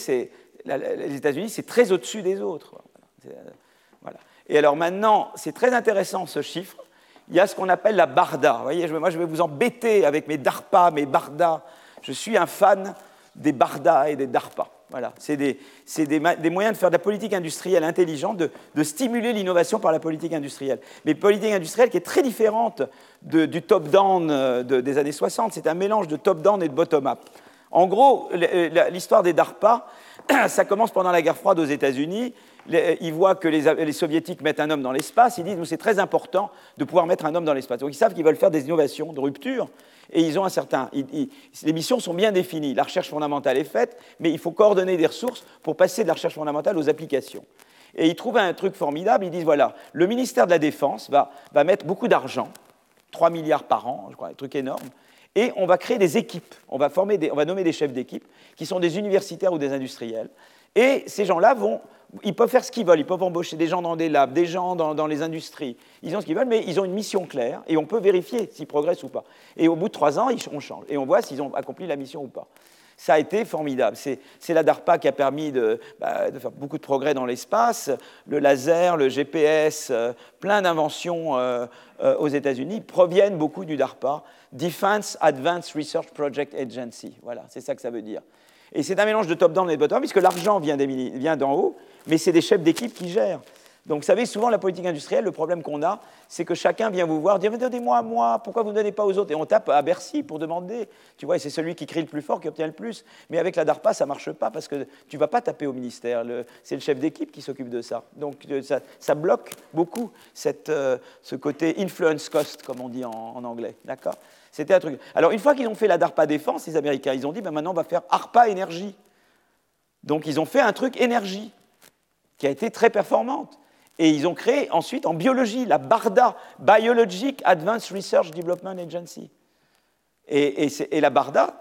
les États-Unis, c'est très au-dessus des autres. Voilà. Et alors maintenant, c'est très intéressant ce chiffre il y a ce qu'on appelle la barda. Vous voyez, moi, je vais vous embêter avec mes DARPA, mes bardas. Je suis un fan des bardas et des DARPA. Voilà, c'est des, des, moyens de faire de la politique industrielle intelligente, de, stimuler l'innovation par la politique industrielle. Mais politique industrielle qui est très différente du top-down euh, des années 60. C'est un mélange de top-down et de bottom-up. En gros, l'histoire des DARPA, ça commence pendant la guerre froide aux États-Unis ils voient que les, soviétiques mettent un homme dans l'espace, ils disent nous c'est très important de pouvoir mettre un homme dans l'espace. Donc ils savent qu'ils veulent faire des innovations, de rupture, et ils ont un certain. les missions sont bien définies. La recherche fondamentale est faite, mais il faut coordonner des ressources pour passer de la recherche fondamentale aux applications. Et ils trouvent un truc formidable. Ils disent voilà, le ministère de la Défense va, mettre beaucoup d'argent, 3 milliards par an, je crois, un truc énorme, et on va créer des équipes. On va, former on va nommer des chefs d'équipe qui sont des universitaires ou des industriels. Et ces gens-là vont ils peuvent faire ce qu'ils veulent, ils peuvent embaucher des gens dans des labs, des gens dans, les industries, ils ont ce qu'ils veulent, mais ils ont une mission claire et on peut vérifier s'ils progressent ou pas. Et au bout de trois ans, on change et on voit s'ils ont accompli la mission ou pas. Ça a été formidable. C'est la DARPA qui a permis bah, de, faire beaucoup de progrès dans l'espace, le laser, le GPS, euh, plein d'inventions euh, euh, aux États-Unis proviennent beaucoup du DARPA, Defense Advanced Research Project Agency. Voilà, c'est ça que ça veut dire. Et c'est un mélange de top-down et de bottom, puisque l'argent vient d'en haut, mais c'est des chefs d'équipe qui gèrent. Donc, vous savez, souvent, la politique industrielle, le problème qu'on a, c'est que chacun vient vous voir, dire Donnez-moi à moi, pourquoi vous ne donnez pas aux autres? Et on tape à Bercy pour demander. Tu vois, c'est celui qui crie le plus fort qui obtient le plus. Mais avec la DARPA, ça ne marche pas parce que tu ne vas pas taper au ministère. C'est le chef d'équipe qui s'occupe de ça. Donc, euh, ça, bloque beaucoup euh, ce côté influence cost, comme on dit en, en anglais. D'accord? C'était un truc. Alors, une fois qu'ils ont fait la DARPA Défense, les Américains, ils ont dit ben maintenant, on va faire ARPA Énergie. Donc, ils ont fait un truc énergie qui a été très performante. Et ils ont créé ensuite en biologie la BARDA, Biologic Advanced Research Development Agency. Et, la BARDA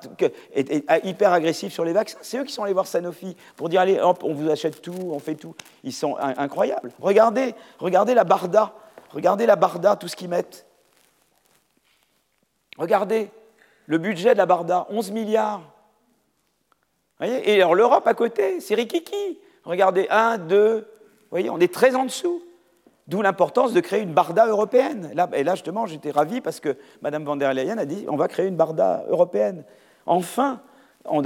est, hyper agressive sur les vaccins. C'est eux qui sont allés voir Sanofi pour dire allez, on vous achète tout, on fait tout. Ils sont incroyables. Regardez, regardez la BARDA. Regardez la BARDA, tout ce qu'ils mettent. Regardez, le budget de la Barda, 11 milliards. Et alors l'Europe à côté, c'est rikiki. Regardez, 1, 2, vous voyez, on est très en dessous. D'où l'importance de créer une Barda européenne. Et là, justement, j'étais ravi parce que Mme van der Leyen a dit on va créer une Barda européenne. Enfin,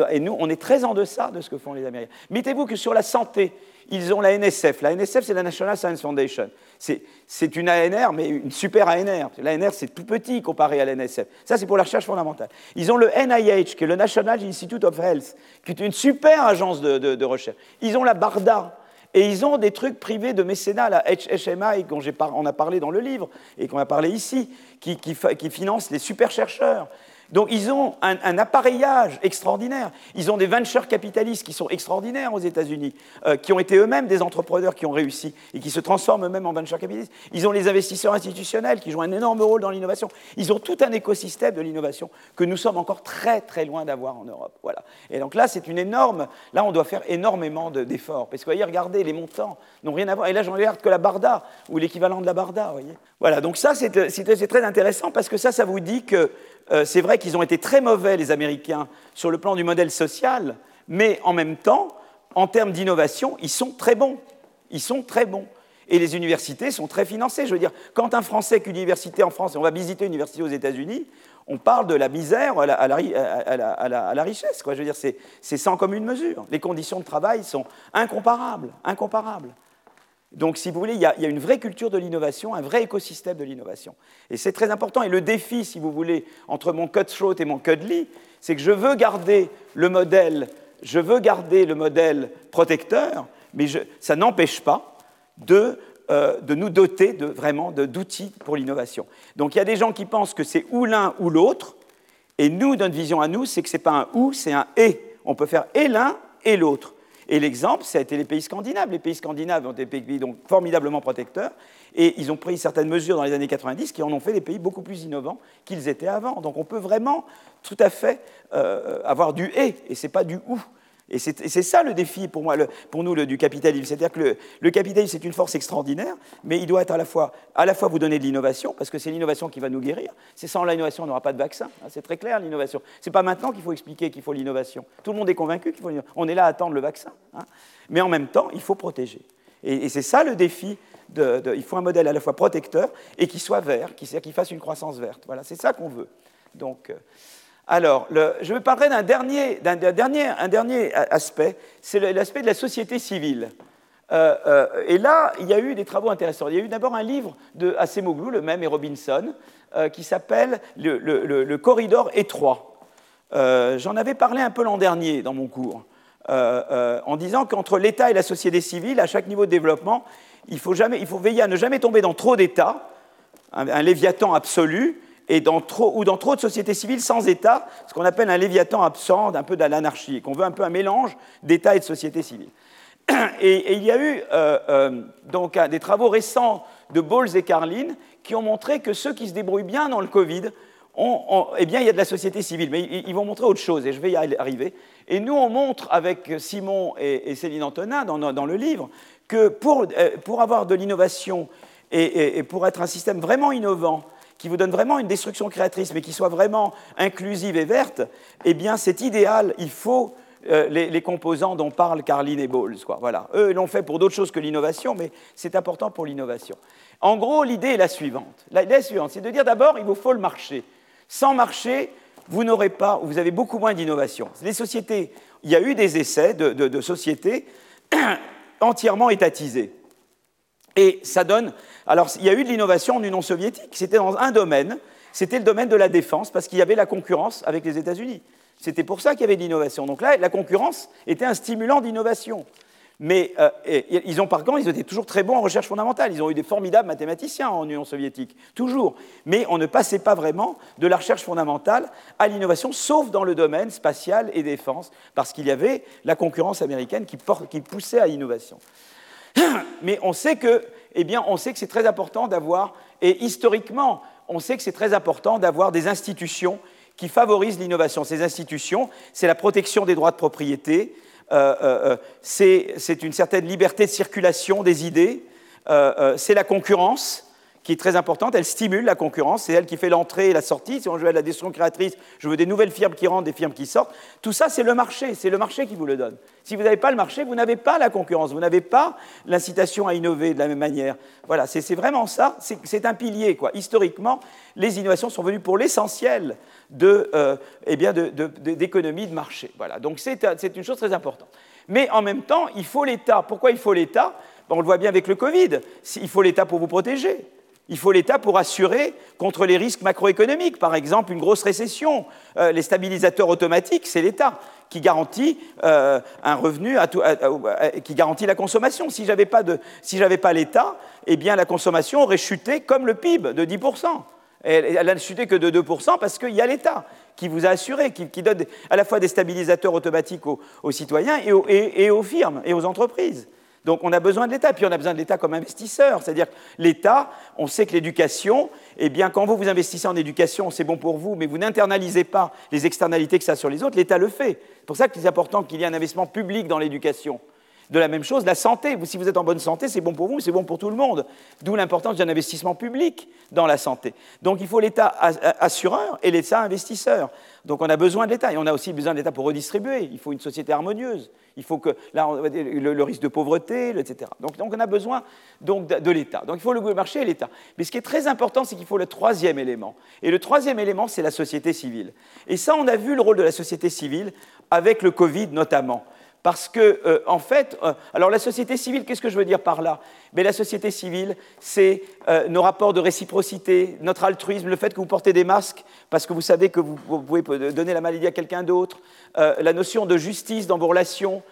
et nous, on est très en deçà de ce que font les Américains. Mettez-vous que sur la santé, ils ont la NSF. La NSF, c'est la National Science Foundation. C'est une ANR, mais une super ANR. L'ANR, c'est tout petit comparé à la NSF. Ça, c'est pour la recherche fondamentale. Ils ont le NIH, qui est le National Institute of Health, qui est une super agence de, recherche. Ils ont la BARDA. Et ils ont des trucs privés de mécénat, la HMI, dont on a parlé dans le livre et qu'on a parlé ici, qui, qui, qui finance les super chercheurs. Donc ils ont un, appareillage extraordinaire. Ils ont des venture capitalistes qui sont extraordinaires aux États-Unis, euh, qui ont été eux-mêmes des entrepreneurs qui ont réussi et qui se transforment eux-mêmes en venture capitalistes. Ils ont les investisseurs institutionnels qui jouent un énorme rôle dans l'innovation. Ils ont tout un écosystème de l'innovation que nous sommes encore très très loin d'avoir en Europe. Voilà. Et donc là, c'est une énorme. Là, on doit faire énormément d'efforts parce que voyez, regardez, les montants n'ont rien à voir. Et là, je regarde que la Barda ou l'équivalent de la Barda. Voyez. Voilà. Donc ça, c'est très intéressant parce que ça, ça vous dit que euh, c'est vrai qu'ils ont été très mauvais, les Américains, sur le plan du modèle social, mais en même temps, en termes d'innovation, ils sont très bons. Ils sont très bons. Et les universités sont très financées. Je veux dire, quand un Français qu'une université en France, et on va visiter une université aux États-Unis, on parle de la misère à la, richesse. Quoi. Je veux dire, c'est sans commune mesure. Les conditions de travail sont incomparables, incomparables. Donc, si vous voulez, il y, a, une vraie culture de l'innovation, un vrai écosystème de l'innovation. Et c'est très important. Et le défi, si vous voulez, entre mon cutthroat et mon cudley, c'est que je veux garder le modèle, je veux garder le modèle protecteur, mais ça n'empêche pas de euh, de nous doter de, vraiment d'outils pour l'innovation. Donc il y a des gens qui pensent que c'est ou l'un ou l'autre, et nous, notre vision à nous, c'est que ce n'est pas un ou, c'est un et. On peut faire et l'un et l'autre. Et l'exemple, ça a été les pays scandinaves. Les pays scandinaves ont été pays donc, formidablement protecteurs, et ils ont pris certaines mesures dans les années 90 qui en ont fait des pays beaucoup plus innovants qu'ils étaient avant. Donc on peut vraiment tout à fait euh, avoir du et, et ce n'est pas du ou. Et c'est ça le défi pour, moi, pour nous du capitalisme. C'est-à-dire que le, capitalisme, c'est une force extraordinaire, mais il doit être à la fois, à la fois vous donner de l'innovation, parce que c'est l'innovation qui va nous guérir. C'est sans l'innovation, on n'aura pas de vaccin. Hein, c'est très clair, l'innovation. Ce n'est pas maintenant qu'il faut expliquer qu'il faut l'innovation. Tout le monde est convaincu qu'il faut l'innovation. On est là à attendre le vaccin. Hein. Mais en même temps, il faut protéger. Et, c'est ça le défi. il faut un modèle à la fois protecteur et qui soit vert, qui, qui fasse une croissance verte. Voilà, c'est ça qu'on veut. Donc, euh, alors, je vais parler d'un dernier, aspect, c'est l'aspect de la société civile. Euh, euh, et là, il y a eu des travaux intéressants. Il y a eu d'abord un livre de Acemoglu, le même, et Robinson, euh, qui s'appelle le, corridor étroit. J'en avais parlé un peu l'an dernier dans mon cours, en disant qu'entre l'État et la société civile, à chaque niveau de développement, il faut, jamais, il faut veiller à ne jamais tomber dans trop d'États, un léviathan absolu, et dans trop, ou dans trop de sociétés civiles sans État, ce qu'on appelle un léviathan absent, un peu de l'anarchie, qu'on veut un peu un mélange d'État et de société civile. Et, il y a eu euh, euh, donc des travaux récents de Bowles et Carlin qui ont montré que ceux qui se débrouillent bien dans le Covid, eh bien, il y a de la société civile, mais ils, vont montrer autre chose, et je vais y arriver. Et nous, on montre avec Simon et, Céline Antonin dans, le livre que pour, euh, pour avoir de l'innovation et, pour être un système vraiment innovant, qui vous donne vraiment une destruction créatrice, mais qui soit vraiment inclusive et verte, eh bien, c'est idéal. Il faut euh, les, composants dont parlent Carline et Bowles. Eux, l'ont fait pour d'autres choses que l'innovation, mais c'est important pour l'innovation. En gros, l'idée est la suivante. L'idée suivante, c'est de dire d'abord, il vous faut le marché. Sans marché, vous n'aurez pas, vous avez beaucoup moins d'innovation. Les sociétés, il y a eu des essais de sociétés entièrement étatisées. Et ça donne. Alors, il y a eu de l'innovation en Union soviétique. C'était dans un domaine. C'était le domaine de la défense, parce qu'il y avait la concurrence avec les États-Unis. C'était pour ça qu'il y avait de l'innovation. Donc là, la concurrence était un stimulant d'innovation. Mais euh, ils ont par contre, ils étaient toujours très bons en recherche fondamentale. Ils ont eu des formidables mathématiciens en Union soviétique, toujours. Mais on ne passait pas vraiment de la recherche fondamentale à l'innovation, sauf dans le domaine spatial et défense, parce qu'il y avait la concurrence américaine qui, qui poussait à l'innovation. Mais on sait que, eh bien, on sait que c'est très important d'avoir, et historiquement, on sait que c'est très important d'avoir des institutions qui favorisent l'innovation. Ces institutions, c'est la protection des droits de propriété, euh, euh, euh, c'est une certaine liberté de circulation des idées, c'est la concurrence, qui est très importante. Elle stimule la concurrence. C'est elle qui fait l'entrée et la sortie. Si on veut la destruction créatrice, je veux des nouvelles firmes qui rentrent, des firmes qui sortent. Tout ça, c'est le marché. C'est le marché qui vous le donne. Si vous n'avez pas le marché, vous n'avez pas la concurrence. Vous n'avez pas l'incitation à innover de la même manière. Voilà, c'est vraiment ça. C'est un pilier. Quoi. Historiquement, les innovations sont venues pour l'essentiel de, euh, eh d'économie de, marché. Voilà. Donc c'est une chose très importante. Mais en même temps, il faut l'État. Pourquoi il faut l'État? On le voit bien avec le Covid. Il faut l'État pour vous protéger. Il faut l'État pour assurer contre les risques macroéconomiques, par exemple une grosse récession. Euh, les stabilisateurs automatiques, c'est l'État qui garantit euh, un revenu, qui garantit la consommation. Si j'avais pas, si pas l'État, eh bien la consommation aurait chuté comme le PIB de 10%. Elle n'a chuté que de 2% parce qu'il y a l'État qui vous a assuré, qui, donne à la fois des stabilisateurs automatiques aux, citoyens et aux firmes et aux entreprises. Donc on a besoin de l'État, puis on a besoin de l'État comme investisseur. C'est-à-dire l'État, on sait que l'éducation, eh bien quand vous vous investissez en éducation, c'est bon pour vous, mais vous n'internalisez pas les externalités que ça a sur les autres, l'État le fait. C'est pour ça que c'est important qu'il y ait un investissement public dans l'éducation. De la même chose, la santé. Si vous êtes en bonne santé, c'est bon pour vous, c'est bon pour tout le monde. D'où l'importance d'un investissement public dans la santé. Donc il faut l'État assureur et l'État investisseur. Donc on a besoin de l'État et on a aussi besoin de l'État pour redistribuer. Il faut une société harmonieuse. Il faut que là, le, risque de pauvreté, etc. Donc, on a besoin donc, de, l'État. Donc il faut le marché et l'État. Mais ce qui est très important, c'est qu'il faut le troisième élément. Et le troisième élément, c'est la société civile. Et ça, on a vu le rôle de la société civile avec le Covid notamment. Parce que, euh, en fait, euh, alors la société civile, qu'est-ce que je veux dire par là? Mais La société civile, c'est euh, nos rapports de réciprocité, notre altruisme, le fait que vous portez des masques parce que vous savez que vous, pouvez donner la maladie à quelqu'un d'autre, la notion de justice dans vos relations,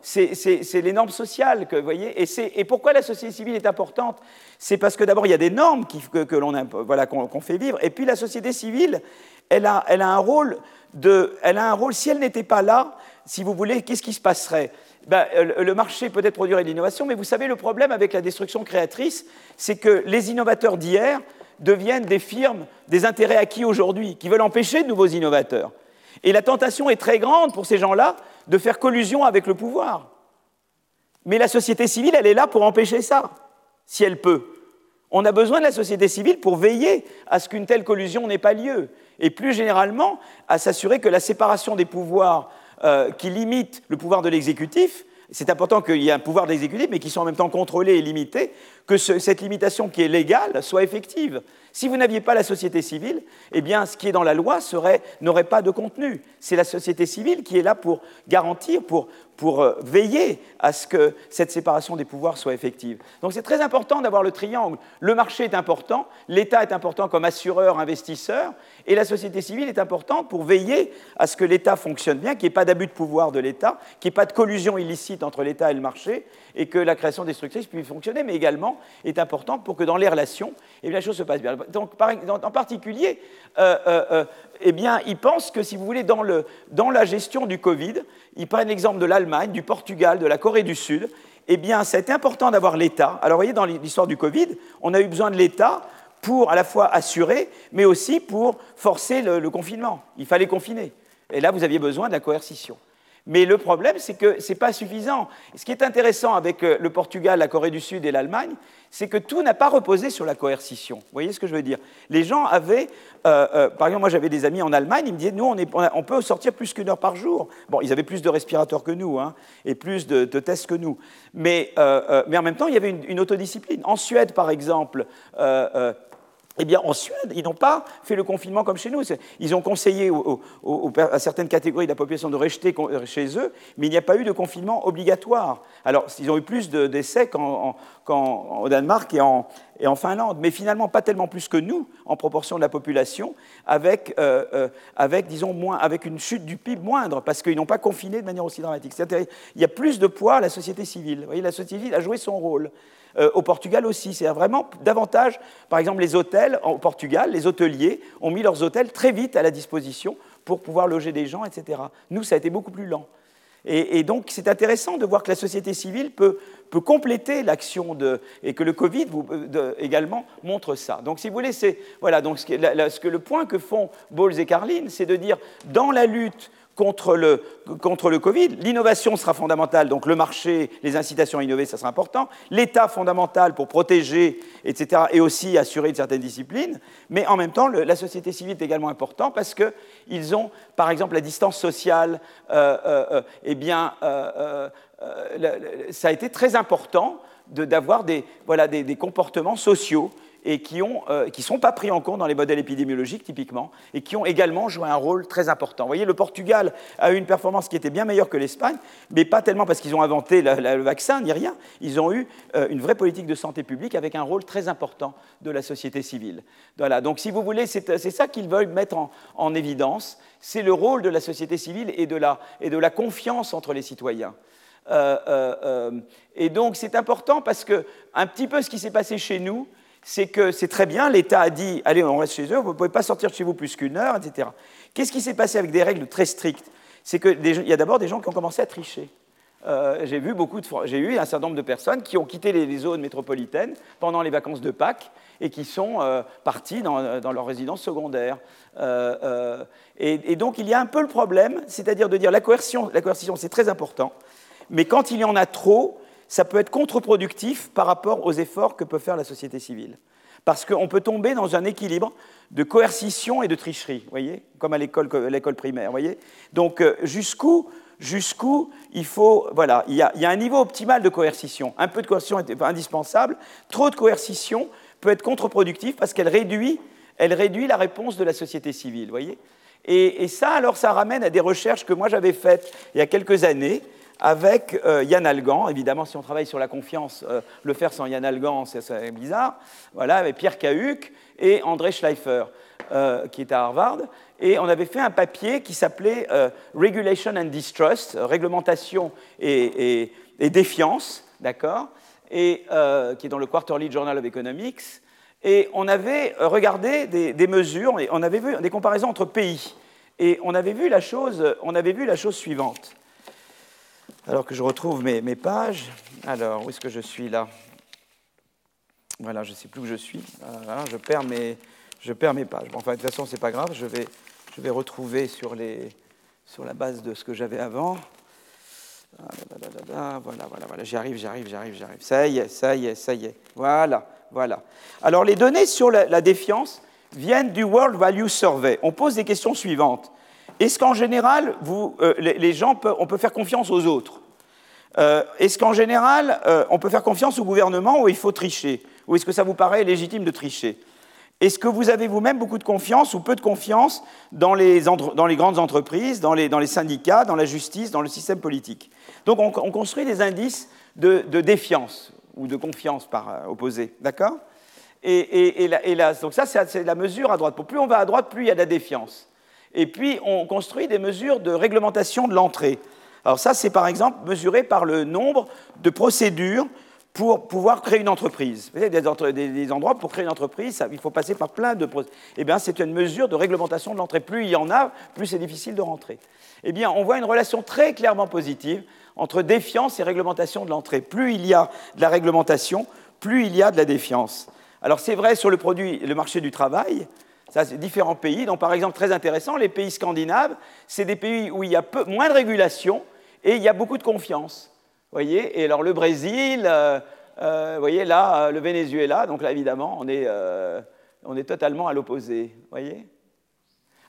c'est les normes sociales que vous voyez. Et, et, pourquoi la société civile est importante? C'est parce que d'abord il y a des normes que, l'on voilà, qu'on fait vivre, et puis la société civile, elle a, elle a un rôle de, elle a un rôle. Si elle n'était pas là, si vous voulez, qu'est-ce qui se passerait? Ben, Le marché peut-être produirait de l'innovation, mais vous savez, le problème avec la destruction créatrice, c'est que les innovateurs d'hier deviennent des firmes, des intérêts acquis aujourd'hui, qui veulent empêcher de nouveaux innovateurs. Et la tentation est très grande pour ces gens-là de faire collusion avec le pouvoir. Mais la société civile, elle est là pour empêcher ça, si elle peut. On a besoin de la société civile pour veiller à ce qu'une telle collusion n'ait pas lieu. Et plus généralement, à s'assurer que la séparation des pouvoirs euh, qui limite le pouvoir de l'exécutif, c'est important qu'il y ait un pouvoir d'exécutif, mais qui soit en même temps contrôlé et limité, que cette limitation qui est légale soit effective. Si vous n'aviez pas la société civile, eh bien, ce qui est dans la loi n'aurait pas de contenu. C'est la société civile qui est là pour garantir, pour, pour euh, veiller à ce que cette séparation des pouvoirs soit effective. Donc c'est très important d'avoir le triangle. Le marché est important, l'État est important comme assureur, investisseur, et la société civile est importante pour veiller à ce que l'État fonctionne bien, qu'il n'y ait pas d'abus de pouvoir de l'État, qu'il n'y ait pas de collusion illicite entre l'État et le marché, et que la création destructrice puisse fonctionner, mais également est importante pour que dans les relations, eh bien, la chose se passe bien. Donc, en particulier, euh, euh, eh bien, ils pensent que, si vous voulez, dans, le, la gestion du Covid, ils prennent l'exemple de l'Allemagne, du Portugal, de la Corée du Sud, eh bien, c'est important d'avoir l'État. Alors, vous voyez, dans l'histoire du Covid, on a eu besoin de l'État pour à la fois assurer, mais aussi pour forcer le confinement. Il fallait confiner. Et là, vous aviez besoin de la coercition. Mais le problème, c'est que ce n'est pas suffisant. Ce qui est intéressant avec euh, le Portugal, la Corée du Sud et l'Allemagne, c'est que tout n'a pas reposé sur la coercition. Vous voyez ce que je veux dire? Les gens avaient, euh, euh, par exemple, moi j'avais des amis en Allemagne, ils me disaient, nous, on, peut sortir plus qu'une heure par jour. Bon, ils avaient plus de respirateurs que nous, hein, et plus de, tests que nous. Mais, mais, en même temps, il y avait une, une autodiscipline. En Suède, par exemple, eh bien, en Suède, ils n'ont pas fait le confinement comme chez nous. Ils ont conseillé à certaines catégories de la population de rester chez eux, mais il n'y a pas eu de confinement obligatoire. Alors, ils ont eu plus d'essais qu'au Danemark et en, Finlande, mais finalement pas tellement plus que nous, en proportion de la population, avec, euh, euh, disons, moins, avec une chute du PIB moindre, parce qu'ils n'ont pas confiné de manière aussi dramatique. Il y a plus de poids à la société civile. Vous voyez, la société civile a joué son rôle. Euh, au Portugal aussi. C'est vraiment davantage, par exemple, les hôtels au Portugal, les hôteliers ont mis leurs hôtels très vite à la disposition pour pouvoir loger des gens, etc. Nous, ça a été beaucoup plus lent. Et, donc, c'est intéressant de voir que la société civile peut, compléter l'action de, et que le Covid euh, également montre ça. Donc, si vous voulez, c'est voilà. Donc, ce que, le point que font Bowles et Carlin, c'est de dire dans la lutte contre le, contre le Covid. L'innovation sera fondamentale, donc le marché, les incitations à innover, ça sera important. L'État fondamental pour protéger, etc., et aussi assurer une certaine discipline. Mais en même temps, la société civile est également importante parce qu'ils ont, par exemple, la distance sociale, euh, euh, euh eh bien, ça a été très important d'avoir des, voilà, des comportements sociaux et qui ne euh, sont pas pris en compte dans les modèles épidémiologiques typiquement, et qui ont également joué un rôle très important. Vous voyez, le Portugal a eu une performance qui était bien meilleure que l'Espagne, mais pas tellement parce qu'ils ont inventé le vaccin ni rien, ils ont eu euh, une vraie politique de santé publique avec un rôle très important de la société civile. Voilà, donc si vous voulez, c'est ça qu'ils veulent mettre en, évidence, c'est le rôle de la société civile et de la, confiance entre les citoyens. Euh, et donc c'est important parce que un petit peu ce qui s'est passé chez nous, c'est que c'est très bien, l'État a dit, allez, on reste chez eux, vous ne pouvez pas sortir de chez vous plus qu'une heure, etc. Qu'est-ce qui s'est passé avec des règles très strictes? C'est qu'il y a d'abord des gens qui ont commencé à tricher. Euh, j'ai vu beaucoup de j'ai eu un certain nombre de personnes qui ont quitté les, zones métropolitaines pendant les vacances de Pâques et qui sont euh, partis dans, leur résidence secondaire. Euh, et, donc il y a un peu le problème, c'est-à-dire de dire la coercion, la coercition c'est très important, Mais quand il y en a trop, ça peut être contre-productif par rapport aux efforts que peut faire la société civile. Parce qu'on peut tomber dans un équilibre de coercition et de tricherie, voyez, comme à l'école primaire, voyez. Donc euh, jusqu'où il faut, voilà, il y, a, un niveau optimal de coercition. Un peu de coercition est indispensable. Trop de coercition peut être contre-productif parce qu'elle réduit, elle réduit la réponse de la société civile, voyez. Et, ça, alors, ça ramène à des recherches que moi j'avais faites il y a quelques années avec euh, Yann Algan. Évidemment, si on travaille sur la confiance, euh, le faire sans Yann Algan, c'est bizarre. Voilà, avec Pierre Cahuc et André Schleifer, euh, qui est à Harvard. Et on avait fait un papier qui s'appelait Regulation and Distrust, réglementation et, défiance, d'accord, et qui est dans le Quarterly Journal of Economics. Et on avait regardé des, des mesures, on avait vu des comparaisons entre pays. Et on avait vu la chose, on avait vu la chose suivante alors que je retrouve mes, pages. Alors, où est-ce que je suis là? Voilà, je ne sais plus où je suis. je, perds mes, je perds mes pages. Bon, enfin, de toute façon, ce n'est pas grave. Je vais, je vais retrouver sur, les, sur la base de ce que j'avais avant. voilà, voilà, voilà. J'y arrive, j'y arrive. Ça y est, ça y est, ça y est. Voilà, voilà. Alors, les données sur la, défiance viennent du World Value Survey. On pose des questions suivantes. Est-ce qu'en général, euh, les, gens, on peut faire confiance aux autres euh, Est-ce qu'en général, euh, on peut faire confiance au gouvernement ou il faut tricher Ou est-ce que ça vous paraît légitime de tricher Est-ce que vous avez vous-même beaucoup de confiance ou peu de confiance dans les, grandes entreprises, dans les, syndicats, dans la justice, dans le système politique Donc on, construit des indices de, défiance ou de confiance par opposé, d'accord et, et, donc ça, c'est la mesure à droite. plus on va à droite, plus il y a de la défiance. Et puis, on construit des mesures de réglementation de l'entrée. Alors ça, c'est par exemple mesuré par le nombre de procédures pour pouvoir créer une entreprise. Vous savez, des, endroits pour créer une entreprise, il faut passer par plein de procédures. Eh bien, c'est une mesure de réglementation de l'entrée. Plus il y en a, plus c'est difficile de rentrer. Eh bien, on voit une relation très clairement positive entre défiance et réglementation de l'entrée. Plus il y a de la réglementation, plus il y a de la défiance. Alors c'est vrai sur le produit, le marché du travail, ça, c'est différents pays. Donc, par exemple, très intéressant, les pays scandinaves, c'est des pays où il y a peu, moins de régulation et il y a beaucoup de confiance. voyez Et alors, le Brésil, euh, euh, voyez, là, euh, le Venezuela, donc là, évidemment, on est, on est totalement à l'opposé. voyez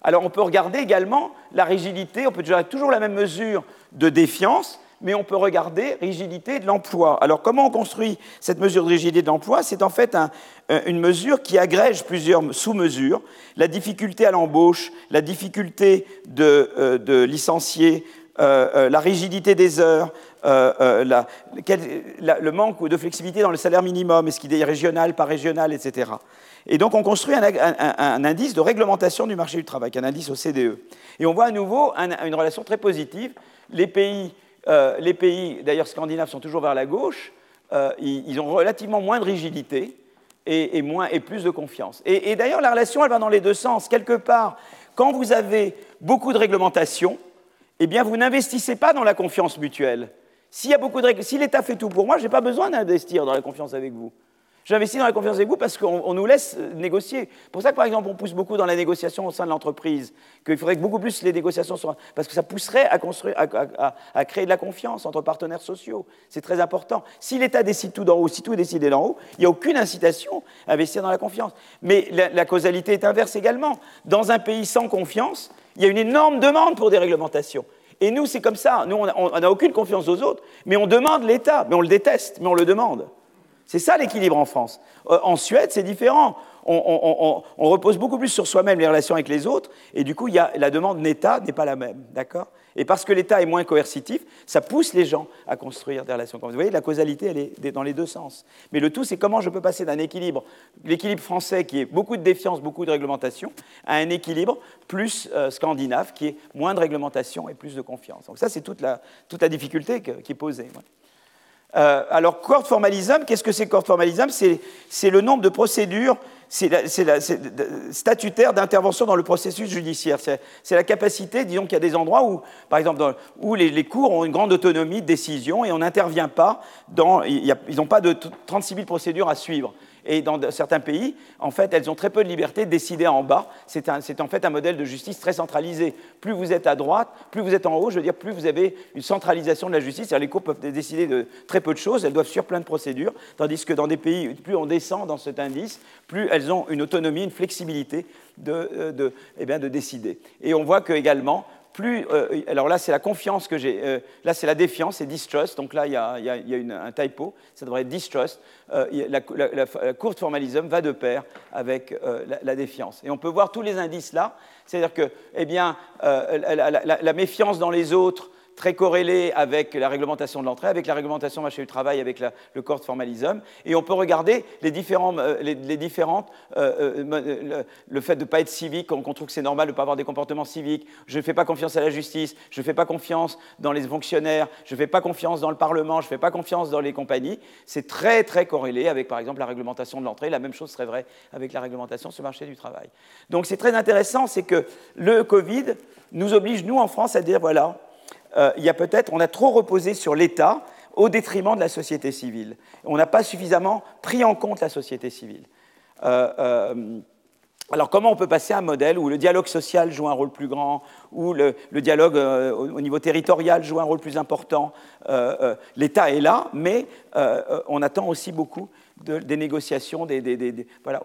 Alors, on peut regarder également la rigidité, on peut toujours la même mesure de défiance, mais on peut regarder rigidité de l'emploi. Alors comment on construit cette mesure de rigidité de l'emploi? C'est en fait euh, une mesure qui agrège plusieurs sous-mesures. La difficulté à l'embauche, la difficulté de, euh, licencier, euh, la rigidité des heures, le manque de flexibilité dans le salaire minimum, est-ce qu'il est régional, pas régional, etc. Et donc on construit un, indice de réglementation du marché du travail, un indice au CDE. Et on voit à nouveau une relation très positive. Les pays euh, les pays, d'ailleurs scandinaves, sont toujours vers la gauche. Euh, ils, ont relativement moins de rigidité et, moins, et plus de confiance. Et, d'ailleurs, la relation, elle va dans les deux sens. Quelque part, quand vous avez beaucoup de réglementation, eh bien, vous n'investissez pas dans la confiance mutuelle. S'il y a beaucoup de si l'État fait tout pour moi, je n'ai pas besoin d'investir dans la confiance avec vous. J'investis dans la confiance avec vous parce qu'on nous laisse négocier. Pour ça que, par exemple, on pousse beaucoup dans la négociation au sein de l'entreprise, qu'il faudrait que beaucoup plus les négociations soient... Parce que ça pousserait à, construire, à, créer de la confiance entre partenaires sociaux. C'est très important. Si l'État décide tout d'en haut, si tout est décidé d'en haut, il n'y a aucune incitation à investir dans la confiance. Mais la, causalité est inverse également. Dans un pays sans confiance, il y a une énorme demande pour des réglementations. Et nous, c'est comme ça. Nous, on n'a aucune confiance aux autres, mais on demande l'État. Mais on le déteste, mais on le demande. C'est ça l'équilibre en France. Euh, en Suède, c'est différent. On, repose beaucoup plus sur soi-même les relations avec les autres, et du coup, la demande d'État n'est pas la même. D'accord? Et parce que l'État est moins coercitif, ça pousse les gens à construire des relations. Vous voyez, la causalité, elle est dans les deux sens. Mais le tout, c'est comment je peux passer d'un équilibre, l'équilibre français qui est beaucoup de défiance, beaucoup de réglementation, à un équilibre plus euh, scandinave qui est moins de réglementation et plus de confiance. Donc ça, c'est toute la difficulté qui est posée. Euh, alors, court formalism, qu'est-ce que c'est court formalism C'est le nombre de procédures statutaires d'intervention dans le processus judiciaire. C'est la capacité, disons qu'il y a des endroits où, par exemple, où les, cours ont une grande autonomie de décision et on n'intervient pas dans. ils n'ont pas de 36 000 procédures à suivre. Et dans certains pays, en fait, elles ont très peu de liberté de décider en bas. C'est en fait un modèle de justice très centralisé. Plus vous êtes à droite, plus vous êtes en haut, je veux dire, plus vous avez une centralisation de la justice. Les cours peuvent décider de très peu de choses, elles doivent suivre plein de procédures, tandis que dans des pays, plus on descend dans cet indice, plus elles ont une autonomie, une flexibilité de, euh, eh de décider. Et on voit que également, plus, euh, alors là, c'est la confiance que j'ai. Euh, là, c'est la défiance, c'est distrust. Donc là, il y a, un typo. Ça devrait être distrust. Euh, la, la, courte formalisme va de pair avec la, défiance. Et on peut voir tous les indices là. C'est-à-dire que, eh bien, la, méfiance dans les autres très corrélé avec la réglementation de l'entrée, avec la réglementation du marché du travail, avec le corps de formalisme. Et on peut regarder les, euh, différentes, euh, euh, le, fait de ne pas être civique, qu'on trouve que c'est normal de ne pas avoir des comportements civiques, je ne fais pas confiance à la justice, je ne fais pas confiance dans les fonctionnaires, je ne fais pas confiance dans le Parlement, je ne fais pas confiance dans les compagnies. C'est très, très corrélé avec, par exemple, la réglementation de l'entrée. La même chose serait vraie avec la réglementation sur le marché du travail. Donc c'est très intéressant, c'est que le Covid nous oblige, nous, en France, à dire, voilà, euh, il y a peut-être, on a trop reposé sur l'État au détriment de la société civile. On n'a pas suffisamment pris en compte la société civile. Euh, euh, alors comment on peut passer à un modèle où le dialogue social joue un rôle plus grand, où le, dialogue au, niveau territorial joue un rôle plus important? L'État est là, mais on attend aussi beaucoup des négociations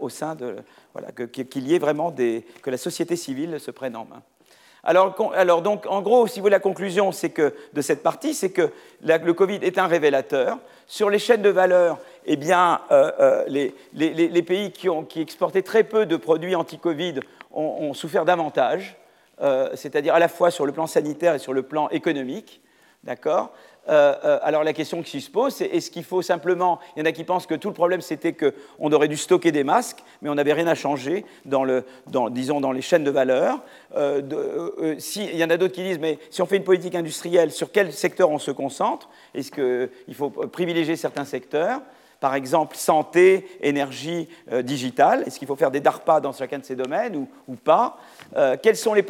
au sein de... Voilà, qu'il y ait vraiment des, que la société civile se prenne en main. Alors, donc, en gros, si vous voulez, la conclusion de cette partie, c'est que le Covid est un révélateur. Sur les chaînes de valeur, eh bien, euh, euh, les, pays qui, ont, exportaient très peu de produits anti-Covid ont, souffert davantage, euh, c'est-à-dire à la fois sur le plan sanitaire et sur le plan économique. D'accord? Euh, euh, alors la question qui se pose, c'est est-ce qu'il faut simplement... Il y en a qui pensent que tout le problème, c'était qu'on aurait dû stocker des masques, mais on n'avait rien à changer dans, le, disons, dans les chaînes de valeur. Euh, si, il y en a d'autres qui disent, mais si on fait une politique industrielle, sur quel secteur on se concentre? Est-ce qu'il faut privilégier certains secteurs? Par exemple santé, énergie, digitale. Est-ce qu'il faut faire des DARPA dans chacun de ces domaines ou, pas? Euh, quels sont les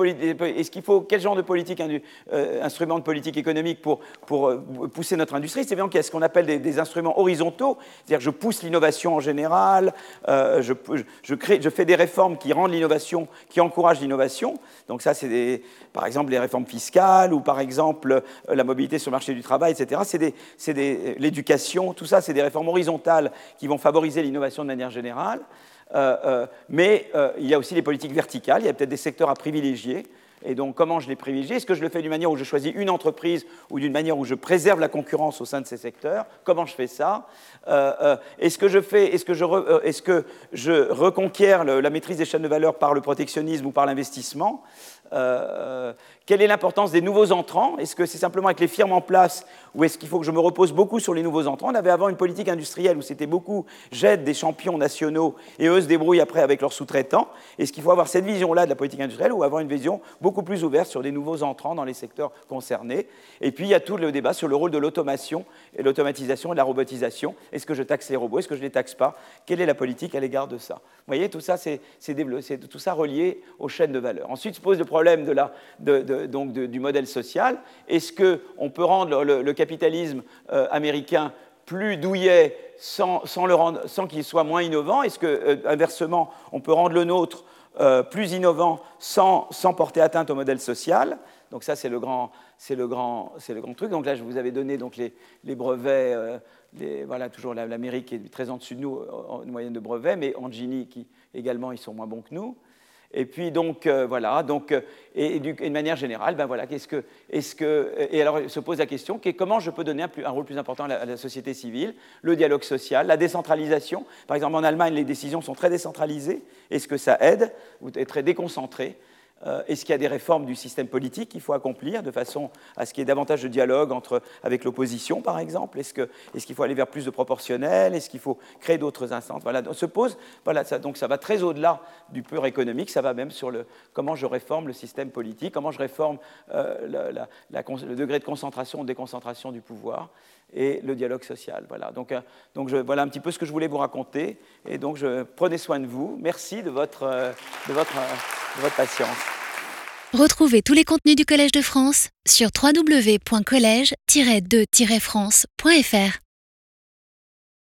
Est-ce qu'il faut quel genre de politique, euh, de politique économique pour, euh, pousser notre industrie? C'est bien qu'il y a ce qu'on appelle des, instruments horizontaux, c'est-à-dire je pousse l'innovation en général, je, je, je, fais des réformes qui rendent l'innovation, qui encouragent l'innovation. Donc ça, c'est par exemple les réformes fiscales ou par exemple la mobilité sur le marché du travail, etc. C'est l'éducation, tout ça, c'est des réformes horizontales qui vont favoriser l'innovation de manière générale. Euh, euh, mais euh, il y a aussi les politiques verticales, il y a peut-être des secteurs à privilégier. Et donc, comment je les privilégie? Est-ce que je le fais d'une manière où je choisis une entreprise ou d'une manière où je préserve la concurrence au sein de ces secteurs? Comment je fais ça? Est-ce que je fais, que je, est-ce que je reconquiers la maîtrise des chaînes de valeur par le protectionnisme ou par l'investissement? Quelle est l'importance des nouveaux entrants? Est-ce que c'est simplement avec les firmes en place ou est-ce qu'il faut que je me repose beaucoup sur les nouveaux entrants? On avait avant une politique industrielle où c'était beaucoup j'aide des champions nationaux et eux se débrouillent après avec leurs sous-traitants. Est-ce qu'il faut avoir cette vision-là de la politique industrielle ou avoir une vision beaucoup plus ouverte sur des nouveaux entrants dans les secteurs concernés? Et puis il y a tout le débat sur le rôle de l'automation et l'automatisation et de la robotisation. Est-ce que je taxe les robots? Est-ce que je ne les taxe pas? Quelle est la politique à l'égard de ça? Vous voyez, tout ça, c'est tout ça relié aux chaînes de valeur. Ensuite se pose le problème de la, donc du modèle social. Est-ce qu'on peut rendre le, capitalisme euh, américain plus douillet sans, sans qu'il soit moins innovant? Est-ce que, euh, inversement, on peut rendre le nôtre euh, plus innovant sans, sans, porter atteinte au modèle social? Donc ça, c'est le grand, le grand, le grand truc. Donc là, je vous avais donné donc les, brevets. Les, voilà, toujours l'Amérique est très en dessus de nous en moyenne de brevets, mais en Gini, qui également, ils sont moins bons que nous. Et puis donc euh, voilà, donc euh, et, d'une manière générale, ben voilà, qu'est-ce que, est-ce que, et alors se pose la question, comment je peux donner un, rôle plus important à la, société civile, le dialogue social, la décentralisation? Par exemple, en Allemagne, les décisions sont très décentralisées. Est-ce que ça aide ou est très déconcentré? euh, est-ce qu'il y a des réformes du système politique qu'il faut accomplir de façon à ce qu'il y ait davantage de dialogue entre, avec l'opposition, par exemple? Est-ce qu'il est faut aller vers plus de proportionnel? Est-ce qu'il faut créer d'autres instances? Voilà, on se pose, voilà, ça, donc ça va très au-delà du pur économique, ça va même sur le, comment je réforme le système politique, comment je réforme euh, le degré de concentration ou de déconcentration du pouvoir et le dialogue social. Voilà, donc, euh, donc voilà un petit peu ce que je voulais vous raconter. Et donc, prenez soin de vous. Merci de votre, de votre, de votre patience. Retrouvez tous les contenus du Collège de France sur www.colège-2-france.fr.